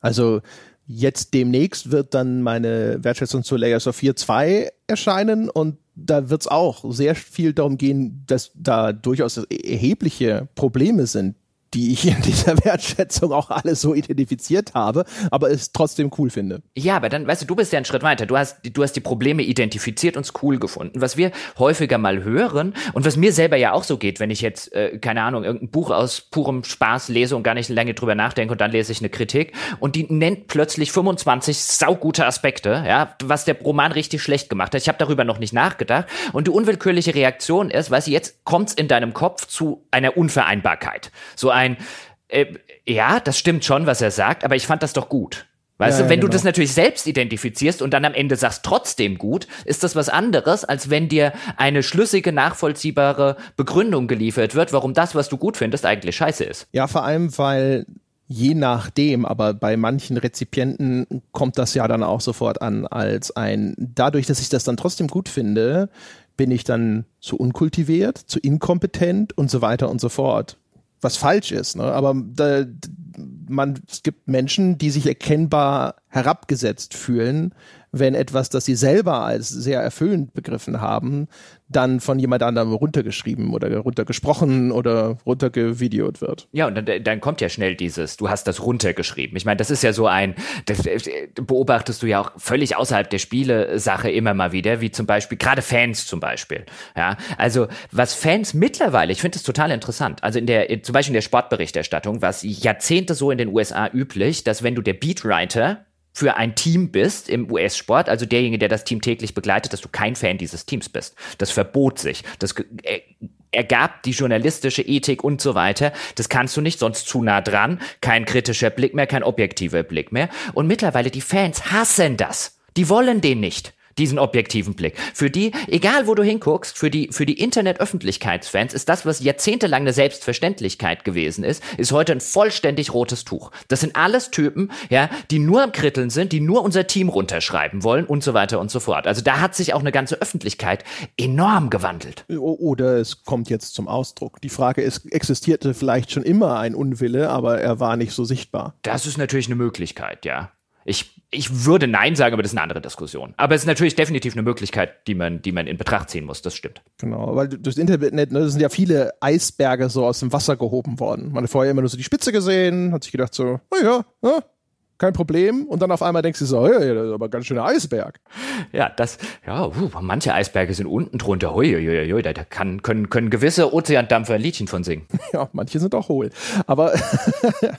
Speaker 1: Also jetzt demnächst wird dann meine Wertschätzung zu Layers of 4 2 erscheinen und da wird es auch sehr viel darum gehen, dass da durchaus erhebliche Probleme sind, die ich in dieser Wertschätzung auch alle so identifiziert habe, aber es trotzdem cool finde.
Speaker 2: Ja, aber dann, weißt du, du bist ja einen Schritt weiter. Du hast, du hast die Probleme identifiziert und es cool gefunden. Was wir häufiger mal hören und was mir selber ja auch so geht, wenn ich jetzt, äh, keine Ahnung, irgendein Buch aus purem Spaß lese und gar nicht lange drüber nachdenke und dann lese ich eine Kritik und die nennt plötzlich 25 saugute Aspekte, ja, was der Roman richtig schlecht gemacht hat. Ich habe darüber noch nicht nachgedacht und die unwillkürliche Reaktion ist, weißt du, jetzt kommt's in deinem Kopf zu einer Unvereinbarkeit. So ein, äh, ja, das stimmt schon, was er sagt, aber ich fand das doch gut. Weißt ja, du, wenn genau. du das natürlich selbst identifizierst und dann am Ende sagst trotzdem gut, ist das was anderes, als wenn dir eine schlüssige, nachvollziehbare Begründung geliefert wird, warum das, was du gut findest, eigentlich scheiße ist.
Speaker 1: Ja, vor allem, weil je nachdem, aber bei manchen Rezipienten kommt das ja dann auch sofort an als ein, dadurch, dass ich das dann trotzdem gut finde, bin ich dann zu unkultiviert, zu inkompetent und so weiter und so fort was falsch ist. Ne? Aber da, man, es gibt Menschen, die sich erkennbar herabgesetzt fühlen, wenn etwas, das sie selber als sehr erfüllend begriffen haben, dann von jemand anderem runtergeschrieben oder runtergesprochen oder runtergevideot wird.
Speaker 2: Ja, und dann, dann kommt ja schnell dieses, du hast das runtergeschrieben. Ich meine, das ist ja so ein, das beobachtest du ja auch völlig außerhalb der Spiele-Sache immer mal wieder, wie zum Beispiel, gerade Fans zum Beispiel. Ja, also was Fans mittlerweile, ich finde das total interessant, also in der, zum Beispiel in der Sportberichterstattung, was Jahrzehnte so in den USA üblich, dass wenn du der Beatwriter für ein Team bist im US-Sport, also derjenige, der das Team täglich begleitet, dass du kein Fan dieses Teams bist. Das verbot sich. Das äh, ergab die journalistische Ethik und so weiter. Das kannst du nicht, sonst zu nah dran. Kein kritischer Blick mehr, kein objektiver Blick mehr. Und mittlerweile die Fans hassen das. Die wollen den nicht diesen objektiven Blick. Für die, egal wo du hinguckst, für die, für die Internet-Öffentlichkeitsfans ist das, was jahrzehntelang eine Selbstverständlichkeit gewesen ist, ist heute ein vollständig rotes Tuch. Das sind alles Typen, ja, die nur am Kritteln sind, die nur unser Team runterschreiben wollen und so weiter und so fort. Also da hat sich auch eine ganze Öffentlichkeit enorm gewandelt.
Speaker 1: Oder es kommt jetzt zum Ausdruck. Die Frage ist, existierte vielleicht schon immer ein Unwille, aber er war nicht so sichtbar.
Speaker 2: Das ist natürlich eine Möglichkeit, ja. Ich, ich würde Nein sagen, aber das ist eine andere Diskussion. Aber es ist natürlich definitiv eine Möglichkeit, die man, die man in Betracht ziehen muss. Das stimmt.
Speaker 1: Genau, weil durchs Internet ne, sind ja viele Eisberge so aus dem Wasser gehoben worden. Man hat vorher immer nur so die Spitze gesehen, hat sich gedacht so, oh ja, ja kein Problem. Und dann auf einmal denkst du so, ja, das ist aber ein ganz schöner Eisberg.
Speaker 2: Ja, das, ja, uh, manche Eisberge sind unten drunter. Hui, hui, hui, da kann, können, können gewisse Ozeandampfer ein Liedchen von singen.
Speaker 1: Ja, manche sind auch hohl. Aber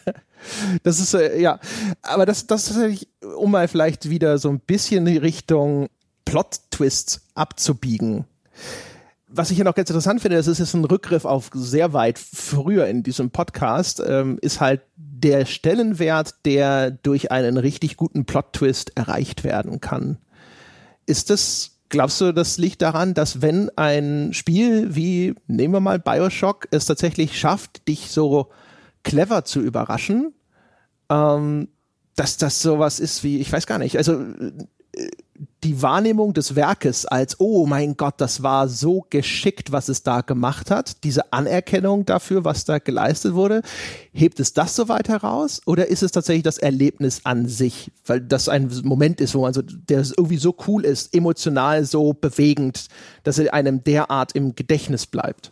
Speaker 1: das ist, äh, ja, aber das, das ist, um mal vielleicht wieder so ein bisschen die Richtung Plot-Twists abzubiegen was ich ja noch ganz interessant finde, das ist jetzt ein Rückgriff auf sehr weit früher in diesem Podcast, ähm, ist halt der Stellenwert, der durch einen richtig guten Plot-Twist erreicht werden kann. Ist das, glaubst du, das liegt daran, dass wenn ein Spiel wie, nehmen wir mal Bioshock, es tatsächlich schafft, dich so clever zu überraschen, ähm, dass das sowas ist wie, ich weiß gar nicht, also äh, die Wahrnehmung des Werkes als, oh mein Gott, das war so geschickt, was es da gemacht hat, diese Anerkennung dafür, was da geleistet wurde, hebt es das so weit heraus oder ist es tatsächlich das Erlebnis an sich, weil das ein Moment ist, wo man so, der irgendwie so cool ist, emotional so bewegend, dass er einem derart im Gedächtnis bleibt?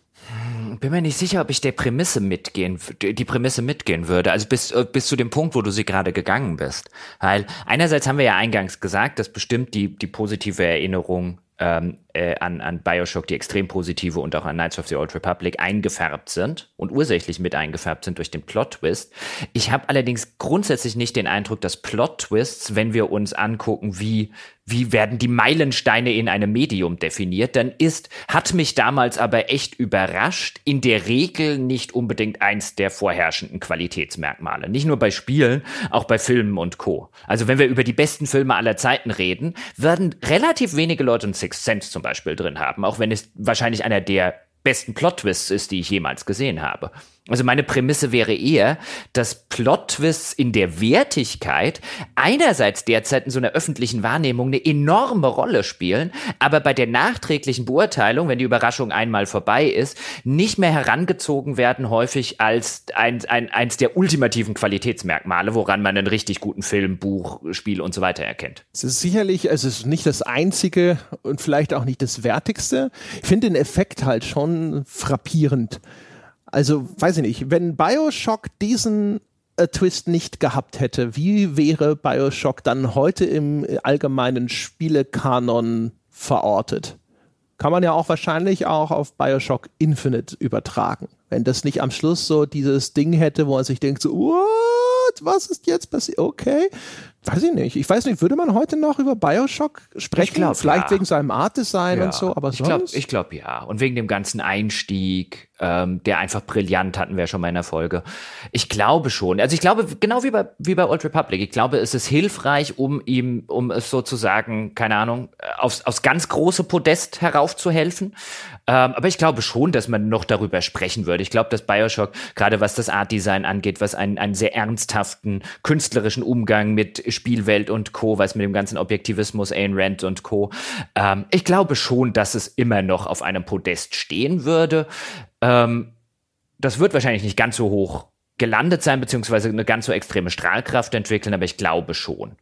Speaker 2: Bin mir nicht sicher, ob ich der Prämisse mitgehen, die Prämisse mitgehen würde. Also bis, äh, bis zu dem Punkt, wo du sie gerade gegangen bist. Weil einerseits haben wir ja eingangs gesagt, dass bestimmt die, die positive Erinnerung ähm, äh, an, an Bioshock, die extrem positive und auch an Knights of the Old Republic eingefärbt sind und ursächlich mit eingefärbt sind durch den Plot-Twist. Ich habe allerdings grundsätzlich nicht den Eindruck, dass Plot-Twists, wenn wir uns angucken, wie, wie werden die Meilensteine in einem Medium definiert, dann ist, hat mich damals aber echt überrascht, in der Regel nicht unbedingt eins der vorherrschenden Qualitätsmerkmale. Nicht nur bei Spielen, auch bei Filmen und Co. Also wenn wir über die besten Filme aller Zeiten reden, werden relativ wenige Leute und Six Sense zum Beispiel drin haben, auch wenn es wahrscheinlich einer der besten Plot-Twists ist, die ich jemals gesehen habe. Also meine Prämisse wäre eher, dass Plot-Twists in der Wertigkeit einerseits derzeit in so einer öffentlichen Wahrnehmung eine enorme Rolle spielen, aber bei der nachträglichen Beurteilung, wenn die Überraschung einmal vorbei ist, nicht mehr herangezogen werden häufig als ein, ein, eins der ultimativen Qualitätsmerkmale, woran man einen richtig guten Film, Buch, Spiel und so weiter erkennt.
Speaker 1: Es ist sicherlich, es ist nicht das einzige und vielleicht auch nicht das wertigste. Ich finde den Effekt halt schon frappierend. Also, weiß ich nicht, wenn Bioshock diesen äh, Twist nicht gehabt hätte, wie wäre Bioshock dann heute im allgemeinen Spielekanon verortet? Kann man ja auch wahrscheinlich auch auf Bioshock Infinite übertragen. Wenn das nicht am Schluss so dieses Ding hätte, wo man sich denkt, so, what? Was ist jetzt passiert? Okay, Weiß ich nicht. Ich weiß nicht, würde man heute noch über Bioshock sprechen? Glaub, Vielleicht ja. wegen seinem Art-Design ja. und so, aber
Speaker 2: ich sonst? ich glaube ja. Und wegen dem ganzen Einstieg, ähm, der einfach brillant hatten wir schon mal in der Folge. Ich glaube schon. Also ich glaube, genau wie bei, wie bei Old Republic, ich glaube, es ist hilfreich, um ihm, um es sozusagen, keine Ahnung, aufs, aufs ganz große Podest heraufzuhelfen. Ähm, aber ich glaube schon, dass man noch darüber sprechen würde. Ich glaube, dass Bioshock, gerade was das Art-Design angeht, was einen, einen sehr ernsthaften künstlerischen Umgang mit Spielwelt und Co., was mit dem ganzen Objektivismus, Ayn Rand und Co. Ähm, ich glaube schon, dass es immer noch auf einem Podest stehen würde. Ähm, das wird wahrscheinlich nicht ganz so hoch gelandet sein, beziehungsweise eine ganz so extreme Strahlkraft entwickeln, aber ich glaube schon.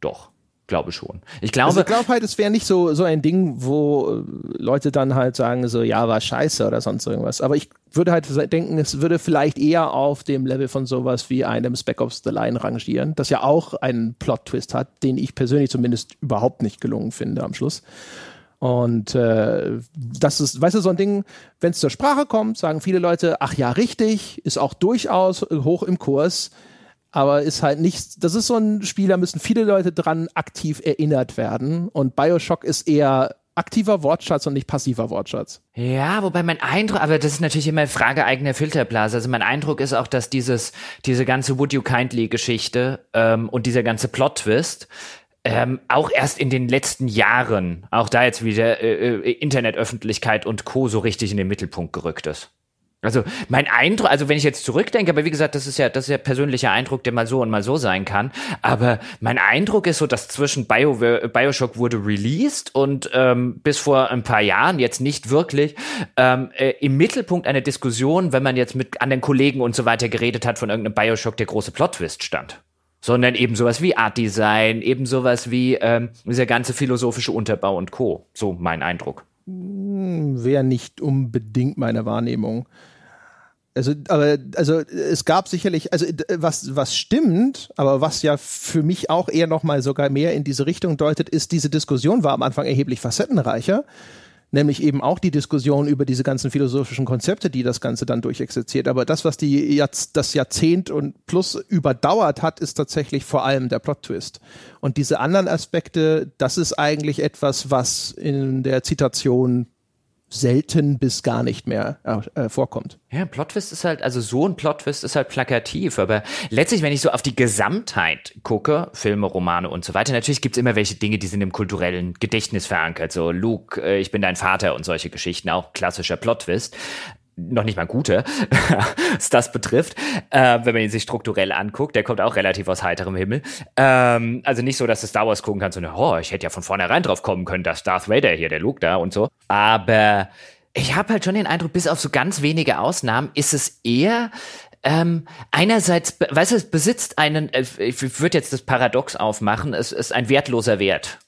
Speaker 2: Doch. Glaube schon. Ich glaube, also
Speaker 1: ich glaube halt, es wäre nicht so, so ein Ding, wo äh, Leute dann halt sagen, so, ja, war scheiße oder sonst irgendwas. Aber ich würde halt denken, es würde vielleicht eher auf dem Level von sowas wie einem Spec Ops The Line rangieren, das ja auch einen Plot-Twist hat, den ich persönlich zumindest überhaupt nicht gelungen finde am Schluss. Und äh, das ist, weißt du, so ein Ding, wenn es zur Sprache kommt, sagen viele Leute, ach ja, richtig, ist auch durchaus hoch im Kurs aber ist halt nicht, das ist so ein Spiel, da müssen viele Leute dran aktiv erinnert werden und Bioshock ist eher aktiver Wortschatz und nicht passiver Wortschatz.
Speaker 2: Ja, wobei mein Eindruck, aber das ist natürlich immer Frage eigener Filterblase. Also mein Eindruck ist auch, dass dieses, diese ganze Would You Kindly Geschichte ähm, und dieser ganze Plot-Twist ähm, auch erst in den letzten Jahren, auch da jetzt wieder äh, äh Internetöffentlichkeit und Co. so richtig in den Mittelpunkt gerückt ist. Also mein Eindruck, also wenn ich jetzt zurückdenke, aber wie gesagt, das ist ja, das ist ja persönlicher Eindruck, der mal so und mal so sein kann. Aber mein Eindruck ist so, dass zwischen Bio, Bioshock wurde released und ähm, bis vor ein paar Jahren jetzt nicht wirklich ähm, äh, im Mittelpunkt einer Diskussion, wenn man jetzt mit anderen Kollegen und so weiter geredet hat von irgendeinem Bioshock, der große Plot-Twist stand. sondern eben sowas wie Art Design, eben sowas wie ähm, dieser ganze philosophische Unterbau und Co. So mein Eindruck.
Speaker 1: Hm, Wäre nicht unbedingt meine Wahrnehmung. Also, aber, also, es gab sicherlich, also, was, was stimmt, aber was ja für mich auch eher nochmal sogar mehr in diese Richtung deutet, ist, diese Diskussion war am Anfang erheblich facettenreicher nämlich eben auch die Diskussion über diese ganzen philosophischen Konzepte, die das Ganze dann durchexerziert. Aber das, was die jetzt das Jahrzehnt und plus überdauert hat, ist tatsächlich vor allem der Plot-Twist. Und diese anderen Aspekte, das ist eigentlich etwas, was in der Zitation selten bis gar nicht mehr äh, vorkommt.
Speaker 2: Ja, Plotwist ist halt, also so ein Plotwist ist halt plakativ, aber letztlich, wenn ich so auf die Gesamtheit gucke, Filme, Romane und so weiter, natürlich gibt es immer welche Dinge, die sind im kulturellen Gedächtnis verankert, so Luke, äh, ich bin dein Vater und solche Geschichten, auch klassischer Plotwist noch nicht mal gute, was das betrifft, äh, wenn man ihn sich strukturell anguckt. Der kommt auch relativ aus heiterem Himmel. Ähm, also nicht so, dass du Star Wars gucken kannst und, oh, ich hätte ja von vornherein drauf kommen können, dass Darth Vader hier, der Luke da und so. Aber ich habe halt schon den Eindruck, bis auf so ganz wenige Ausnahmen ist es eher ähm, einerseits, weißt du, es besitzt einen, äh, ich würde jetzt das Paradox aufmachen, es ist ein wertloser Wert.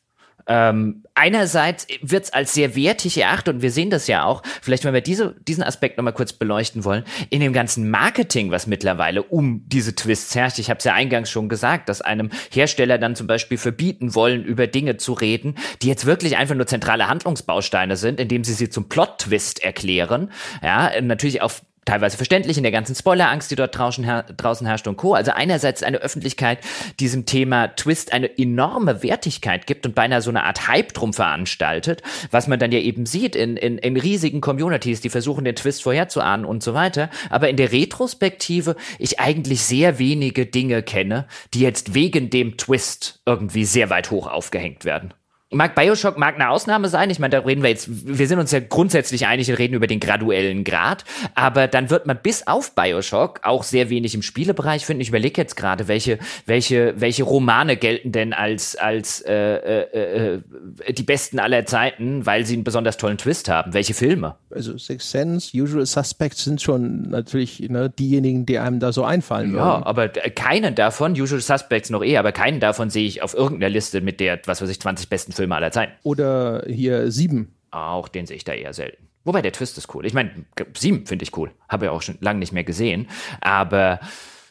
Speaker 2: Ähm, einerseits wird es als sehr wertig erachtet und wir sehen das ja auch, vielleicht wenn wir diese, diesen Aspekt nochmal kurz beleuchten wollen, in dem ganzen Marketing, was mittlerweile um diese Twists herrscht. Ich habe es ja eingangs schon gesagt, dass einem Hersteller dann zum Beispiel verbieten wollen, über Dinge zu reden, die jetzt wirklich einfach nur zentrale Handlungsbausteine sind, indem sie sie zum Plot-Twist erklären. Ja, natürlich auf teilweise verständlich in der ganzen Spoilerangst, die dort draußen, her draußen herrscht und Co. Also einerseits eine Öffentlichkeit diesem Thema Twist eine enorme Wertigkeit gibt und beinahe so eine Art Hype drum veranstaltet, was man dann ja eben sieht in, in, in riesigen Communities, die versuchen den Twist vorherzuahnen und so weiter. Aber in der Retrospektive ich eigentlich sehr wenige Dinge kenne, die jetzt wegen dem Twist irgendwie sehr weit hoch aufgehängt werden mag Bioshock mag eine Ausnahme sein. Ich meine, da reden wir jetzt, wir sind uns ja grundsätzlich einig, wir reden über den graduellen Grad. Aber dann wird man bis auf Bioshock auch sehr wenig im Spielebereich finden. Ich überlege jetzt gerade, welche, welche, welche Romane gelten denn als, als äh, äh, äh, die besten aller Zeiten, weil sie einen besonders tollen Twist haben. Welche Filme?
Speaker 1: Also Six Sense, Usual Suspects sind schon natürlich ne, diejenigen, die einem da so einfallen
Speaker 2: ja, würden. Ja, aber keinen davon, Usual Suspects noch eher, aber keinen davon sehe ich auf irgendeiner Liste mit der, was weiß ich, 20 besten Filme aller Zeiten.
Speaker 1: Oder hier sieben.
Speaker 2: Auch den sehe ich da eher selten. Wobei der Twist ist cool. Ich meine, sieben finde ich cool. Habe ja auch schon lange nicht mehr gesehen. Aber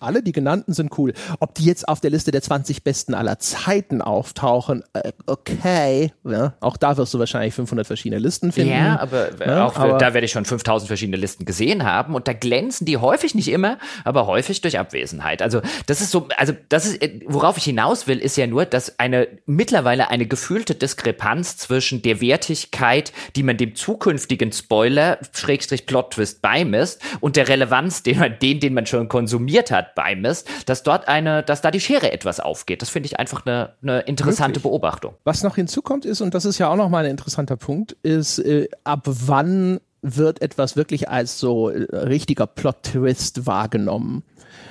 Speaker 1: alle, die genannten sind cool. Ob die jetzt auf der Liste der 20 besten aller Zeiten auftauchen, äh, okay. Ja, auch da wirst du wahrscheinlich 500 verschiedene Listen finden.
Speaker 2: Ja, aber ja, auch aber da werde ich schon 5000 verschiedene Listen gesehen haben und da glänzen die häufig nicht immer, aber häufig durch Abwesenheit. Also das ist so, also das ist, worauf ich hinaus will, ist ja nur, dass eine mittlerweile eine gefühlte Diskrepanz zwischen der Wertigkeit, die man dem zukünftigen Spoiler Schrägstrich Plot Twist beimisst und der Relevanz, den man den, den man schon konsumiert hat, beimisst, dass dort eine, dass da die Schere etwas aufgeht. Das finde ich einfach eine, eine interessante Wirklich? Beobachtung.
Speaker 1: Was noch hinzukommt ist, und das ist ja auch noch mal ein interessanter Punkt, ist, äh, ab wann wird etwas wirklich als so äh, richtiger Plot-Twist wahrgenommen?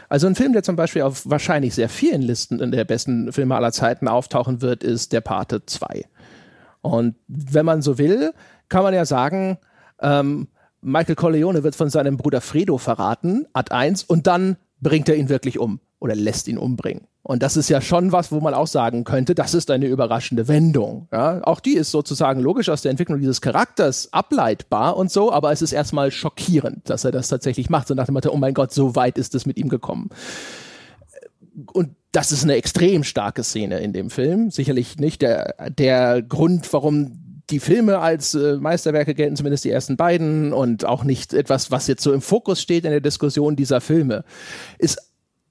Speaker 1: Also ein Film, der zum Beispiel auf wahrscheinlich sehr vielen Listen in der besten Filme aller Zeiten auftauchen wird, ist Der Pate 2. Und wenn man so will, kann man ja sagen, ähm, Michael Corleone wird von seinem Bruder Fredo verraten, Ad 1, und dann bringt er ihn wirklich um oder lässt ihn umbringen. Und das ist ja schon was, wo man auch sagen könnte, das ist eine überraschende Wendung. Ja, auch die ist sozusagen logisch aus der Entwicklung dieses Charakters ableitbar und so, aber es ist erstmal schockierend, dass er das tatsächlich macht. So nach dem Motto, oh mein Gott, so weit ist es mit ihm gekommen. Und das ist eine extrem starke Szene in dem Film. Sicherlich nicht der, der Grund, warum die Filme als äh, Meisterwerke gelten, zumindest die ersten beiden, und auch nicht etwas, was jetzt so im Fokus steht in der Diskussion dieser Filme. Ist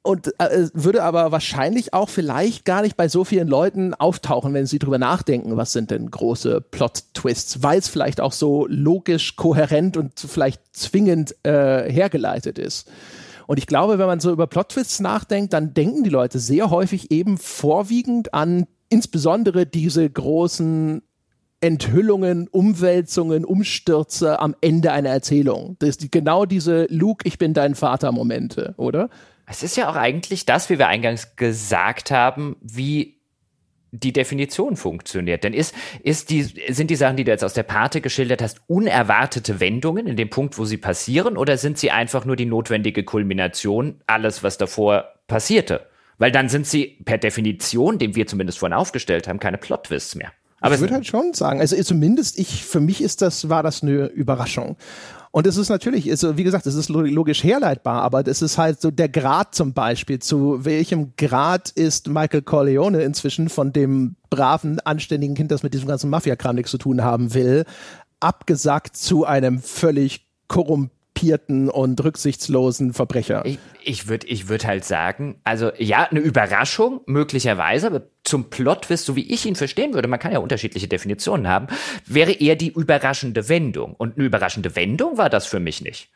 Speaker 1: und äh, würde aber wahrscheinlich auch vielleicht gar nicht bei so vielen Leuten auftauchen, wenn sie drüber nachdenken, was sind denn große Plot-Twists, weil es vielleicht auch so logisch, kohärent und vielleicht zwingend äh, hergeleitet ist. Und ich glaube, wenn man so über Plot-Twists nachdenkt, dann denken die Leute sehr häufig eben vorwiegend an insbesondere diese großen Enthüllungen, Umwälzungen, Umstürze am Ende einer Erzählung. Das ist genau diese Luke, ich bin dein Vater Momente, oder?
Speaker 2: Es ist ja auch eigentlich das, wie wir eingangs gesagt haben, wie die Definition funktioniert. Denn ist, ist die, sind die Sachen, die du jetzt aus der Pate geschildert hast, unerwartete Wendungen in dem Punkt, wo sie passieren, oder sind sie einfach nur die notwendige Kulmination alles, was davor passierte? Weil dann sind sie per Definition, den wir zumindest vorhin aufgestellt haben, keine Plot-Twists mehr.
Speaker 1: Aber ich würde halt schon sagen, also zumindest ich, für mich ist das, war das eine Überraschung. Und es ist natürlich, also wie gesagt, es ist logisch herleitbar, aber das ist halt so der Grad zum Beispiel. Zu welchem Grad ist Michael Corleone inzwischen von dem braven, anständigen Kind, das mit diesem ganzen Mafia-Kram nichts zu tun haben will, abgesagt zu einem völlig korrumpierten korrumpierten und rücksichtslosen Verbrecher.
Speaker 2: Ich, ich würde ich würd halt sagen, also ja, eine Überraschung möglicherweise, aber zum Plot-Twist, so wie ich ihn verstehen würde, man kann ja unterschiedliche Definitionen haben, wäre eher die überraschende Wendung. Und eine überraschende Wendung war das für mich nicht.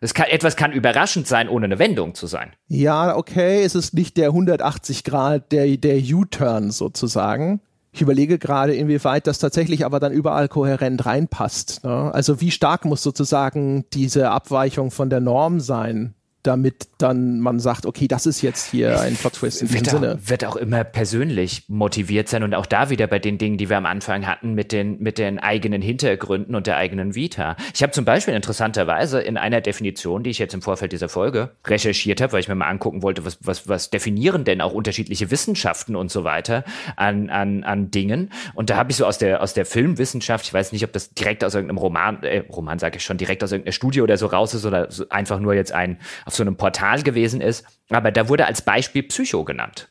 Speaker 2: Es kann, etwas kann überraschend sein, ohne eine Wendung zu sein.
Speaker 1: Ja, okay, es ist nicht der 180 Grad, der, der U-Turn sozusagen. Ich überlege gerade, inwieweit das tatsächlich aber dann überall kohärent reinpasst. Ne? Also wie stark muss sozusagen diese Abweichung von der Norm sein, damit dann man sagt, okay, das ist jetzt hier ein Plot-Twist in diesem
Speaker 2: wird
Speaker 1: Sinne.
Speaker 2: Auch, wird auch immer persönlich motiviert sein und auch da wieder bei den Dingen, die wir am Anfang hatten, mit den, mit den eigenen Hintergründen und der eigenen Vita. Ich habe zum Beispiel interessanterweise in einer Definition, die ich jetzt im Vorfeld dieser Folge recherchiert habe, weil ich mir mal angucken wollte, was, was, was definieren denn auch unterschiedliche Wissenschaften und so weiter an, an, an Dingen. Und da habe ich so aus der, aus der Filmwissenschaft, ich weiß nicht, ob das direkt aus irgendeinem Roman, äh, Roman sage ich schon, direkt aus irgendeiner Studie oder so raus ist oder so einfach nur jetzt ein auf so einem Portal gewesen ist. Aber da wurde als Beispiel Psycho genannt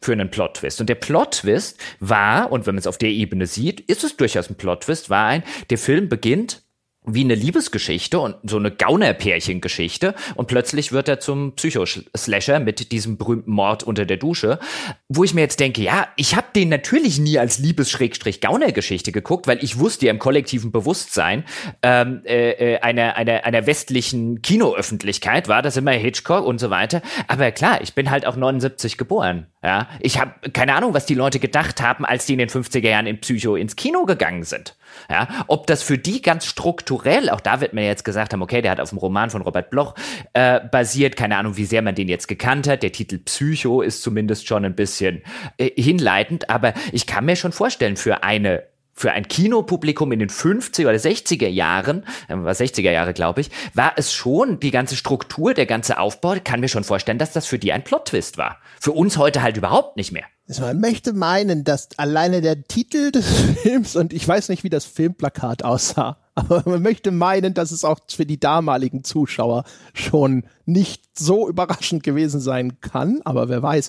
Speaker 2: für einen Plot-Twist. Und der Plot-Twist war, und wenn man es auf der Ebene sieht, ist es durchaus ein Plot-Twist, war ein, der Film beginnt wie eine Liebesgeschichte und so eine Gaunerpärchengeschichte und plötzlich wird er zum Psychoslasher mit diesem berühmten Mord unter der Dusche, wo ich mir jetzt denke, ja, ich habe den natürlich nie als Liebes-Gauner-Geschichte geguckt, weil ich wusste ja im kollektiven Bewusstsein ähm, äh, äh, einer, einer, einer westlichen Kinoöffentlichkeit war das immer Hitchcock und so weiter. Aber klar, ich bin halt auch 79 geboren. Ja, ich habe keine Ahnung, was die Leute gedacht haben, als die in den 50er Jahren in Psycho ins Kino gegangen sind. Ja, ob das für die ganz strukturell, auch da wird mir jetzt gesagt haben, okay, der hat auf dem Roman von Robert Bloch äh, basiert, keine Ahnung, wie sehr man den jetzt gekannt hat. Der Titel Psycho ist zumindest schon ein bisschen äh, hinleitend, aber ich kann mir schon vorstellen, für eine für ein Kinopublikum in den 50er oder 60er Jahren, äh, war 60er Jahre, glaube ich, war es schon die ganze Struktur, der ganze Aufbau, kann mir schon vorstellen, dass das für die ein Plot-Twist war. Für uns heute halt überhaupt nicht mehr.
Speaker 1: Also man möchte meinen, dass alleine der Titel des Films und ich weiß nicht, wie das Filmplakat aussah, aber man möchte meinen, dass es auch für die damaligen Zuschauer schon nicht so überraschend gewesen sein kann, aber wer weiß.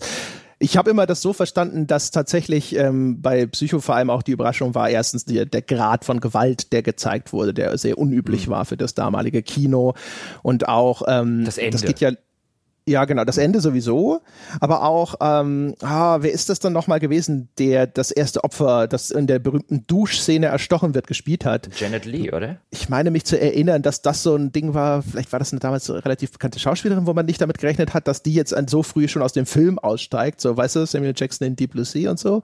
Speaker 1: Ich habe immer das so verstanden, dass tatsächlich ähm, bei Psycho vor allem auch die Überraschung war, erstens die, der Grad von Gewalt, der gezeigt wurde, der sehr unüblich mhm. war für das damalige Kino und auch ähm,
Speaker 2: das, Ende.
Speaker 1: das geht ja ja, genau, das Ende sowieso, aber auch, ähm, ah, wer ist das dann nochmal gewesen, der das erste Opfer, das in der berühmten Duschszene erstochen wird, gespielt hat?
Speaker 2: Janet Lee, oder?
Speaker 1: Ich meine mich zu erinnern, dass das so ein Ding war, vielleicht war das eine damals so relativ bekannte Schauspielerin, wo man nicht damit gerechnet hat, dass die jetzt so früh schon aus dem Film aussteigt, so, weißt du, Samuel Jackson in Deep Blue Sea und so.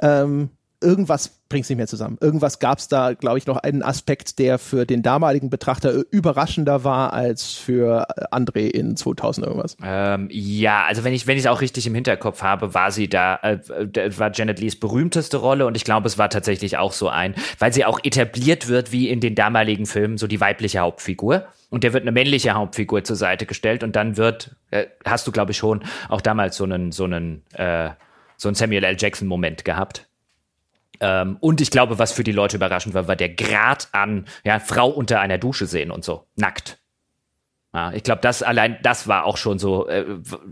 Speaker 1: Ähm, irgendwas bringt es nicht mehr zusammen. Irgendwas gab es da, glaube ich, noch einen Aspekt, der für den damaligen Betrachter überraschender war als für André in 2000 irgendwas.
Speaker 2: Ähm, ja, also wenn ich wenn es auch richtig im Hinterkopf habe, war sie da äh, war Janet Lees berühmteste Rolle und ich glaube, es war tatsächlich auch so ein, weil sie auch etabliert wird wie in den damaligen Filmen so die weibliche Hauptfigur und der wird eine männliche Hauptfigur zur Seite gestellt und dann wird äh, hast du glaube ich schon auch damals so einen so einen äh, so einen Samuel L. Jackson Moment gehabt ähm, und ich glaube, was für die Leute überraschend war, war der Grad an ja, Frau unter einer Dusche sehen und so, nackt. Ja, ich glaube, das allein, das war auch schon so, äh,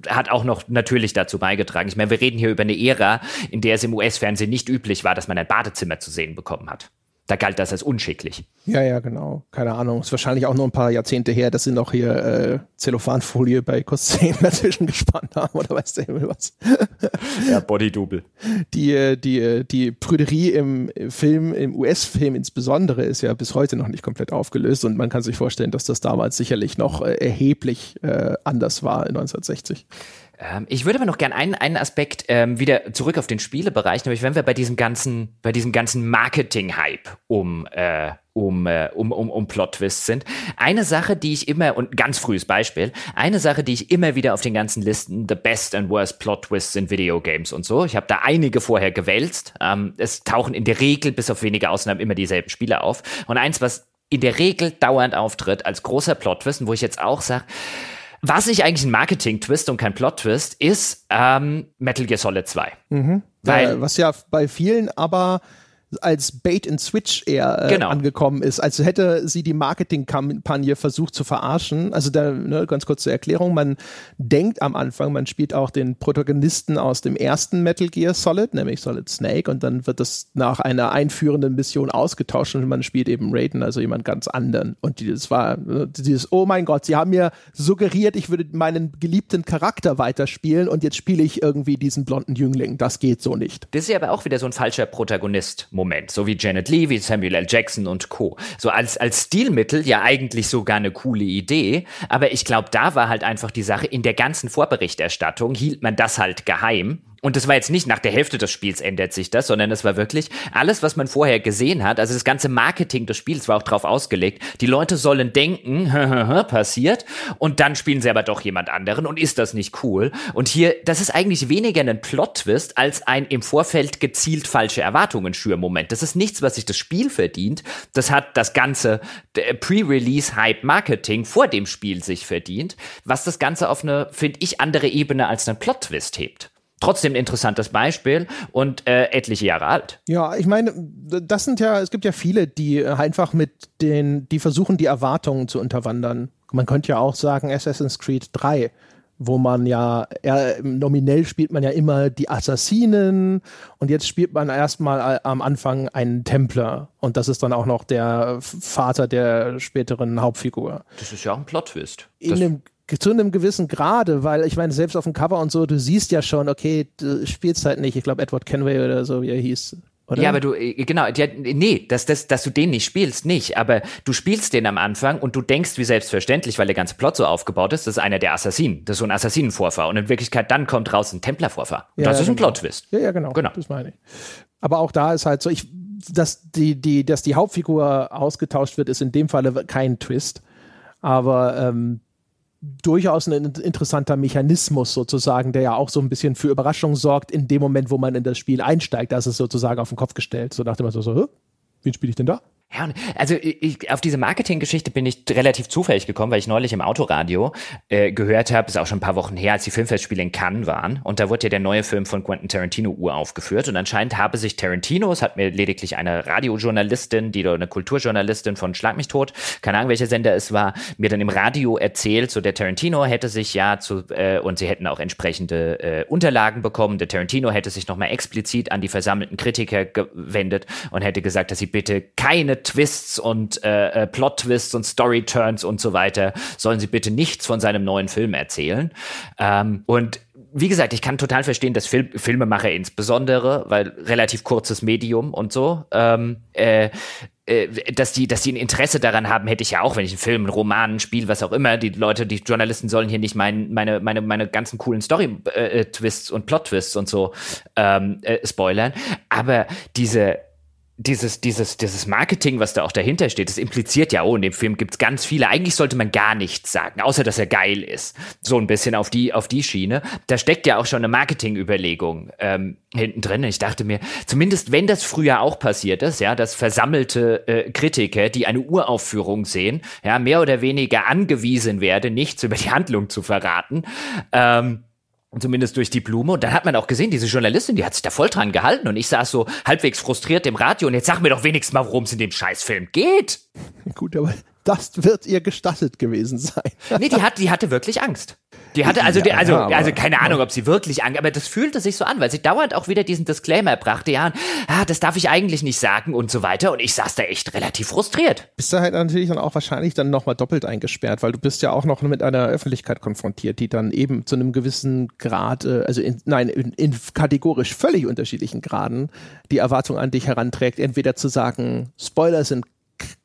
Speaker 2: hat auch noch natürlich dazu beigetragen. Ich meine, wir reden hier über eine Ära, in der es im US-Fernsehen nicht üblich war, dass man ein Badezimmer zu sehen bekommen hat. Da galt das als unschicklich.
Speaker 1: Ja, ja, genau. Keine Ahnung. Ist wahrscheinlich auch nur ein paar Jahrzehnte her, dass sie noch hier äh, Zellophanfolie bei Kussszenen dazwischen gespannt haben oder weiß der Himmel was.
Speaker 2: ja, Bodydouble.
Speaker 1: Die, äh, die, äh, die Prüderie im Film, im US-Film insbesondere, ist ja bis heute noch nicht komplett aufgelöst und man kann sich vorstellen, dass das damals sicherlich noch äh, erheblich äh, anders war in 1960.
Speaker 2: Ähm, ich würde aber noch gerne einen, einen Aspekt ähm, wieder zurück auf den Spielebereich, nämlich wenn wir bei diesem ganzen, bei diesem ganzen Marketing-Hype um, äh, um, äh, um, um, um Plot-Twists sind. Eine Sache, die ich immer, und ganz frühes Beispiel, eine Sache, die ich immer wieder auf den ganzen Listen, the best and worst Plot-Twists in Videogames und so, ich habe da einige vorher gewälzt. Ähm, es tauchen in der Regel, bis auf wenige Ausnahmen, immer dieselben Spiele auf. Und eins, was in der Regel dauernd auftritt als großer Plot-Twist, wo ich jetzt auch sage, Was ich eigentlich ein Marketing-Twist und kein Plot-Twist ist ähm, Metal Gear Solid 2. Mhm.
Speaker 1: Weil, äh, was ja bei vielen aber als Bait and Switch eher äh, genau. angekommen ist, als hätte sie die Marketingkampagne versucht zu verarschen. Also da ne, ganz kurz zur Erklärung, man denkt am Anfang, man spielt auch den Protagonisten aus dem ersten Metal Gear Solid, nämlich Solid Snake und dann wird das nach einer einführenden Mission ausgetauscht und man spielt eben Raiden, also jemand ganz anderen. Und das war ne, dieses, oh mein Gott, sie haben mir suggeriert, ich würde meinen geliebten Charakter weiterspielen und jetzt spiele ich irgendwie diesen blonden Jüngling. Das geht so nicht.
Speaker 2: Das ist ja aber auch wieder so ein falscher Protagonist. -Moment. So wie Janet Lee, wie Samuel L. Jackson und Co. So als, als Stilmittel ja eigentlich sogar eine coole Idee, aber ich glaube, da war halt einfach die Sache, in der ganzen Vorberichterstattung hielt man das halt geheim und das war jetzt nicht nach der Hälfte des Spiels ändert sich das, sondern es war wirklich alles, was man vorher gesehen hat. Also das ganze Marketing des Spiels war auch drauf ausgelegt. Die Leute sollen denken, passiert. Und dann spielen sie aber doch jemand anderen. Und ist das nicht cool? Und hier, das ist eigentlich weniger ein Plot-Twist als ein im Vorfeld gezielt falsche Erwartungen schüren Moment. Das ist nichts, was sich das Spiel verdient. Das hat das ganze Pre-Release-Hype-Marketing vor dem Spiel sich verdient, was das Ganze auf eine, finde ich, andere Ebene als einen Plot-Twist hebt trotzdem ein interessantes Beispiel und äh, etliche Jahre alt.
Speaker 1: Ja, ich meine, das sind ja, es gibt ja viele, die äh, einfach mit den, die versuchen, die Erwartungen zu unterwandern. Man könnte ja auch sagen Assassin's Creed 3 wo man ja, ja, nominell spielt man ja immer die Assassinen und jetzt spielt man erstmal am Anfang einen Templer und das ist dann auch noch der Vater der späteren Hauptfigur.
Speaker 2: Das ist ja auch ein Plot-Twist.
Speaker 1: In einem zu einem gewissen Grade, weil ich meine, selbst auf dem Cover und so, du siehst ja schon, okay, du spielst halt nicht. Ich glaube, Edward Kenway oder so, wie er hieß. Oder?
Speaker 2: Ja, aber du, äh, genau, ja, nee, dass, dass, dass du den nicht spielst, nicht. Aber du spielst den am Anfang und du denkst wie selbstverständlich, weil der ganze Plot so aufgebaut ist, das ist einer der Assassinen. Das ist so ein Assassinenvorfahr. Und in Wirklichkeit dann kommt raus ein Templervorfahr. Ja, das ist ein genau. Plot-Twist.
Speaker 1: Ja, ja, genau. genau. Das meine ich. Aber auch da ist halt so, ich, dass die, die, dass die Hauptfigur ausgetauscht wird, ist in dem Falle kein Twist. Aber ähm, durchaus ein interessanter Mechanismus sozusagen, der ja auch so ein bisschen für Überraschung sorgt in dem Moment, wo man in das Spiel einsteigt. Da ist es sozusagen auf den Kopf gestellt. So nach dem Motto so, wen spiele ich denn da?
Speaker 2: Ja, also ich, auf diese Marketinggeschichte bin ich relativ zufällig gekommen, weil ich neulich im Autoradio äh, gehört habe, ist auch schon ein paar Wochen her, als die Filmfestspiele in Cannes waren. Und da wurde ja der neue Film von Quentin Tarantino uraufgeführt. Und anscheinend habe sich Tarantino, es hat mir lediglich eine Radiojournalistin, die oder eine Kulturjournalistin von Schlag mich tot, keine Ahnung, welcher Sender es war, mir dann im Radio erzählt, so der Tarantino hätte sich ja zu, äh, und sie hätten auch entsprechende äh, Unterlagen bekommen. Der Tarantino hätte sich nochmal explizit an die versammelten Kritiker gewendet und hätte gesagt, dass sie bitte keine Twists und äh, äh, Plot-Twists und Story-Turns und so weiter, sollen sie bitte nichts von seinem neuen Film erzählen. Ähm, und wie gesagt, ich kann total verstehen, dass Film, Filmemacher insbesondere, weil relativ kurzes Medium und so, ähm, äh, äh, dass die, dass die ein Interesse daran haben, hätte ich ja auch, wenn ich einen Film, einen Roman, ein Spiel, was auch immer. Die Leute, die Journalisten sollen hier nicht mein, meine, meine, meine ganzen coolen Story-Twists äh, und Plot-Twists und so ähm, äh, spoilern. Aber diese dieses, dieses, dieses Marketing, was da auch dahinter steht, das impliziert ja, oh, in dem Film gibt's ganz viele. Eigentlich sollte man gar nichts sagen, außer dass er geil ist. So ein bisschen auf die, auf die Schiene. Da steckt ja auch schon eine Marketingüberlegung ähm, hinten drin. Ich dachte mir, zumindest wenn das früher auch passiert ist, ja, dass versammelte äh, Kritiker, die eine Uraufführung sehen, ja, mehr oder weniger angewiesen werden, nichts über die Handlung zu verraten. Ähm, Zumindest durch die Blume. Und dann hat man auch gesehen, diese Journalistin, die hat sich da voll dran gehalten. Und ich saß so halbwegs frustriert im Radio. Und jetzt sag mir doch wenigstens mal, worum es in dem Scheißfilm geht.
Speaker 1: Gut, aber das wird ihr gestattet gewesen sein.
Speaker 2: nee, die, hat, die hatte wirklich Angst. Die hatte also, die, also, ja, also keine Ahnung, ob sie wirklich Angst, aber das fühlte sich so an, weil sie dauernd auch wieder diesen Disclaimer brachte, ja, ah, das darf ich eigentlich nicht sagen und so weiter. Und ich saß da echt relativ frustriert.
Speaker 1: Bist du halt natürlich dann auch wahrscheinlich dann nochmal doppelt eingesperrt, weil du bist ja auch noch mit einer Öffentlichkeit konfrontiert, die dann eben zu einem gewissen Grad, äh, also in, nein, in, in kategorisch völlig unterschiedlichen Graden die Erwartung an dich heranträgt, entweder zu sagen, Spoiler sind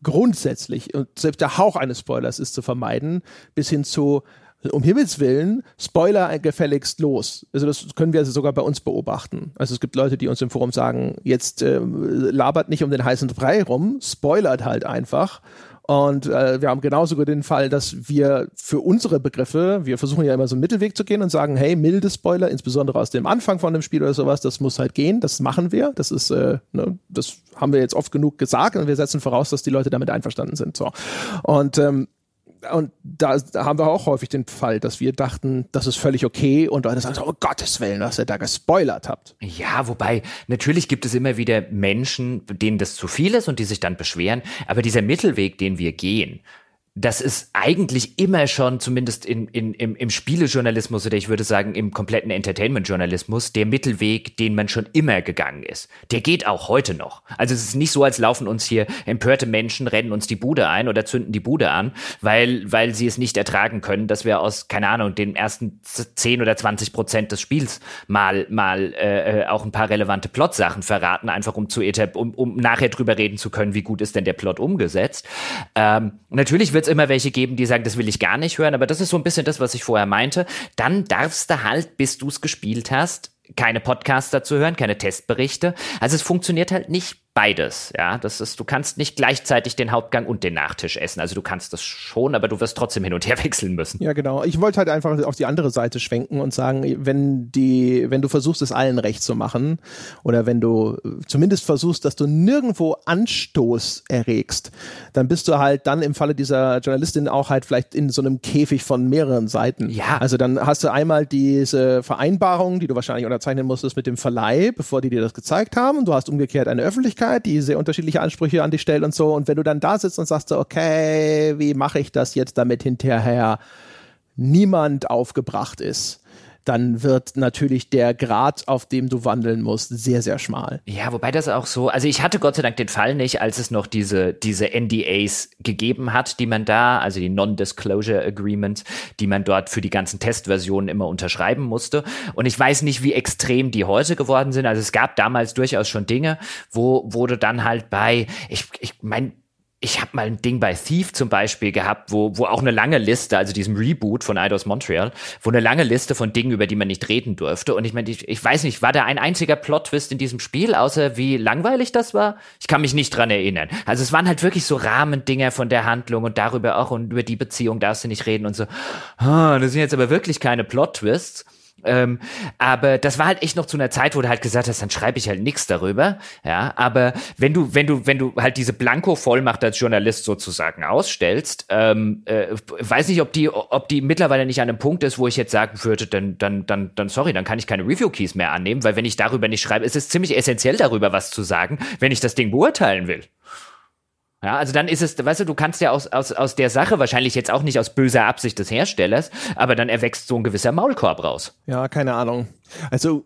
Speaker 1: grundsätzlich und selbst der Hauch eines Spoilers ist zu vermeiden, bis hin zu um Himmels Willen, Spoiler gefälligst los. Also das können wir also sogar bei uns beobachten. Also es gibt Leute, die uns im Forum sagen, jetzt äh, labert nicht um den heißen Brei rum, spoilert halt einfach. Und äh, wir haben genauso den Fall, dass wir für unsere Begriffe, wir versuchen ja immer so einen Mittelweg zu gehen und sagen, hey, milde Spoiler, insbesondere aus dem Anfang von dem Spiel oder sowas, das muss halt gehen, das machen wir. Das ist, äh, ne, das haben wir jetzt oft genug gesagt und wir setzen voraus, dass die Leute damit einverstanden sind. So. Und ähm, und da, da, haben wir auch häufig den Fall, dass wir dachten, das ist völlig okay und Leute sagen so, oh Gottes Willen, dass ihr da gespoilert habt.
Speaker 2: Ja, wobei natürlich gibt es immer wieder Menschen, denen das zu viel ist und die sich dann beschweren, aber dieser Mittelweg, den wir gehen, das ist eigentlich immer schon, zumindest in, in, im, im Spielejournalismus oder ich würde sagen im kompletten Entertainment-Journalismus, der Mittelweg, den man schon immer gegangen ist. Der geht auch heute noch. Also es ist nicht so, als laufen uns hier empörte Menschen, rennen uns die Bude ein oder zünden die Bude an, weil, weil sie es nicht ertragen können, dass wir aus, keine Ahnung, den ersten 10 oder 20 Prozent des Spiels mal, mal äh, äh, auch ein paar relevante Plot-Sachen verraten, einfach um, zu um, um nachher drüber reden zu können, wie gut ist denn der Plot umgesetzt. Ähm, natürlich wird immer welche geben, die sagen, das will ich gar nicht hören, aber das ist so ein bisschen das, was ich vorher meinte. Dann darfst du halt, bis du es gespielt hast, keine Podcasts dazu hören, keine Testberichte. Also es funktioniert halt nicht beides. Ja, das ist, du kannst nicht gleichzeitig den Hauptgang und den Nachtisch essen. Also du kannst das schon, aber du wirst trotzdem hin und her wechseln müssen.
Speaker 1: Ja, genau. Ich wollte halt einfach auf die andere Seite schwenken und sagen, wenn die, wenn du versuchst, es allen recht zu machen, oder wenn du zumindest versuchst, dass du nirgendwo Anstoß erregst, dann bist du halt dann im Falle dieser Journalistin auch halt vielleicht in so einem Käfig von mehreren Seiten.
Speaker 2: Ja.
Speaker 1: Also dann hast du einmal diese Vereinbarung, die du wahrscheinlich unterzeichnen musstest mit dem Verleih, bevor die dir das gezeigt haben. Und du hast umgekehrt eine Öffentlichkeit Die sehr unterschiedliche Ansprüche an dich stellt und so. Und wenn du dann da sitzt und sagst, okay, wie mache ich das jetzt, damit hinterher niemand aufgebracht ist, dann wird natürlich der Grad, auf dem du wandeln musst, sehr, sehr schmal.
Speaker 2: Ja, wobei das auch so, also ich hatte Gott sei Dank den Fall nicht, als es noch diese, diese NDAs gegeben hat, die man da, also die Non-Disclosure Agreements, die man dort für die ganzen Testversionen immer unterschreiben musste. Und ich weiß nicht, wie extrem die heute geworden sind. Also es gab damals durchaus schon Dinge, wo wurde dann halt bei, ich, ich mein, ich habe mal ein Ding bei Thief zum Beispiel gehabt, wo, wo auch eine lange Liste, also diesem Reboot von Eidos Montreal, wo eine lange Liste von Dingen, über die man nicht reden durfte. Und ich meine, ich, ich weiß nicht, war da ein einziger Plot-Twist in diesem Spiel, außer wie langweilig das war? Ich kann mich nicht dran erinnern. Also es waren halt wirklich so Rahmendinger von der Handlung und darüber auch und über die Beziehung darfst du nicht reden und so. Oh, das sind jetzt aber wirklich keine Plot-Twists. Ähm, aber das war halt echt noch zu einer Zeit, wo du halt gesagt hast, dann schreibe ich halt nichts darüber. Ja, aber wenn du, wenn du, wenn du halt diese Blanko-Vollmacht als Journalist sozusagen ausstellst, ähm, äh, weiß nicht, ob die, ob die mittlerweile nicht an einem Punkt ist, wo ich jetzt sagen würde, dann, dann, dann, dann, sorry, dann kann ich keine Review-Keys mehr annehmen, weil wenn ich darüber nicht schreibe, ist es ziemlich essentiell darüber was zu sagen, wenn ich das Ding beurteilen will. Ja, also dann ist es, weißt du, du kannst ja aus, aus, aus der Sache, wahrscheinlich jetzt auch nicht aus böser Absicht des Herstellers, aber dann erwächst so ein gewisser Maulkorb raus.
Speaker 1: Ja, keine Ahnung. Also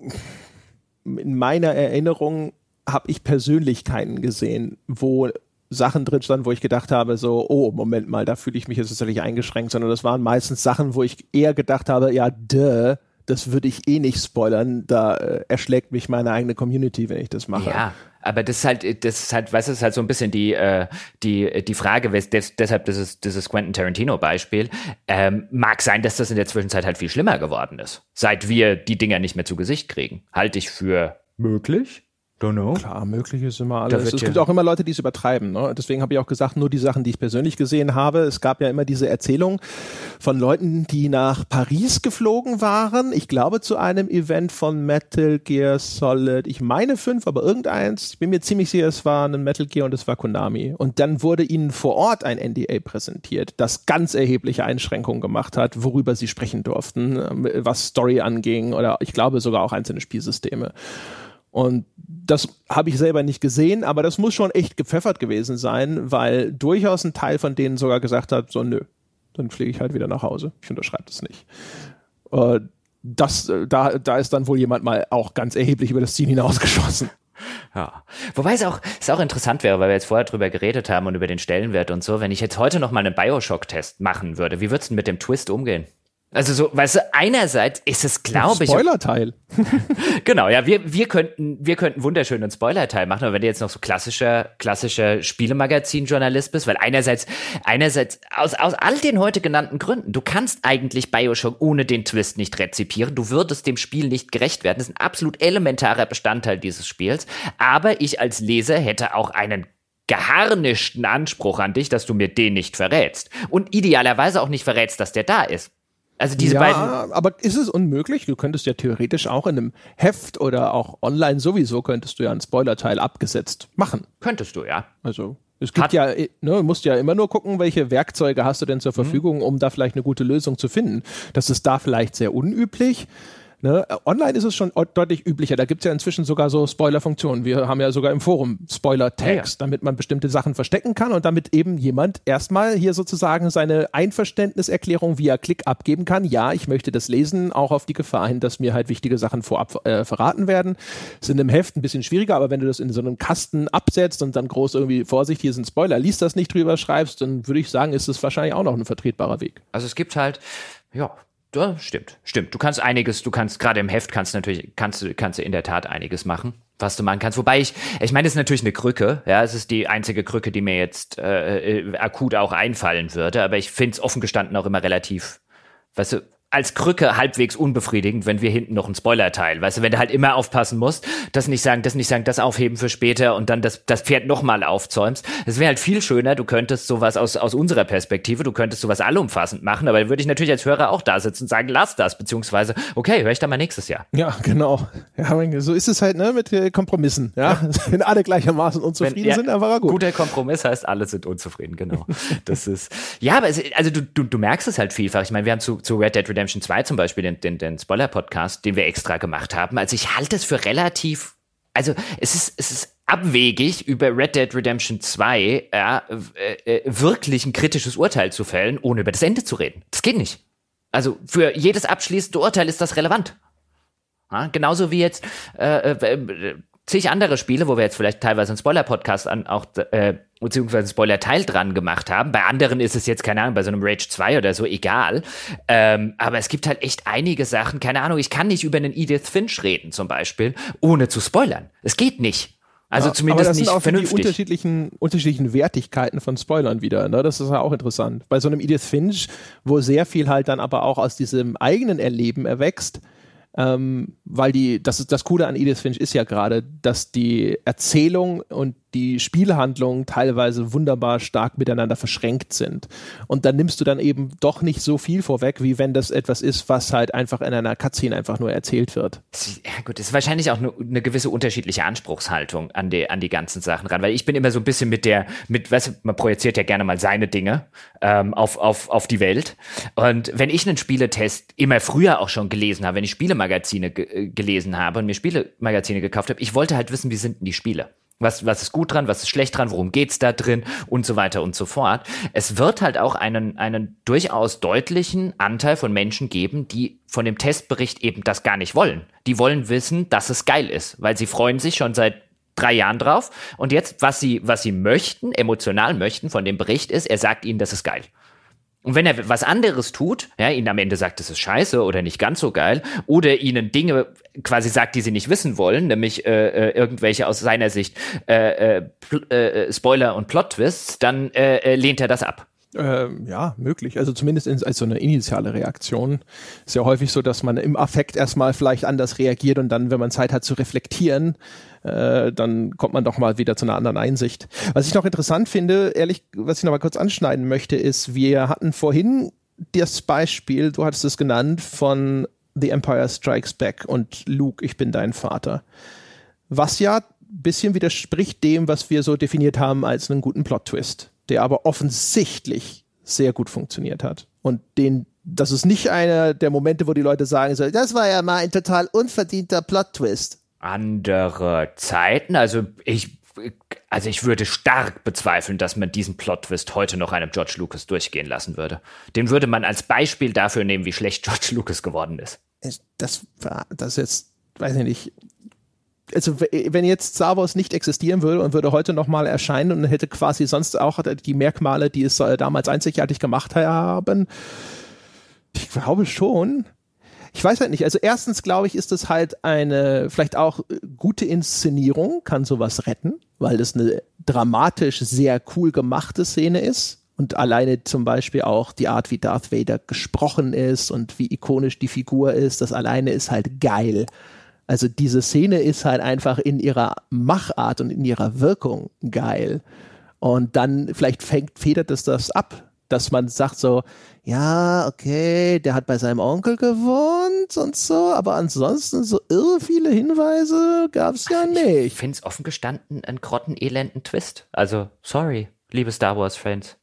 Speaker 1: in meiner Erinnerung habe ich Persönlichkeiten gesehen, wo Sachen drin standen, wo ich gedacht habe, so, oh, Moment mal, da fühle ich mich jetzt tatsächlich eingeschränkt, sondern das waren meistens Sachen, wo ich eher gedacht habe, ja, duh, das würde ich eh nicht spoilern, da äh, erschlägt mich meine eigene Community, wenn ich das mache.
Speaker 2: Ja, aber das ist halt, das ist halt, weißt ist halt so ein bisschen die, äh, die, die Frage, des, deshalb dieses, dieses Quentin Tarantino-Beispiel. Ähm, mag sein, dass das in der Zwischenzeit halt viel schlimmer geworden ist, seit wir die Dinger nicht mehr zu Gesicht kriegen. Halte ich für möglich.
Speaker 1: Don't know. Klar, möglich ist immer alles. Es gibt auch immer Leute, die es übertreiben. Ne? Deswegen habe ich auch gesagt, nur die Sachen, die ich persönlich gesehen habe. Es gab ja immer diese Erzählung von Leuten, die nach Paris geflogen waren. Ich glaube zu einem Event von Metal Gear Solid. Ich meine fünf, aber irgendeins. Ich bin mir ziemlich sicher, es war ein Metal Gear und es war Konami. Und dann wurde ihnen vor Ort ein NDA präsentiert, das ganz erhebliche Einschränkungen gemacht hat, worüber sie sprechen durften, was Story anging oder ich glaube sogar auch einzelne Spielsysteme. Und das habe ich selber nicht gesehen, aber das muss schon echt gepfeffert gewesen sein, weil durchaus ein Teil von denen sogar gesagt hat, so nö, dann fliege ich halt wieder nach Hause. Ich unterschreibe das nicht. Äh, das, äh, da, da ist dann wohl jemand mal auch ganz erheblich über das Ziel hinausgeschossen.
Speaker 2: Ja. Wobei es auch, es auch interessant wäre, weil wir jetzt vorher drüber geredet haben und über den Stellenwert und so, wenn ich jetzt heute noch mal einen Bioshock-Test machen würde, wie würdest du mit dem Twist umgehen? Also so, weißt du, einerseits ist es, glaube ich.
Speaker 1: Spoilerteil.
Speaker 2: genau, ja, wir, wir könnten, wir könnten wunderschönen Spoilerteil machen, aber wenn du jetzt noch so klassischer, klassischer Spielemagazin-Journalist bist, weil einerseits, einerseits, aus, aus all den heute genannten Gründen, du kannst eigentlich Bioshock ohne den Twist nicht rezipieren, du würdest dem Spiel nicht gerecht werden. Das ist ein absolut elementarer Bestandteil dieses Spiels. Aber ich als Leser hätte auch einen geharnischten Anspruch an dich, dass du mir den nicht verrätst. Und idealerweise auch nicht verrätst, dass der da ist.
Speaker 1: Also diese ja, beiden. Aber ist es unmöglich? Du könntest ja theoretisch auch in einem Heft oder auch online sowieso könntest du ja einen Spoilerteil abgesetzt machen.
Speaker 2: Könntest du, ja.
Speaker 1: Also Es gibt ja, ne, du musst ja immer nur gucken, welche Werkzeuge hast du denn zur mhm. Verfügung, um da vielleicht eine gute Lösung zu finden. Das ist da vielleicht sehr unüblich. Ne? Online ist es schon deutlich üblicher. Da gibt es ja inzwischen sogar so Spoiler-Funktionen. Wir haben ja sogar im Forum Spoiler-Tags, ja, ja. damit man bestimmte Sachen verstecken kann und damit eben jemand erstmal hier sozusagen seine Einverständniserklärung via Klick abgeben kann. Ja, ich möchte das lesen, auch auf die Gefahr hin, dass mir halt wichtige Sachen vorab äh, verraten werden. Sind im Heft ein bisschen schwieriger, aber wenn du das in so einem Kasten absetzt und dann groß irgendwie Vorsicht, hier sind Spoiler, liest das nicht drüber schreibst, dann würde ich sagen, ist es wahrscheinlich auch noch ein vertretbarer Weg.
Speaker 2: Also es gibt halt, ja, ja, stimmt, stimmt. Du kannst einiges, du kannst gerade im Heft kannst natürlich, kannst du, kannst du in der Tat einiges machen, was du machen kannst. Wobei ich, ich meine, es ist natürlich eine Krücke, ja, es ist die einzige Krücke, die mir jetzt äh, äh akut auch einfallen würde, aber ich finde es offen gestanden auch immer relativ, weißt du, als Krücke halbwegs unbefriedigend, wenn wir hinten noch einen Spoiler-Teil, weißt du, wenn du halt immer aufpassen musst, das nicht sagen, das nicht sagen, das aufheben für später und dann das, das Pferd nochmal aufzäumst. Es wäre halt viel schöner, du könntest sowas aus, aus unserer Perspektive, du könntest sowas allumfassend machen, aber dann würde ich natürlich als Hörer auch da sitzen und sagen, lass das, beziehungsweise, okay, höre ich dann mal nächstes Jahr.
Speaker 1: Ja, genau. Ja, so ist es halt, ne, mit äh, Kompromissen, ja. wenn alle gleichermaßen unzufrieden wenn, ja, sind, dann war er gut.
Speaker 2: Guter Kompromiss heißt, alle sind unzufrieden, genau. das ist, ja, aber es, also du, du, du merkst es halt vielfach. Ich meine, wir haben zu, zu Red Dead Redemption Redemption 2 zum Beispiel, den, den, den Spoiler-Podcast, den wir extra gemacht haben. Also ich halte es für relativ, also es ist, es ist abwegig, über Red Dead Redemption 2 ja, äh, äh, wirklich ein kritisches Urteil zu fällen, ohne über das Ende zu reden. Das geht nicht. Also für jedes abschließende Urteil ist das relevant. Ja, genauso wie jetzt äh, äh, zig andere Spiele, wo wir jetzt vielleicht teilweise einen Spoiler-Podcast an auch äh, beziehungsweise einen Spoiler-Teil dran gemacht haben. Bei anderen ist es jetzt, keine Ahnung, bei so einem Rage 2 oder so egal. Ähm, aber es gibt halt echt einige Sachen, keine Ahnung, ich kann nicht über einen Edith Finch reden, zum Beispiel, ohne zu spoilern. Es geht nicht. Also ja, zumindest aber das nicht sind auch vernünftig.
Speaker 1: die unterschiedlichen, unterschiedlichen Wertigkeiten von Spoilern wieder. Ne? Das ist ja auch interessant. Bei so einem Edith Finch, wo sehr viel halt dann aber auch aus diesem eigenen Erleben erwächst, ähm, weil die, das ist das Coole an Edith Finch ist ja gerade, dass die Erzählung und die Spielhandlungen teilweise wunderbar stark miteinander verschränkt sind. Und dann nimmst du dann eben doch nicht so viel vorweg, wie wenn das etwas ist, was halt einfach in einer Cutscene einfach nur erzählt wird.
Speaker 2: Ja gut, das ist wahrscheinlich auch eine, eine gewisse unterschiedliche Anspruchshaltung an die, an die ganzen Sachen ran, weil ich bin immer so ein bisschen mit der, mit, weißt du, man projiziert ja gerne mal seine Dinge ähm, auf, auf, auf die Welt. Und wenn ich einen Spieletest immer früher auch schon gelesen habe, wenn ich Spielemagazine ge gelesen habe und mir Spielemagazine gekauft habe, ich wollte halt wissen, wie sind denn die Spiele? Was, was ist gut dran, was ist schlecht dran, worum geht's da drin und so weiter und so fort. Es wird halt auch einen, einen durchaus deutlichen Anteil von Menschen geben, die von dem Testbericht eben das gar nicht wollen. Die wollen wissen, dass es geil ist, weil sie freuen sich schon seit drei Jahren drauf. Und jetzt, was sie, was sie möchten, emotional möchten von dem Bericht ist, er sagt ihnen, das ist geil. Und wenn er was anderes tut, ja, ihnen am Ende sagt, das ist scheiße oder nicht ganz so geil, oder ihnen Dinge quasi sagt, die sie nicht wissen wollen, nämlich äh, äh irgendwelche aus seiner Sicht äh, äh, äh, Spoiler und Plot-Twists, dann äh, lehnt er das ab.
Speaker 1: Ähm, ja, möglich. Also zumindest in, als so eine initiale Reaktion. Ist ja häufig so, dass man im Affekt erstmal vielleicht anders reagiert und dann, wenn man Zeit hat zu reflektieren, äh, dann kommt man doch mal wieder zu einer anderen Einsicht. Was ich noch interessant finde, ehrlich, was ich noch mal kurz anschneiden möchte, ist, wir hatten vorhin das Beispiel, du hattest es genannt, von The Empire Strikes Back und Luke, ich bin dein Vater. Was ja ein bisschen widerspricht dem, was wir so definiert haben als einen guten Plot-Twist der aber offensichtlich sehr gut funktioniert hat. Und den, das ist nicht einer der Momente, wo die Leute sagen sollen, das war ja mal ein total unverdienter Plot-Twist.
Speaker 2: Andere Zeiten, also ich, also ich würde stark bezweifeln, dass man diesen Plot-Twist heute noch einem George Lucas durchgehen lassen würde. Den würde man als Beispiel dafür nehmen, wie schlecht George Lucas geworden ist.
Speaker 1: Das war, das jetzt, weiß ich nicht, also wenn jetzt Star Wars nicht existieren würde und würde heute nochmal erscheinen und hätte quasi sonst auch die Merkmale, die es äh, damals einzigartig gemacht haben, ich glaube schon. Ich weiß halt nicht. Also erstens glaube ich, ist es halt eine vielleicht auch gute Inszenierung, kann sowas retten, weil das eine dramatisch sehr cool gemachte Szene ist. Und alleine zum Beispiel auch die Art, wie Darth Vader gesprochen ist und wie ikonisch die Figur ist, das alleine ist halt geil. Also diese Szene ist halt einfach in ihrer Machart und in ihrer Wirkung geil. Und dann vielleicht fängt, federt es das ab, dass man sagt so, ja, okay, der hat bei seinem Onkel gewohnt und so, aber ansonsten so irre viele Hinweise gab's ja nicht.
Speaker 2: Ich finde es offen gestanden einen grottenelenden Twist. Also, sorry, liebe Star Wars-Fans.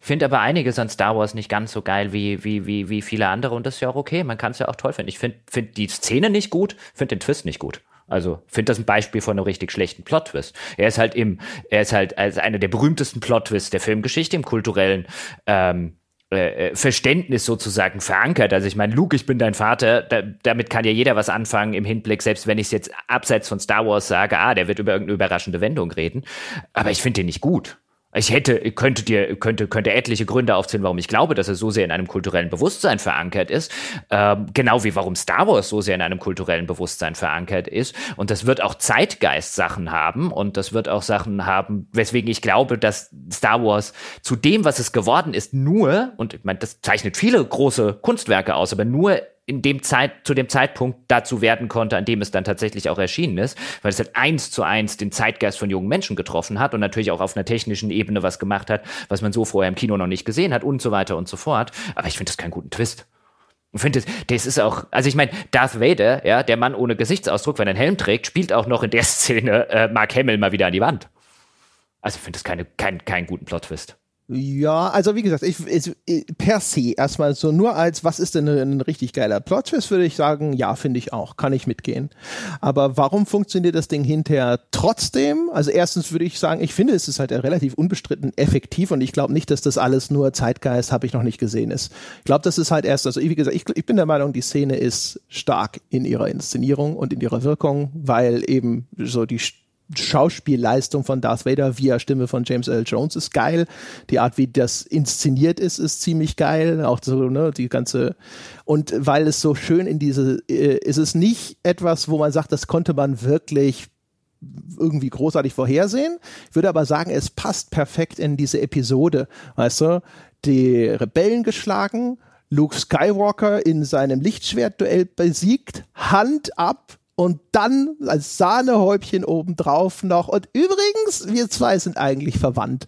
Speaker 2: Ich finde aber einiges an Star Wars nicht ganz so geil wie, wie, wie, wie viele andere und das ist ja auch okay. Man kann es ja auch toll finden. Ich finde find die Szene nicht gut, finde den Twist nicht gut. Also finde das ein Beispiel von einem richtig schlechten Plot-Twist. Er ist halt im, er ist halt als einer der berühmtesten Plot-Twists der Filmgeschichte im kulturellen ähm, äh, äh, Verständnis sozusagen verankert. Also ich meine, Luke, ich bin dein Vater, da, damit kann ja jeder was anfangen im Hinblick, selbst wenn ich es jetzt abseits von Star Wars sage, ah, der wird über irgendeine überraschende Wendung reden. Aber ich finde den nicht gut. Ich hätte, könnte dir, könnte, könnte etliche Gründe aufzählen, warum ich glaube, dass er so sehr in einem kulturellen Bewusstsein verankert ist. Ähm, genau wie warum Star Wars so sehr in einem kulturellen Bewusstsein verankert ist. Und das wird auch Zeitgeist-Sachen haben und das wird auch Sachen haben, weswegen ich glaube, dass Star Wars zu dem, was es geworden ist, nur, und ich meine, das zeichnet viele große Kunstwerke aus, aber nur in dem Zeit, zu dem Zeitpunkt dazu werden konnte, an dem es dann tatsächlich auch erschienen ist, weil es halt eins zu eins den Zeitgeist von jungen Menschen getroffen hat und natürlich auch auf einer technischen Ebene was gemacht hat, was man so vorher im Kino noch nicht gesehen hat und so weiter und so fort. Aber ich finde das keinen guten Twist. Ich finde, das ist auch, also ich meine, Darth Vader, ja, der Mann ohne Gesichtsausdruck, wenn er einen Helm trägt, spielt auch noch in der Szene äh, Mark Hamill mal wieder an die Wand. Also ich finde das keine, kein, keinen guten Plot-Twist.
Speaker 1: Ja, also wie gesagt, ich, ich, per se erstmal so nur als, was ist denn ein, ein richtig geiler Plot-Twist, würde ich sagen, ja, finde ich auch, kann ich mitgehen. Aber warum funktioniert das Ding hinterher trotzdem? Also erstens würde ich sagen, ich finde, es ist halt relativ unbestritten effektiv und ich glaube nicht, dass das alles nur Zeitgeist, habe ich noch nicht gesehen ist. Ich glaube, das ist halt erst, also wie gesagt, ich, ich bin der Meinung, die Szene ist stark in ihrer Inszenierung und in ihrer Wirkung, weil eben so die Schauspielleistung von Darth Vader via Stimme von James L. Jones ist geil. Die Art, wie das inszeniert ist, ist ziemlich geil. Auch so, ne, die ganze. Und weil es so schön in diese, äh, ist es nicht etwas, wo man sagt, das konnte man wirklich irgendwie großartig vorhersehen. Ich würde aber sagen, es passt perfekt in diese Episode. Weißt du, die Rebellen geschlagen, Luke Skywalker in seinem Lichtschwertduell besiegt, Hand ab, und dann als Sahnehäubchen obendrauf noch. Und übrigens, wir zwei sind eigentlich verwandt.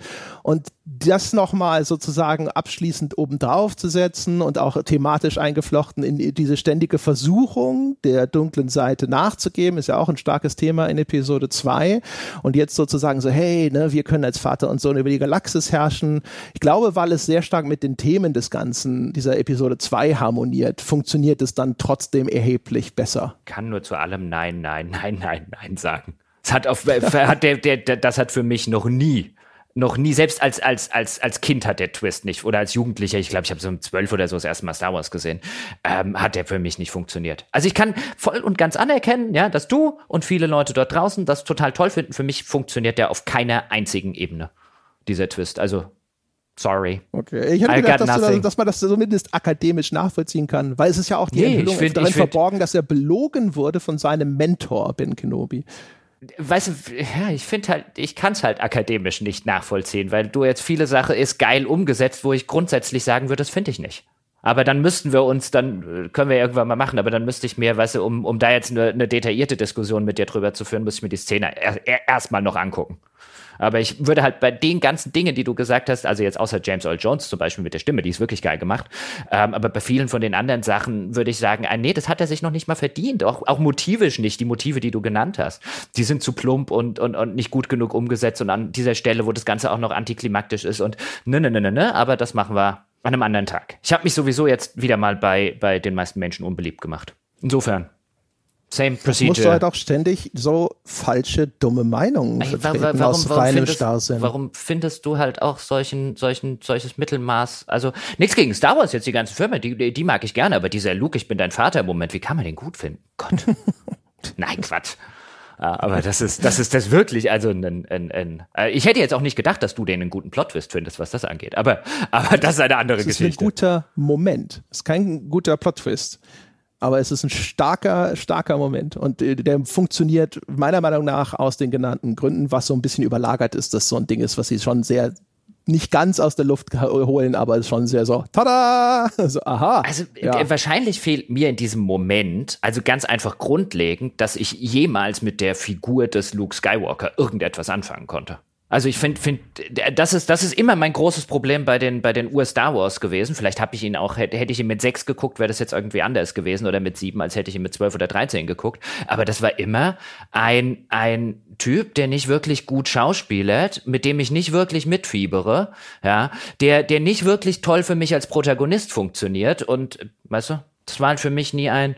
Speaker 1: Und das nochmal sozusagen abschließend obendrauf zu setzen und auch thematisch eingeflochten in diese ständige Versuchung der dunklen Seite nachzugeben, ist ja auch ein starkes Thema in Episode 2. Und jetzt sozusagen so, hey, ne, wir können als Vater und Sohn über die Galaxis herrschen. Ich glaube, weil es sehr stark mit den Themen des Ganzen dieser Episode 2 harmoniert, funktioniert es dann trotzdem erheblich besser.
Speaker 2: Kann nur zu allem Nein, Nein, Nein, Nein, Nein sagen. Das hat, auf, hat der, der, das hat für mich noch nie noch nie, selbst als, als, als, als Kind hat der Twist nicht, oder als Jugendlicher, ich glaube, ich habe so um zwölf oder so das erste Mal Star Wars gesehen, ähm, hat der für mich nicht funktioniert. Also ich kann voll und ganz anerkennen, ja, dass du und viele Leute dort draußen das total toll finden. Für mich funktioniert der auf keiner einzigen Ebene, dieser Twist. Also Sorry.
Speaker 1: Okay. Ich hätte gedacht, dass, du, dass, man das zumindest akademisch nachvollziehen kann, weil es ist ja auch die nee, Enthüllung find, darin verborgen, dass er belogen wurde von seinem Mentor Ben Kenobi
Speaker 2: weißt du, ja, ich finde halt, ich kann es halt akademisch nicht nachvollziehen, weil du jetzt viele Sachen ist geil umgesetzt, wo ich grundsätzlich sagen würde, das finde ich nicht. Aber dann müssten wir uns, dann äh, können wir irgendwann mal machen, aber dann müsste ich mir, weißt du, um, um da jetzt eine, eine detaillierte Diskussion mit dir drüber zu führen, müsste ich mir die Szene erstmal noch angucken. Aber ich würde halt bei den ganzen Dingen, die du gesagt hast, also jetzt außer James Earl Jones zum Beispiel mit der Stimme, die ist wirklich geil gemacht, ähm, aber bei vielen von den anderen Sachen würde ich sagen, ah, nee, das hat er sich noch nicht mal verdient. Auch, auch motivisch nicht, die Motive, die du genannt hast. Die sind zu plump und, und, und nicht gut genug umgesetzt und an dieser Stelle, wo das Ganze auch noch antiklimaktisch ist und ne, ne, ne, ne, ne, aber das machen wir an einem anderen Tag. Ich habe mich sowieso jetzt wieder mal bei, bei den meisten Menschen unbeliebt gemacht. Insofern.
Speaker 1: Same procedure. musst du halt auch ständig so falsche, dumme Meinungen vertreten warum, aus warum reinem findest, Starrsinn.
Speaker 2: Warum findest du halt auch solchen, solchen, solches Mittelmaß? Also, nichts gegen Star Wars jetzt, die ganze Firma, die, die mag ich gerne, aber dieser Luke, ich bin dein Vater im Moment, wie kann man den gut finden? Gott. Nein, Quatsch. Aber das ist, das ist das wirklich, also ein, ein, ein, äh, ich hätte jetzt auch nicht gedacht, dass du den einen guten Plot-Twist findest, was das angeht. Aber, aber das ist eine andere Geschichte.
Speaker 1: Das ist ein guter Moment. Das ist kein guter Plot-Twist aber es ist ein starker, starker Moment und äh, der funktioniert meiner Meinung nach aus den genannten Gründen, was so ein bisschen überlagert ist, dass so ein Ding ist, was sie schon sehr nicht ganz aus der Luft holen, aber schon sehr so, tada! So, aha.
Speaker 2: Also ja. Äh, wahrscheinlich fehlt mir in diesem Moment, also ganz einfach grundlegend, dass ich jemals mit der Figur des Luke Skywalker irgendetwas anfangen konnte. Also ich finde, find, das ist das ist immer mein großes Problem bei den bei den US-Star Wars gewesen. Vielleicht habe ich ihn auch hätte, hätte ich ihn mit sechs geguckt, wäre das jetzt irgendwie anders gewesen oder mit sieben, als hätte ich ihn mit zwölf oder dreizehn geguckt. Aber das war immer ein ein Typ, der nicht wirklich gut schauspielert, mit dem ich nicht wirklich mitfiebere, ja, der der nicht wirklich toll für mich als Protagonist funktioniert und weißt du, das war halt für mich nie ein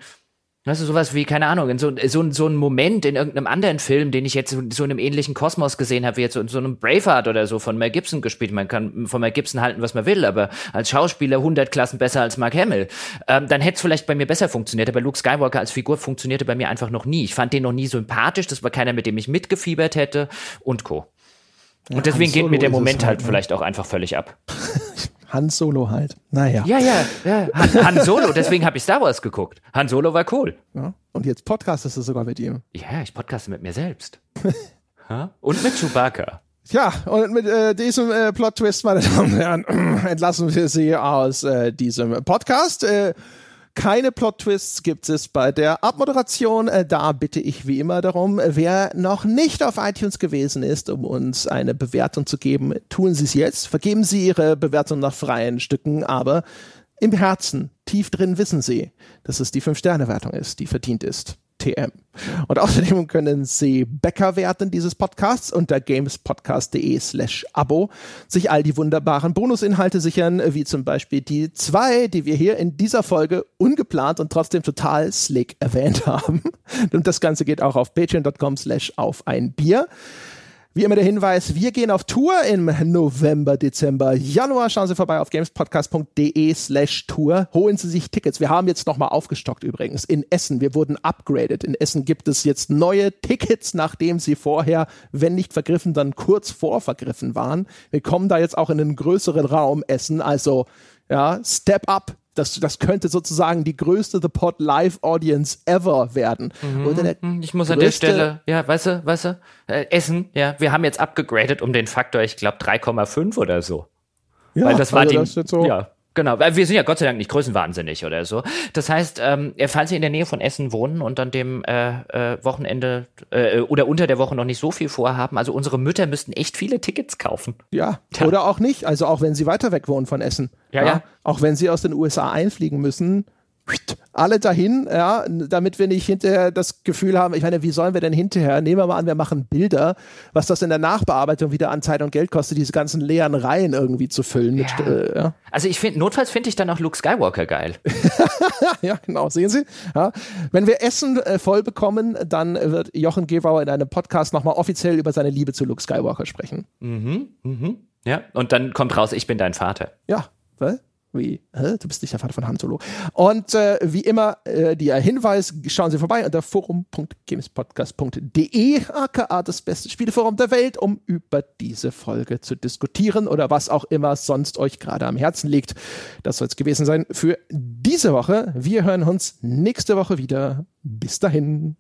Speaker 2: Weißt du, sowas wie, keine Ahnung, in so, so, so ein Moment in irgendeinem anderen Film, den ich jetzt so, so in einem ähnlichen Kosmos gesehen habe, wie jetzt so, so einem Braveheart oder so von Mel Gibson gespielt. Man kann von Mel Gibson halten, was man will, aber als Schauspieler 100 Klassen besser als Mark Hamill. Ähm, dann hätte es vielleicht bei mir besser funktioniert, aber Luke Skywalker als Figur funktionierte bei mir einfach noch nie. Ich fand den noch nie sympathisch, das war keiner, mit dem ich mitgefiebert hätte und Co. Und ja, deswegen geht mir der Moment halt, halt vielleicht auch einfach völlig ab.
Speaker 1: Han Solo halt. Naja.
Speaker 2: Ja, ja, ja. Han, Han Solo, deswegen habe ich Star Wars geguckt. Han Solo war cool. Ja.
Speaker 1: Und jetzt podcastest du sogar mit ihm.
Speaker 2: Ja, ich podcaste mit mir selbst. und mit Chewbacca.
Speaker 1: Ja, und mit äh, diesem äh, Plot-Twist, meine Damen und Herren, entlassen wir Sie aus äh, diesem Podcast. Äh, keine Plot-Twists gibt es bei der Abmoderation. Äh, da bitte ich wie immer darum, wer noch nicht auf iTunes gewesen ist, um uns eine Bewertung zu geben, tun Sie es jetzt. Vergeben Sie Ihre Bewertung nach freien Stücken, aber im Herzen, tief drin wissen Sie, dass es die Fünf-Sterne-Wertung ist, die verdient ist. TM. Und außerdem können Sie Bäcker werden dieses Podcasts unter gamespodcast.de slash Abo, sich all die wunderbaren Bonusinhalte sichern, wie zum Beispiel die zwei, die wir hier in dieser Folge ungeplant und trotzdem total slick erwähnt haben. Und das Ganze geht auch auf patreon.com slash auf ein Bier. Wie immer der Hinweis, wir gehen auf Tour im November, Dezember, Januar. Schauen Sie vorbei auf gamespodcast.de slash Tour. Holen Sie sich Tickets. Wir haben jetzt nochmal aufgestockt übrigens in Essen. Wir wurden upgraded. In Essen gibt es jetzt neue Tickets, nachdem sie vorher, wenn nicht vergriffen, dann kurz vor vergriffen waren. Wir kommen da jetzt auch in einen größeren Raum Essen. Also, ja, Step Up das, das könnte sozusagen die größte The Pod Live Audience ever werden.
Speaker 2: Mhm. ich muss an der Stelle, ja, weißt du, weißt du, äh, Essen, ja, wir haben jetzt abgegradet um den Faktor, ich glaube 3,5 oder so. Ja, Weil das war also die, das so ja, Genau, weil wir sind ja Gott sei Dank nicht größenwahnsinnig oder so. Das heißt, ähm, falls Sie in der Nähe von Essen wohnen und an dem äh, äh, Wochenende äh, oder unter der Woche noch nicht so viel vorhaben, also unsere Mütter müssten echt viele Tickets kaufen.
Speaker 1: Ja, ja. oder auch nicht. Also auch wenn Sie weiter weg wohnen von Essen. Ja, ja. ja. Auch wenn Sie aus den USA einfliegen müssen, alle dahin, ja, damit wir nicht hinterher das Gefühl haben, ich meine, wie sollen wir denn hinterher, nehmen wir mal an, wir machen Bilder, was das in der Nachbearbeitung wieder an Zeit und Geld kostet, diese ganzen leeren Reihen irgendwie zu füllen. Ja. Mit, äh, ja.
Speaker 2: Also ich finde, notfalls finde ich dann auch Luke Skywalker geil.
Speaker 1: ja, genau, sehen Sie. Ja. Wenn wir Essen äh, voll bekommen, dann wird Jochen Gebauer in einem Podcast nochmal offiziell über seine Liebe zu Luke Skywalker sprechen.
Speaker 2: Mhm, mhm. Ja, und dann kommt raus, ich bin dein Vater.
Speaker 1: Ja, was? Wie, hä? du bist nicht der Vater von Han Solo. Und äh, wie immer, äh, der Hinweis, schauen Sie vorbei unter forum.gamespodcast.de, aka das beste Spieleforum der Welt, um über diese Folge zu diskutieren oder was auch immer sonst euch gerade am Herzen liegt. Das soll es gewesen sein für diese Woche. Wir hören uns nächste Woche wieder. Bis dahin.